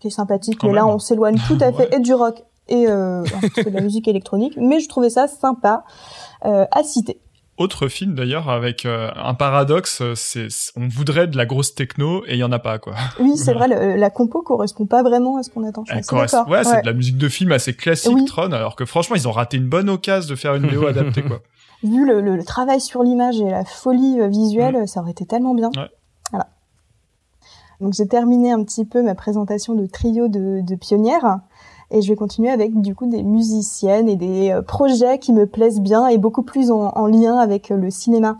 qui est sympathique, mais là, on s'éloigne tout à (laughs) fait et du rock et (laughs) de la musique électronique, mais je trouvais ça sympa à citer autre film d'ailleurs avec euh, un paradoxe, euh, c'est on voudrait de la grosse techno et il y en a pas quoi. Oui, c'est vrai, la compo correspond pas vraiment à ce qu'on attend. ouais, c'est de la musique de film assez classique Tron, alors que franchement ils ont raté une bonne occasion de faire une vidéo adaptée quoi. (laughs) Vu le, travail sur l'image et la folie euh, visuelle, mm. ça aurait été tellement bien. Voilà. Donc j'ai terminé un petit peu ma présentation de trio de, de pionnières. Et je vais continuer avec du coup des musiciennes et des euh, projets qui me plaisent bien et beaucoup plus en, lien avec euh, le cinéma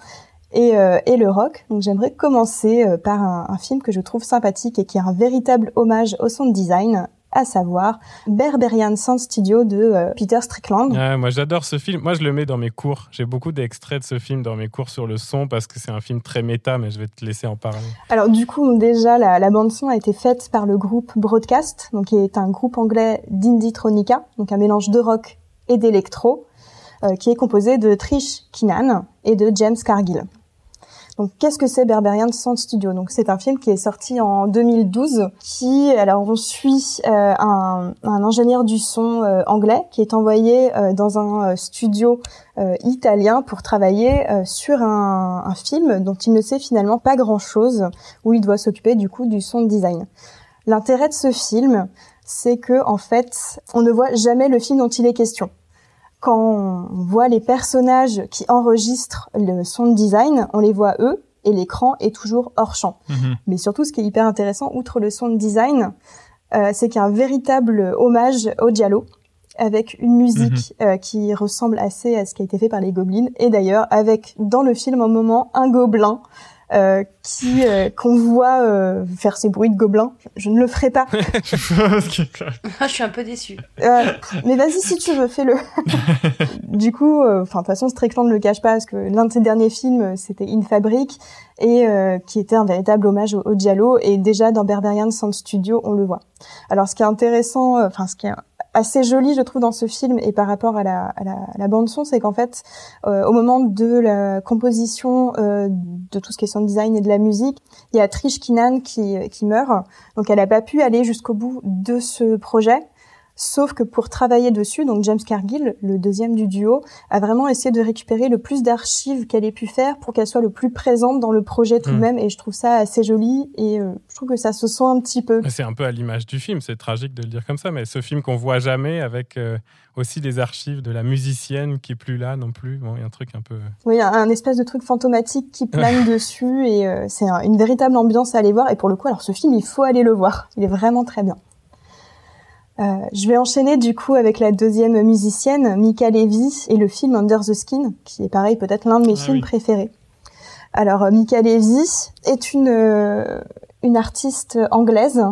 et, euh, et le rock. Donc j'aimerais commencer par un, un, film que je trouve sympathique et qui est un véritable hommage au sound design à savoir Berberian Sound Studio de euh, Peter Strickland. moi j'adore ce film, moi je le mets dans mes cours, j'ai beaucoup d'extraits de ce film dans mes cours sur le son parce que c'est un film très méta, mais je vais te laisser en parler. Alors du coup déjà la, la bande son a été faite par le groupe Broadcast, donc qui est un groupe anglais d'indie-tronica, donc un mélange de rock et d'électro, euh, qui est composé de Trish Kinan et de James Cargill. Donc, qu'est-ce que c'est Berberian Sound Studio? Donc, c'est un film qui est sorti en 2012, qui, alors, on suit euh, un, ingénieur du son euh, anglais qui est envoyé euh, dans un studio italien pour travailler sur un, un, film dont il ne sait finalement pas grand-chose, où il doit s'occuper du coup du son design. L'intérêt de ce film, c'est que en fait, on ne voit jamais le film dont il est question quand on voit les personnages qui enregistrent le son design, on les voit eux et l'écran est toujours hors champ. Mhm. Mais surtout, ce qui est hyper intéressant, outre le son design, c'est qu'il y a un véritable hommage au Diallo avec une musique mhm. qui ressemble assez à ce qui a été fait par les Gobelins et d'ailleurs avec dans le film un moment un gobelin euh, qui euh, qu'on voit euh, faire ces bruits de gobelins. Je ne le ferai pas. (laughs) Ah, je suis un peu déçue. mais vas-y si tu veux, fais-le. (laughs) du coup, enfin de toute façon, Strickland ne le cache pas parce que l'un de ses derniers films, c'était In Fabric et qui était un véritable hommage au, au Giallo. Et déjà dans Berberian Sound Studio, on le voit. Alors, ce qui est intéressant, enfin ce qui est assez joli, je trouve, dans ce film et par rapport à la, à la, la bande son, c'est qu'en fait, euh, au moment de la composition euh, de tout ce qui est sound design et de la musique, il y a Trish Kinan qui, qui meurt, donc elle n'a pas pu aller jusqu'au bout de ce projet. Sauf que pour travailler dessus, donc James Cargill, le deuxième du duo, a vraiment essayé de récupérer le plus d'archives qu'elle ait pu faire pour qu'elle soit le plus présente dans le projet tout de hmm. même. Et je trouve ça assez joli et euh, je trouve que ça se sent un petit peu. C'est un peu à l'image du film. C'est tragique de le dire comme ça, mais ce film qu'on voit jamais avec euh, aussi des archives de la musicienne qui est plus là non plus. Bon, il y a un truc un peu. Oui, il y a un espèce de truc fantomatique qui plane dessus et euh, c'est une véritable ambiance à aller voir. Et pour le coup, alors ce film, il faut aller le voir. Il est vraiment très bien. Euh, je vais enchaîner du coup avec la deuxième musicienne, Mika Levy, et le film Under the Skin, qui est pareil peut-être l'un de mes ah films préférés. Alors euh, Mika Levy est une euh, une artiste anglaise.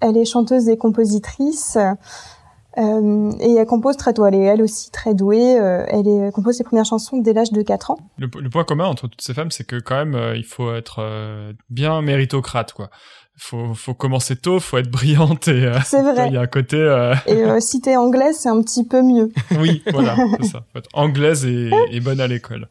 Elle est chanteuse et compositrice. Euh, et elle compose très tôt. Elle est elle aussi très douée. elle est, compose ses premières chansons dès l'âge de 4 ans. Le, le, point commun entre toutes ces femmes, c'est que quand même, il faut être bien méritocrate, quoi faut faut commencer tôt, faut être brillante et euh, c'est vrai. Il y a un côté euh... et euh, si t'es anglaise, c'est un petit peu mieux. (laughs) oui, voilà, c'est ça. Faut être anglaise et, (laughs) et bonne à l'école.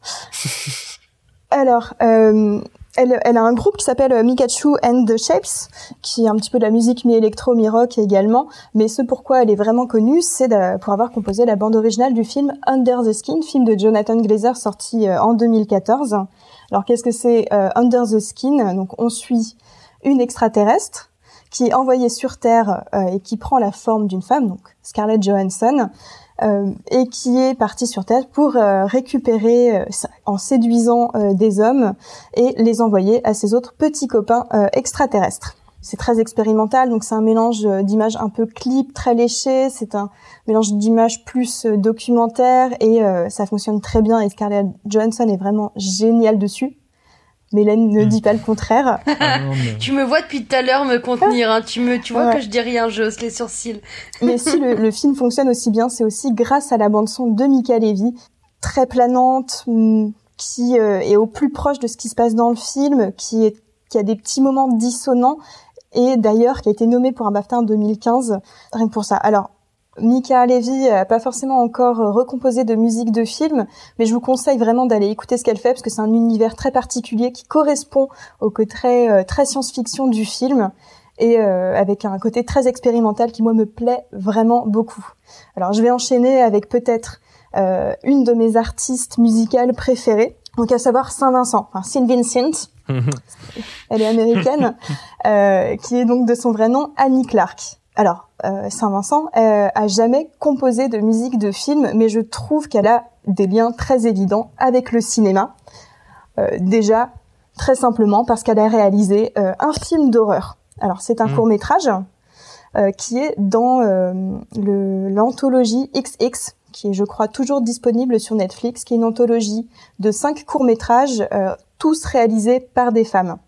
Alors, euh, elle, elle a un groupe qui s'appelle euh, Mikachu and the Shapes, qui est un petit peu de la musique mi-électro, mi-rock également. Mais ce pourquoi elle est vraiment connue, c'est pour avoir composé la bande originale du film Under the Skin, film de Jonathan Glazer sorti en 2014. Alors qu'est-ce que c'est Under the Skin? Donc on suit une extraterrestre qui est envoyée sur Terre euh, et qui prend la forme d'une femme, donc Scarlett Johansson, euh, et qui est partie sur Terre pour euh, récupérer, en séduisant des hommes, et les envoyer à ses autres petits copains extraterrestres. C'est très expérimental, donc c'est un mélange d'images un peu clip, très léché, c'est un mélange d'images plus documentaire, et ça fonctionne très bien, et Scarlett Johansson est vraiment géniale dessus. Mélène ne dit pas le contraire. Ah (laughs) tu me vois depuis tout à l'heure me contenir, hein. tu me, tu vois que je dis rien, je hausse les sourcils. (laughs) Mais si le, film fonctionne aussi bien, c'est aussi grâce à la bande son de Mika Levy, très planante, mm, qui euh, est au plus proche de ce qui se passe dans le film, qui est, qui a des petits moments dissonants et d'ailleurs qui a été nommé pour un BAFTA en 2015, rien que pour ça. Alors Mika Levy a pas forcément encore euh, recomposé de musique de film, mais je vous conseille vraiment d'aller écouter ce qu'elle fait parce que c'est un univers très particulier qui correspond au côté très, euh, très science-fiction du film et euh, avec un côté très expérimental qui moi me plaît vraiment beaucoup. Alors je vais enchaîner avec peut-être une de mes artistes musicales préférées, donc à savoir Saint Vincent, enfin Saint Vincent. (laughs) Elle est américaine, qui est donc de son vrai nom Annie Clark. Alors, euh, Saint-Vincent euh, a jamais composé de musique de film, mais je trouve qu'elle a des liens très évidents avec le cinéma. Euh, déjà, très simplement parce qu'elle a réalisé un film d'horreur. Alors, c'est un mmh. court métrage qui est dans l'anthologie XX, qui est, je crois, toujours disponible sur Netflix, qui est une anthologie de cinq courts métrages, tous réalisés par des femmes.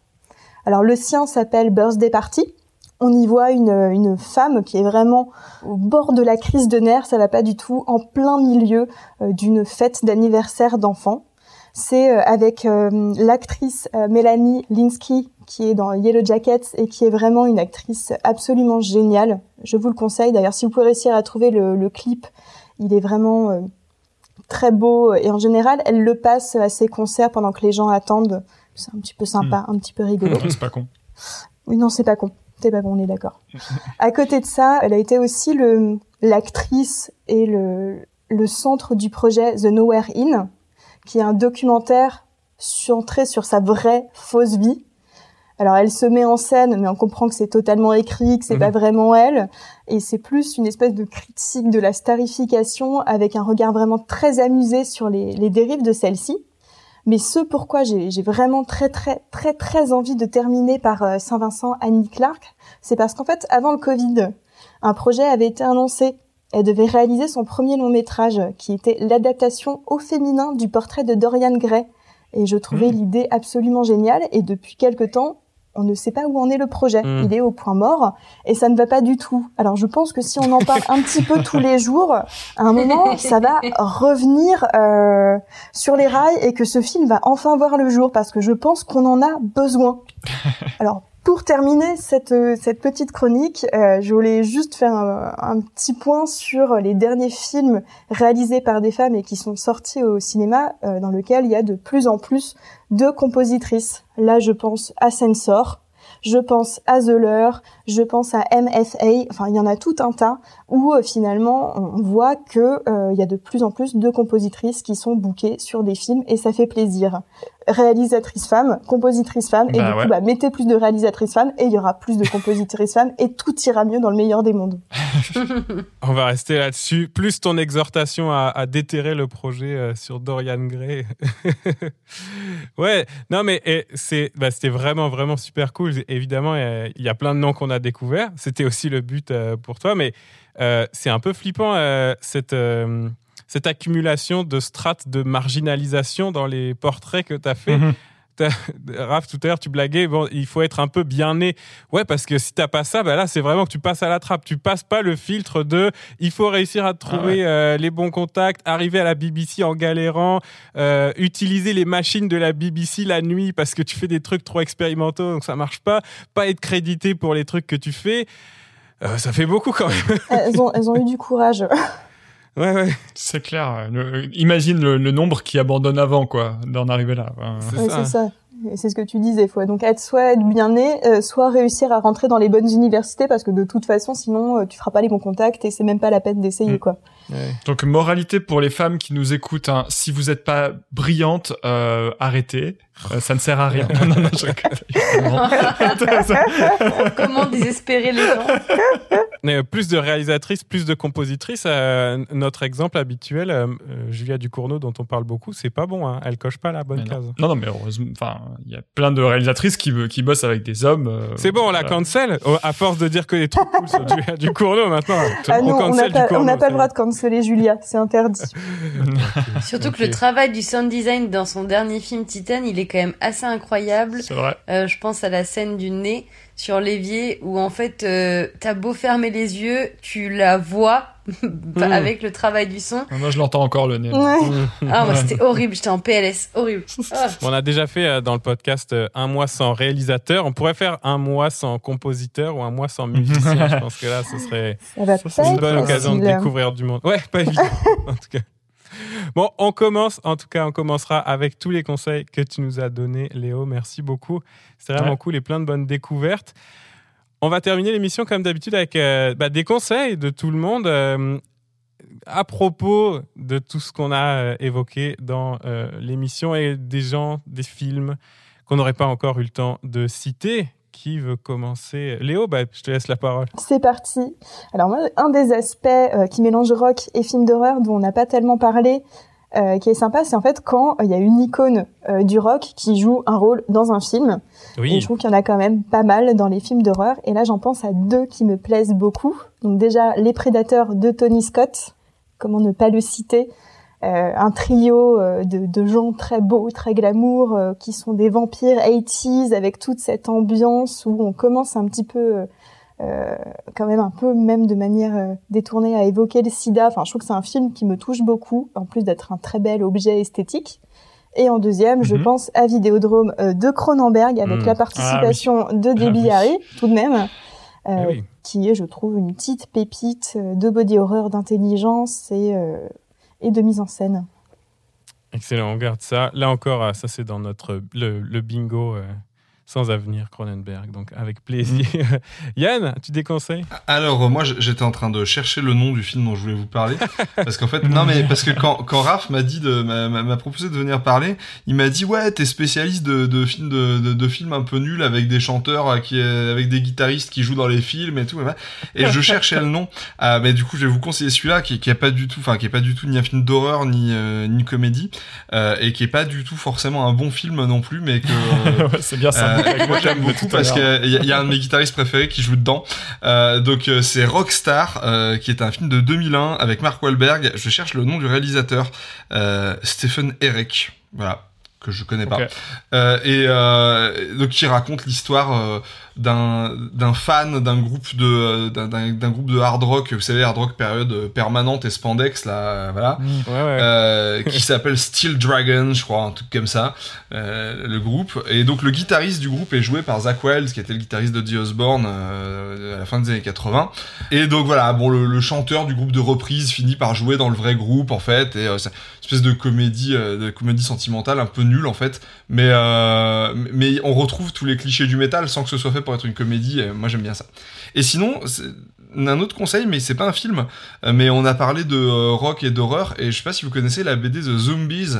Alors, le sien s'appelle Birthday Party on y voit une, une, femme qui est vraiment au bord de la crise de nerfs, ça va pas du tout, en plein milieu euh, d'une fête d'anniversaire d'enfant. C'est euh, avec euh, l'actrice Mélanie Linsky qui est dans Yellow Jackets et qui est vraiment une actrice absolument géniale. Je vous le conseille. D'ailleurs, si vous pouvez réussir à trouver le, le clip, il est vraiment très beau et en général, elle le passe à ses concerts pendant que les gens attendent. C'est un petit peu sympa, hmm. un petit peu rigolo. c'est pas con. Oui, non, c'est pas con. Pas bon, on est d'accord. à côté de ça, elle a été aussi le l'actrice et le le centre du projet The Nowhere In, qui est un documentaire centré sur sa vraie fausse vie. Alors elle se met en scène, mais on comprend que c'est totalement écrit, que c'est pas mhm. vraiment elle, et c'est plus une espèce de critique de la starification avec un regard vraiment très amusé sur les, les dérives de celle-ci. Mais ce pourquoi j'ai vraiment très très très très envie de terminer par euh, Saint-Vincent Annie Clark, c'est parce qu'en fait, avant le Covid, un projet avait été annoncé. Elle devait réaliser son premier long métrage, qui était l'adaptation au féminin du portrait de Dorian Gray. Et je trouvais Mmh. l'idée absolument géniale. Et depuis quelque temps, on ne sait pas où en est le projet. Mmh. Il est au point mort et ça ne va pas du tout. Alors je pense que si on en parle un petit peu tous les jours, à un moment, ça va revenir euh, sur les rails et que ce film va enfin voir le jour parce que je pense qu'on en a besoin. (laughs) Alors pour terminer cette, euh, petite chronique, euh, je voulais juste faire un, un petit point sur les derniers films réalisés par des femmes et qui sont sortis au cinéma, euh, dans lequel il y a de plus en plus de compositrices. Là, je pense à Sensor, je pense à The Lure, je pense à MFA, enfin il y en a tout un tas où euh, finalement on voit que euh, il y a de plus en plus de compositrices qui sont bookées sur des films et ça fait plaisir. Réalisatrice femme, compositrice femme et Bah du ouais. coup bah, mettez plus de réalisatrices femmes et il y aura plus de compositrices femmes et tout ira mieux dans le meilleur des mondes. (laughs) On va rester là-dessus. Plus ton exhortation à, à déterrer le projet euh, sur Dorian Gray. (laughs) ouais, non mais c'est, bah, c'était vraiment vraiment super cool. Évidemment, il y a plein de noms qu'on a découverts. C'était aussi le but euh, pour toi, mais euh, c'est un peu flippant euh, cette cette accumulation de strates de marginalisation dans les portraits que tu as fait. Mhm. Raph, tout à l'heure, tu blaguais, bon, il faut être un peu bien né. Ouais, parce que si t'as pas ça, bah là, c'est vraiment que tu passes à la trappe. Tu passes pas le filtre de il faut réussir à trouver euh, les bons contacts, arriver à la BBC en galérant, euh, utiliser les machines de la BBC la nuit parce que tu fais des trucs trop expérimentaux, donc ça marche pas. Pas être crédité pour les trucs que tu fais. Euh, ça fait beaucoup quand même. Elles ont, elles ont eu du courage. (laughs) ouais, ouais. C'est clair. Le- imagine le, le nombre qui abandonne avant, quoi, d'en arriver là. Enfin, C'est Ouais, ça. c'est ça. Et c'est ce que tu disais, faut donc être soit être bien né, euh, soit réussir à rentrer dans les bonnes universités parce que de toute façon, sinon euh, tu feras pas les bons contacts et c'est même pas la peine d'essayer Mm. quoi. Ouais. Donc moralité pour les femmes qui nous écoutent, hein, si vous n'êtes pas brillante, euh, arrêtez. Euh, ça ne sert à rien. (laughs) non, non, non, je rigole. (laughs) Comment désespérer les gens Mais euh, plus de réalisatrices, plus de compositrices. euh, notre exemple habituel, Julia Ducournau, dont on parle beaucoup, c'est pas bon. Hein. Elle coche pas la bonne Mais case. non, non, mais heureusement, enfin, il y a plein de réalisatrices qui, qui bossent avec des hommes. euh, C'est bon, on la cancel. Oh, à force de dire que les trucs cool sur Julia Ducournau maintenant. Ah on cancel n'a pas, on Ducournau, n'a pas ça le droit de canceller Julia, c'est interdit. (laughs) Surtout que le travail du sound design dans son dernier film Titan, il est quand même assez incroyable. C'est vrai. Euh, je pense à la scène du nez sur l'évier où en fait euh, t'as beau fermer les yeux, tu la vois bah, (laughs) Mm. avec le travail du son. Moi, je l'entends encore le nez. Ouais. Ah moi c'était horrible, j'étais en PLS, horrible. Ah. (laughs) On a déjà fait euh, dans le podcast euh, un mois sans réalisateur. On pourrait faire un mois sans compositeur ou un mois sans musicien. (laughs) Je pense que là, ce serait une bonne occasion de découvrir du monde. Ouais, pas évident, en tout cas. (laughs) Bon, on commence. En tout cas, on commencera avec tous les conseils que tu nous as donnés, Léo. Merci beaucoup. C'était vraiment Ouais. cool et plein de bonnes découvertes. On va terminer l'émission comme d'habitude avec euh, bah, des conseils de tout le monde euh, à propos de tout ce qu'on a euh, évoqué dans l'émission et des gens, des films qu'on n'aurait pas encore eu le temps de citer. Qui veut commencer Léo, bah, je te laisse la parole. C'est parti. Alors moi, un des aspects euh, qui mélange rock et film d'horreur dont on n'a pas tellement parlé, euh, qui est sympa, c'est en fait quand il y a une icône euh, du rock qui joue un rôle dans un film. Et Oui. je trouve qu'il y en a quand même pas mal dans les films d'horreur. Et là, j'en pense à deux qui me plaisent beaucoup. Donc déjà, Les Prédateurs de Tony Scott. Comment ne pas le citer? Euh, Un trio euh, de, de gens très beaux, très glamour, euh, qui sont des vampires 80s avec toute cette ambiance où on commence un petit peu, euh, euh, quand même un peu, même de manière euh, détournée, à évoquer le sida. Enfin, je trouve que c'est un film qui me touche beaucoup, en plus d'être un très bel objet esthétique. Et en deuxième, je Mhm. pense à Vidéodrome euh, de Cronenberg avec Mhm. la participation de (laughs) Debbie oui. Harry, tout de même, Eh euh, oui. qui est, je trouve, une petite pépite euh, de body horror, d'intelligence et, euh, et de mise en scène. Excellent, on garde ça. Là encore, ah, ça c'est dans notre le, le bingo euh, sans avenir Cronenberg, donc avec plaisir. (laughs) Yann, tu déconseilles? Alors, euh, moi, j'étais en train de chercher le nom du film dont je voulais vous parler. (laughs) Parce qu'en fait, non, mais parce que quand, quand Raph m'a dit de, m'a, proposé de venir parler, il m'a dit, ouais, t'es spécialiste de, de films, de, de, de films un peu nuls avec des chanteurs, euh, qui, euh, avec des guitaristes qui jouent dans les films et tout. Et je cherchais le nom. Ah, mais du coup, je vais vous conseiller celui-là, qui, qui est pas du tout, enfin, qui est pas du tout ni un film d'horreur, ni, euh, ni une comédie, euh, et qui est pas du tout forcément un bon film non plus, mais que, (laughs) euh, c'est bien ça. Moi j'aime beaucoup parce qu'il y, y, a un de mes guitaristes préférés qui joue dedans. Euh, donc euh, c'est Rockstar, euh, qui est un film de 2001 avec Mark Wahlberg. Je cherche le nom du réalisateur, euh, Stephen Eric. Voilà que je connais pas. Okay. Euh, et euh, donc qui raconte l'histoire euh, d'un d'un fan d'un groupe de d'un groupe de hard rock, vous savez hard rock période permanente et spandex là, voilà, ouais, ouais. Euh, qui s'appelle Steel Dragon, je crois, un truc comme ça, euh, le groupe. Et donc le guitariste du groupe est joué par Zach Wild, qui était le guitariste de The Osbourne euh, à la fin des années 80. Et donc voilà, bon le, le, chanteur du groupe de reprise finit par jouer dans le vrai groupe en fait, et c'est une espèce de comédie de comédie sentimentale un peu nulle en fait, mais mais on retrouve tous les clichés du métal sans que ce soit fait pour être une comédie. moi, j'aime bien ça. Et sinon, un autre conseil, mais c'est pas un film, mais on a parlé de rock et d'horreur, et je sais pas si vous connaissez la BD The Zombies.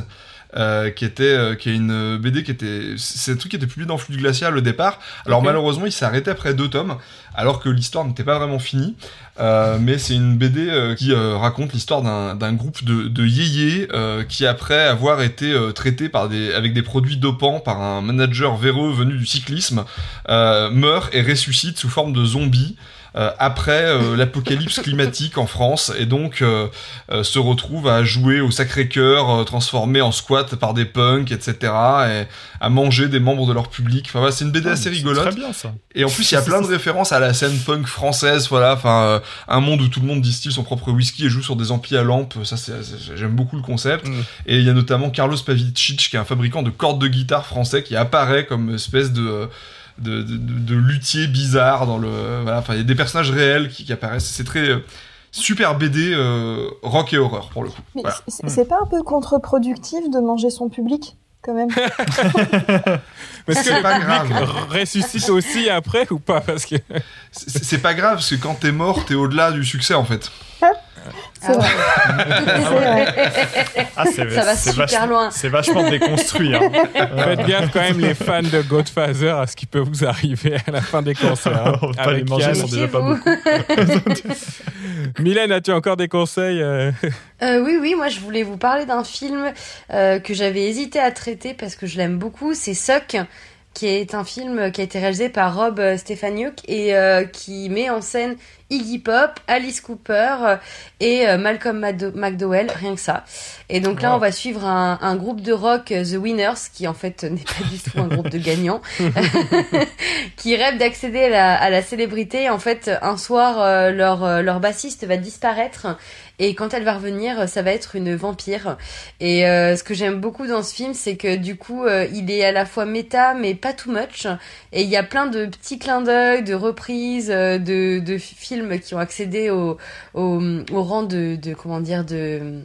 Euh, qui était euh, qui est une BD qui était c'est un truc qui était publié dans Flux Glacial au départ. Alors okay. malheureusement il s'est arrêté après deux tomes alors que l'histoire n'était pas vraiment finie. Euh, mais c'est une BD euh, qui euh, raconte l'histoire d'un groupe de, de yéyés qui après avoir été traité par des avec des produits dopants par un manager véreux venu du cyclisme meurt et ressuscite sous forme de zombie euh, après euh, l'apocalypse (laughs) climatique en France. Et donc euh, se retrouve à jouer au Sacré-Cœur transformé en squat par des punks etc et à manger des membres de leur public. Enfin voilà, c'est une BD Ah, assez rigolote. Très bien ça. et en plus il y a (laughs) plein de références à la scène punk française voilà. Enfin un monde où tout le monde distille son propre whisky et joue sur des amplis à lampe ça j'aime beaucoup le concept. Mm. et il y a notamment Carlos Pavicic qui est un fabricant de cordes de guitare français qui apparaît comme espèce de de, de, luthier bizarre dans le voilà. Enfin il y a des personnages réels qui, qui apparaissent. C'est très euh, super BD euh, rock et horreur pour le coup. Mais Voilà. c'est- pas un peu contre-productif de manger son public quand même? (laughs) Mais est-ce que pas grave. ressuscite aussi après ou pas? Parce que c'est c'est pas grave parce que quand t'es mort t'es au-delà du succès en fait C'est vrai. Ah, c'est Ça va super vachement- loin. C'est vachement déconstruit. Hein. faites gaffe quand même les fans de Godfather à ce qui peut vous arriver à la fin des concerts. hein. (laughs) Pas les manger, sont déjà pas beaucoup. (laughs) Mylène, as-tu encore des conseils euh, Euh, oui, oui, moi je voulais vous parler d'un film euh, que j'avais hésité à traiter parce que je l'aime beaucoup. C'est Suck, qui est un film qui a été réalisé par Rob euh, Stefaniuk et euh, qui met en scène Iggy Pop, Alice Cooper euh, et euh, Malcolm Mado- McDowell, rien que ça. Et donc là, Wow. on va suivre un, un groupe de rock, The Winners, qui en fait (laughs) n'est pas du tout un groupe de gagnants, (laughs) (laughs) qui rêve d'accéder à la, à la célébrité. En fait, un soir, leur, leur bassiste va disparaître et quand elle va revenir, ça va être une vampire. Et euh, ce que j'aime beaucoup dans ce film, c'est que du coup, euh, il est à la fois méta, mais pas too much. Et il y a plein de petits clins d'œil, de reprises, euh, de, de films qui ont accédé au, au, au rang de, de comment dire de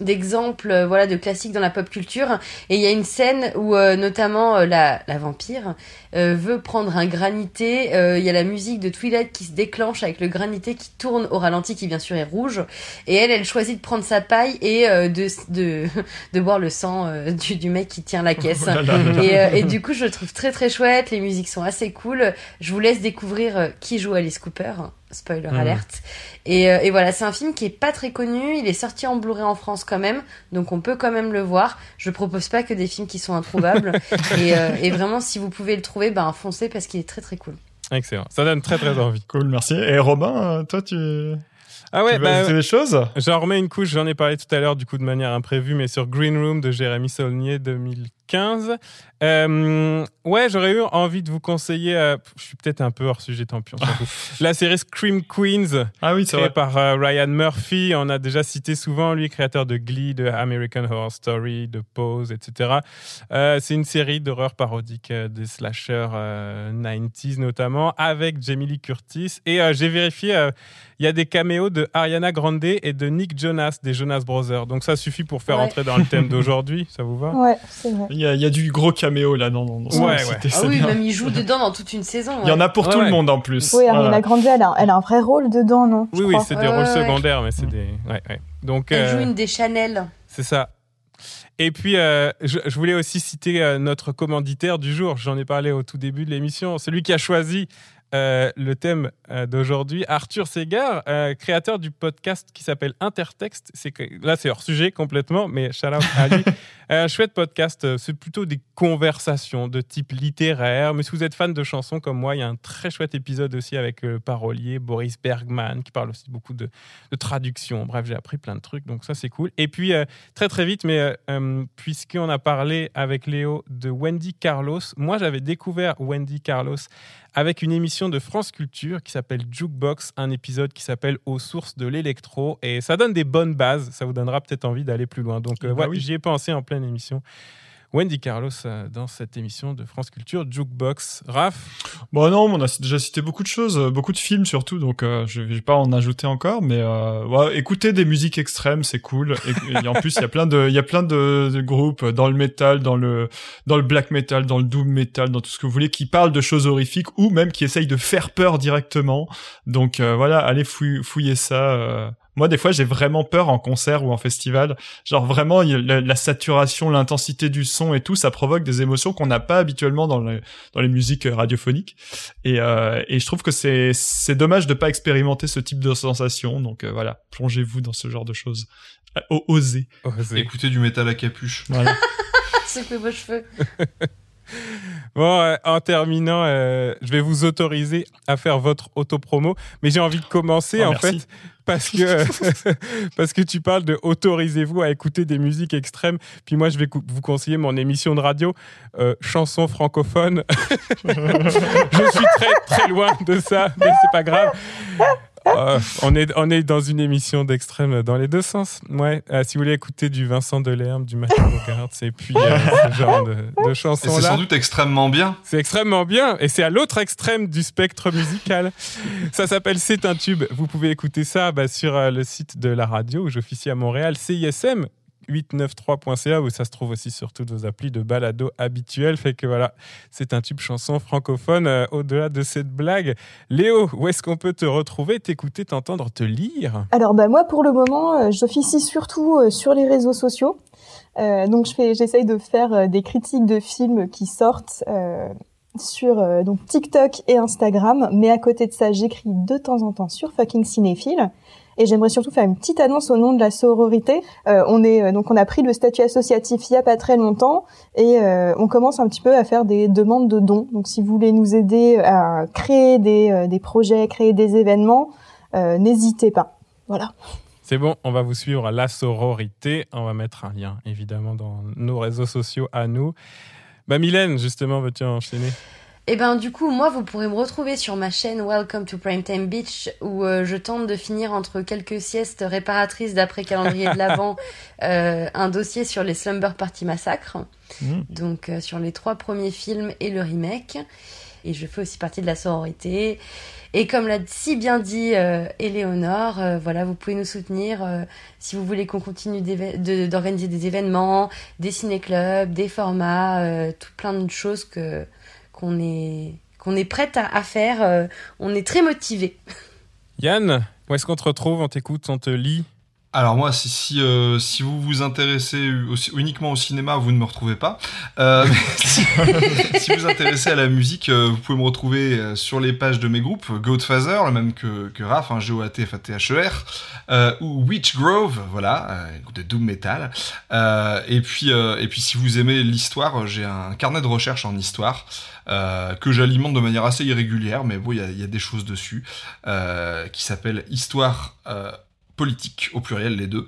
d'exemples euh, voilà de classiques dans la pop culture. Et il y a une scène où euh, notamment euh, la, la vampire euh, veut prendre un granité. Euh, il y a la musique de Twilight qui se déclenche avec le granité qui tourne au ralenti qui bien sûr est rouge. Et elle elle choisit de prendre sa paille et euh, de, de (laughs) de boire le sang euh, (laughs) du, du mec qui tient la caisse. Oh et, euh, et du coup je le trouve très très chouette. Les musiques sont assez cool. Je vous laisse découvrir qui joue Alice Cooper spoiler Mhm. alerte et, euh, et voilà, c'est un film qui est pas très connu. Il est sorti en Blu-ray en France quand même, donc on peut quand même le voir. Je propose pas que des films qui sont introuvables. (laughs) et, euh, et vraiment, si vous pouvez le trouver, ben foncez parce qu'il est très très cool. Excellent. Ça donne très très envie. Cool, merci. Et Robin, euh, toi, tu, Ah ouais, tu bah, des choses? J'en remets une couche, j'en ai parlé tout à l'heure du coup de manière imprévue, mais sur Green Room de Jérémy Saulnier 2015. Euh, ouais, j'aurais eu envie de vous conseiller, euh, je suis peut-être un peu hors sujet, tant pis, on s'en fout. (laughs) La série Scream Queens, Ah oui, créée vrai. par euh, Ryan Murphy. On a déjà cité souvent, lui, créateur de Glee, de American Horror Story, de Pose, etc. Euh, c'est une série d'horreur parodique euh, des slashers euh, 90s notamment, avec Jamie Lee Curtis. Et euh, j'ai vérifié, euh, il y a des caméos de Ariana Grande et de Nick Jonas, des Jonas Brothers. Donc ça suffit pour faire Ouais. entrer dans le thème d'aujourd'hui, ça vous va? Ouais, c'est vrai. Il y, a, il y a du gros caméo là dans, dans, dans ce Ouais, ouais. Ah oui, bien. même il joue dedans dans toute une saison. Il y en a pour Ouais, tout ouais. le monde en plus. Oui, Voilà. Grande, elle a, elle a un vrai rôle dedans, non Oui, oui, c'est des rôles secondaires, mais c'est des... Ouais, ouais. Donc, Elle euh, joue une des Chanel. C'est ça. Et puis, euh, je, je voulais aussi citer euh, notre commanditaire du jour. J'en ai parlé au tout début de l'émission. Celui qui a choisi euh, le thème euh, d'aujourd'hui. Arthur Segar, euh, créateur du podcast qui s'appelle Intertexte. Là, c'est hors sujet complètement, mais shout out à lui. un (laughs) chouette podcast. C'est plutôt des conversations de type littéraire. Mais si vous êtes fan de chansons comme moi, il y a un très chouette épisode aussi avec le parolier Boris Bergman qui parle aussi beaucoup de, de traduction. Bref, j'ai appris plein de trucs, donc ça, c'est cool. Et puis, très très vite, mais puisqu'on a parlé avec Léo de Wendy Carlos, moi, j'avais découvert Wendy Carlos avec une émission de France Culture qui s'appelle Jukebox, un épisode qui s'appelle Aux sources de l'électro. Et ça donne des bonnes bases, ça vous donnera peut-être envie d'aller plus loin. Donc, euh, bah j'y ai pensé en pleine émission. Wendy Carlos euh, dans cette émission de France Culture Jukebox. Raph Bon non, on a déjà cité beaucoup de choses, euh, beaucoup de films surtout, donc euh, je vais pas en ajouter encore, mais euh, écouter des musiques extrêmes, c'est cool. Et, en plus, il y a plein de, il y a plein de, groupes dans le metal, dans le, dans le black metal, dans le doom metal, dans tout ce que vous voulez, qui parlent de choses horrifiques ou même qui essayent de faire peur directement. Donc voilà, allez fouiller ça. Moi, des fois, j'ai vraiment peur en concert ou en festival. Genre vraiment, la, saturation, l'intensité du son et tout, ça provoque des émotions qu'on n'a pas habituellement dans, dans les musiques radiophoniques. Et, euh, et je trouve que c'est c'est dommage de pas expérimenter ce type de sensation. Donc euh, voilà, plongez-vous dans ce genre de choses. Euh, osez. Écoutez du métal à capuche. Voilà. (laughs) c'est que vos cheveux. (laughs) Bon, euh, en terminant, euh, je vais vous autoriser à faire votre autopromo, mais j'ai envie de commencer oh, en fait parce que (laughs) parce que tu parles de autorisez-vous à écouter des musiques extrêmes. Puis moi, je vais vous conseiller mon émission de radio euh, chansons francophones. (laughs) je suis très très loin de ça, mais c'est pas grave. Euh, on, est, on est dans une émission d'extrême dans les deux sens. Ouais. Euh, si vous voulez écouter du Vincent Delerme, du Mathieu (laughs) Bogart, et puis euh, ce genre de, de chansons-là. C'est sans doute extrêmement bien. C'est extrêmement bien. Et c'est à l'autre extrême du spectre musical. ça s'appelle C'est un tube. Vous pouvez écouter ça bah, sur le site de la radio où j'officie à Montréal, CISM. 893.ca où ça se trouve aussi sur toutes vos applis de balado habituels. Fait que voilà, c'est un tube chanson francophone. Euh, au-delà de cette blague, Léo, où est-ce qu'on peut te retrouver, t'écouter, t'entendre, te lire? Alors bah moi pour le moment, euh, j'officie surtout euh, sur les réseaux sociaux. donc je j'essaye de faire des critiques de films qui sortent sur donc TikTok et Instagram, mais à côté de ça, j'écris de temps en temps sur fucking cinéphile. Et j'aimerais surtout faire une petite annonce au nom de la sororité. Euh, on est euh, donc on a pris le statut associatif il y a pas très longtemps et euh, on commence un petit peu à faire des demandes de dons. Donc si vous voulez nous aider à créer des, des projets, créer des événements, n'hésitez pas. Voilà. C'est bon, on va vous suivre à la sororité. On va mettre un lien évidemment dans nos réseaux sociaux à nous. Bah Mylène, justement, veux-tu enchaîner? Et eh ben du coup, moi, vous pourrez me retrouver sur ma chaîne Welcome to Primetime Beach où euh, je tente de finir entre quelques siestes réparatrices d'après calendrier de l'Avent (laughs) euh, un dossier sur les Slumber Party Massacre. Mmh. Donc euh, sur les trois premiers films et le remake. Et je fais aussi partie de la sororité. Et comme l'a si bien dit Éléonore, voilà, vous pouvez nous soutenir si vous voulez qu'on continue d'organiser des événements, des ciné-clubs, des formats, tout plein de choses que qu'on est qu'on est prête à, faire. Euh, on est très motivé. (laughs) Yann, où est-ce qu'on te retrouve On t'écoute, on te lit? Alors moi, si si, euh, si vous vous intéressez uniquement au cinéma, vous ne me retrouvez pas. Euh, (laughs) (laughs) si, vous vous intéressez à la musique, vous pouvez me retrouver sur les pages de mes groupes, Goatfather, le même que, que Raph, hein, G-O-A-T-F-A-T-H-E-R, ou Witch Grove, voilà, de doom metal. et puis et puis si vous aimez l'histoire, j'ai un carnet de recherche en histoire. Euh, que j'alimente de manière assez irrégulière, mais bon, il y, a, des choses dessus, euh, qui s'appelle Histoire euh, politique, au pluriel les deux,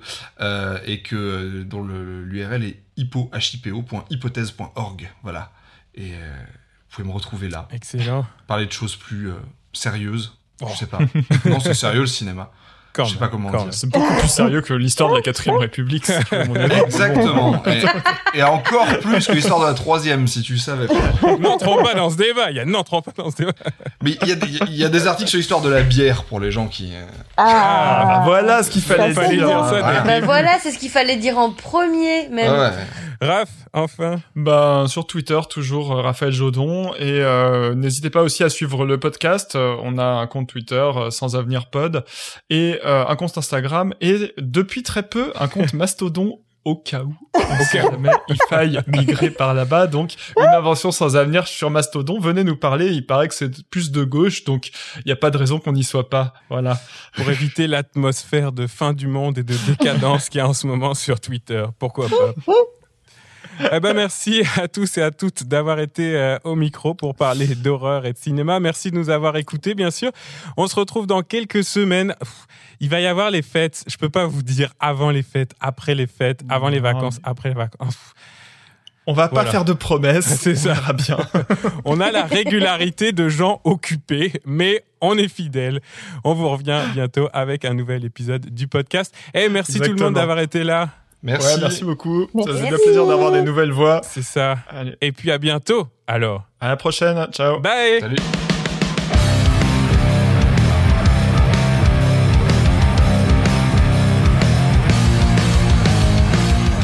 et que dont l'URL est hypo.hypothèse.org, voilà. Et vous pouvez me retrouver là. Excellent. Parler de choses plus sérieuses. Je sais pas. non, c'est sérieux le cinéma. (laughs) Je sais pas comment dire. C'est beaucoup plus sérieux que l'histoire de la quatrième (laughs) République. Exactement. (laughs) Et, encore plus que l'histoire de la troisième, si tu savais. N'entrons pas dans ce débat. Il y a n'entrons pas dans ce débat. Mais il y, a des, il y a des articles sur l'histoire de la bière pour les gens qui. Euh, ah, ah voilà ce qu'il fallait dire. Bah voilà, c'est ce qu'il fallait dire en premier, même. Ouais. Raph, enfin. Ben sur Twitter toujours euh, Raphaël Jodon et euh, n'hésitez pas aussi à suivre le podcast. on a un compte Twitter sans avenir pod et un compte Instagram et depuis très peu un compte (laughs) Mastodon au cas où, au cas jamais il faille migrer par là-bas. Donc, une invention sans avenir sur Mastodon. Venez nous parler. Il paraît que c'est plus de gauche, donc il n'y a pas de raison qu'on n'y soit pas. Voilà. Pour éviter l'atmosphère de fin du monde et de décadence qu'il y a en ce moment sur Twitter. Pourquoi pas? Eh ben merci à tous et à toutes d'avoir été euh, au micro pour parler d'horreur et de cinéma. Merci de nous avoir écoutés, bien sûr. On se retrouve dans quelques semaines. Il va y avoir les fêtes. Je peux pas vous dire avant les fêtes, après les fêtes, avant les vacances, après les vacances. On va pas faire de promesses. (laughs) C'est ça. On bien. (laughs) on a la régularité de gens occupés, mais on est fidèles. On vous revient bientôt avec un nouvel épisode du podcast. Et merci tout le monde d'avoir été là. Merci. merci beaucoup. Ça faisait bien plaisir d'avoir des nouvelles voix. C'est ça. Et puis à bientôt. Alors. À la prochaine. Ciao. Bye. Salut.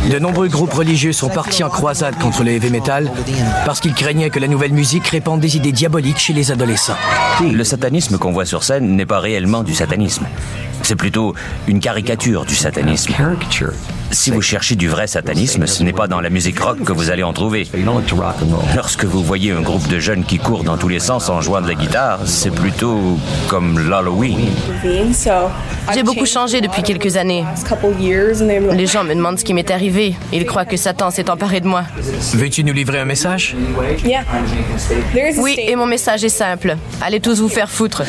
De nombreux groupes religieux sont partis en croisade contre le heavy metal parce qu'ils craignaient que la nouvelle musique répande des idées diaboliques chez les adolescents. Le satanisme qu'on voit sur scène n'est pas réellement du satanisme. C'est plutôt une caricature du satanisme. Si vous cherchez du vrai satanisme, ce n'est pas dans la musique rock que vous allez en trouver. Lorsque vous voyez un groupe de jeunes qui courent dans tous les sens en jouant de la guitare, c'est plutôt comme l'Halloween. J'ai beaucoup changé depuis quelques années. Les gens me demandent ce qui m'est arrivé. Ils croient que Satan s'est emparé de moi. Veux-tu nous livrer un message? Oui, et mon message est simple. Allez tous vous faire foutre.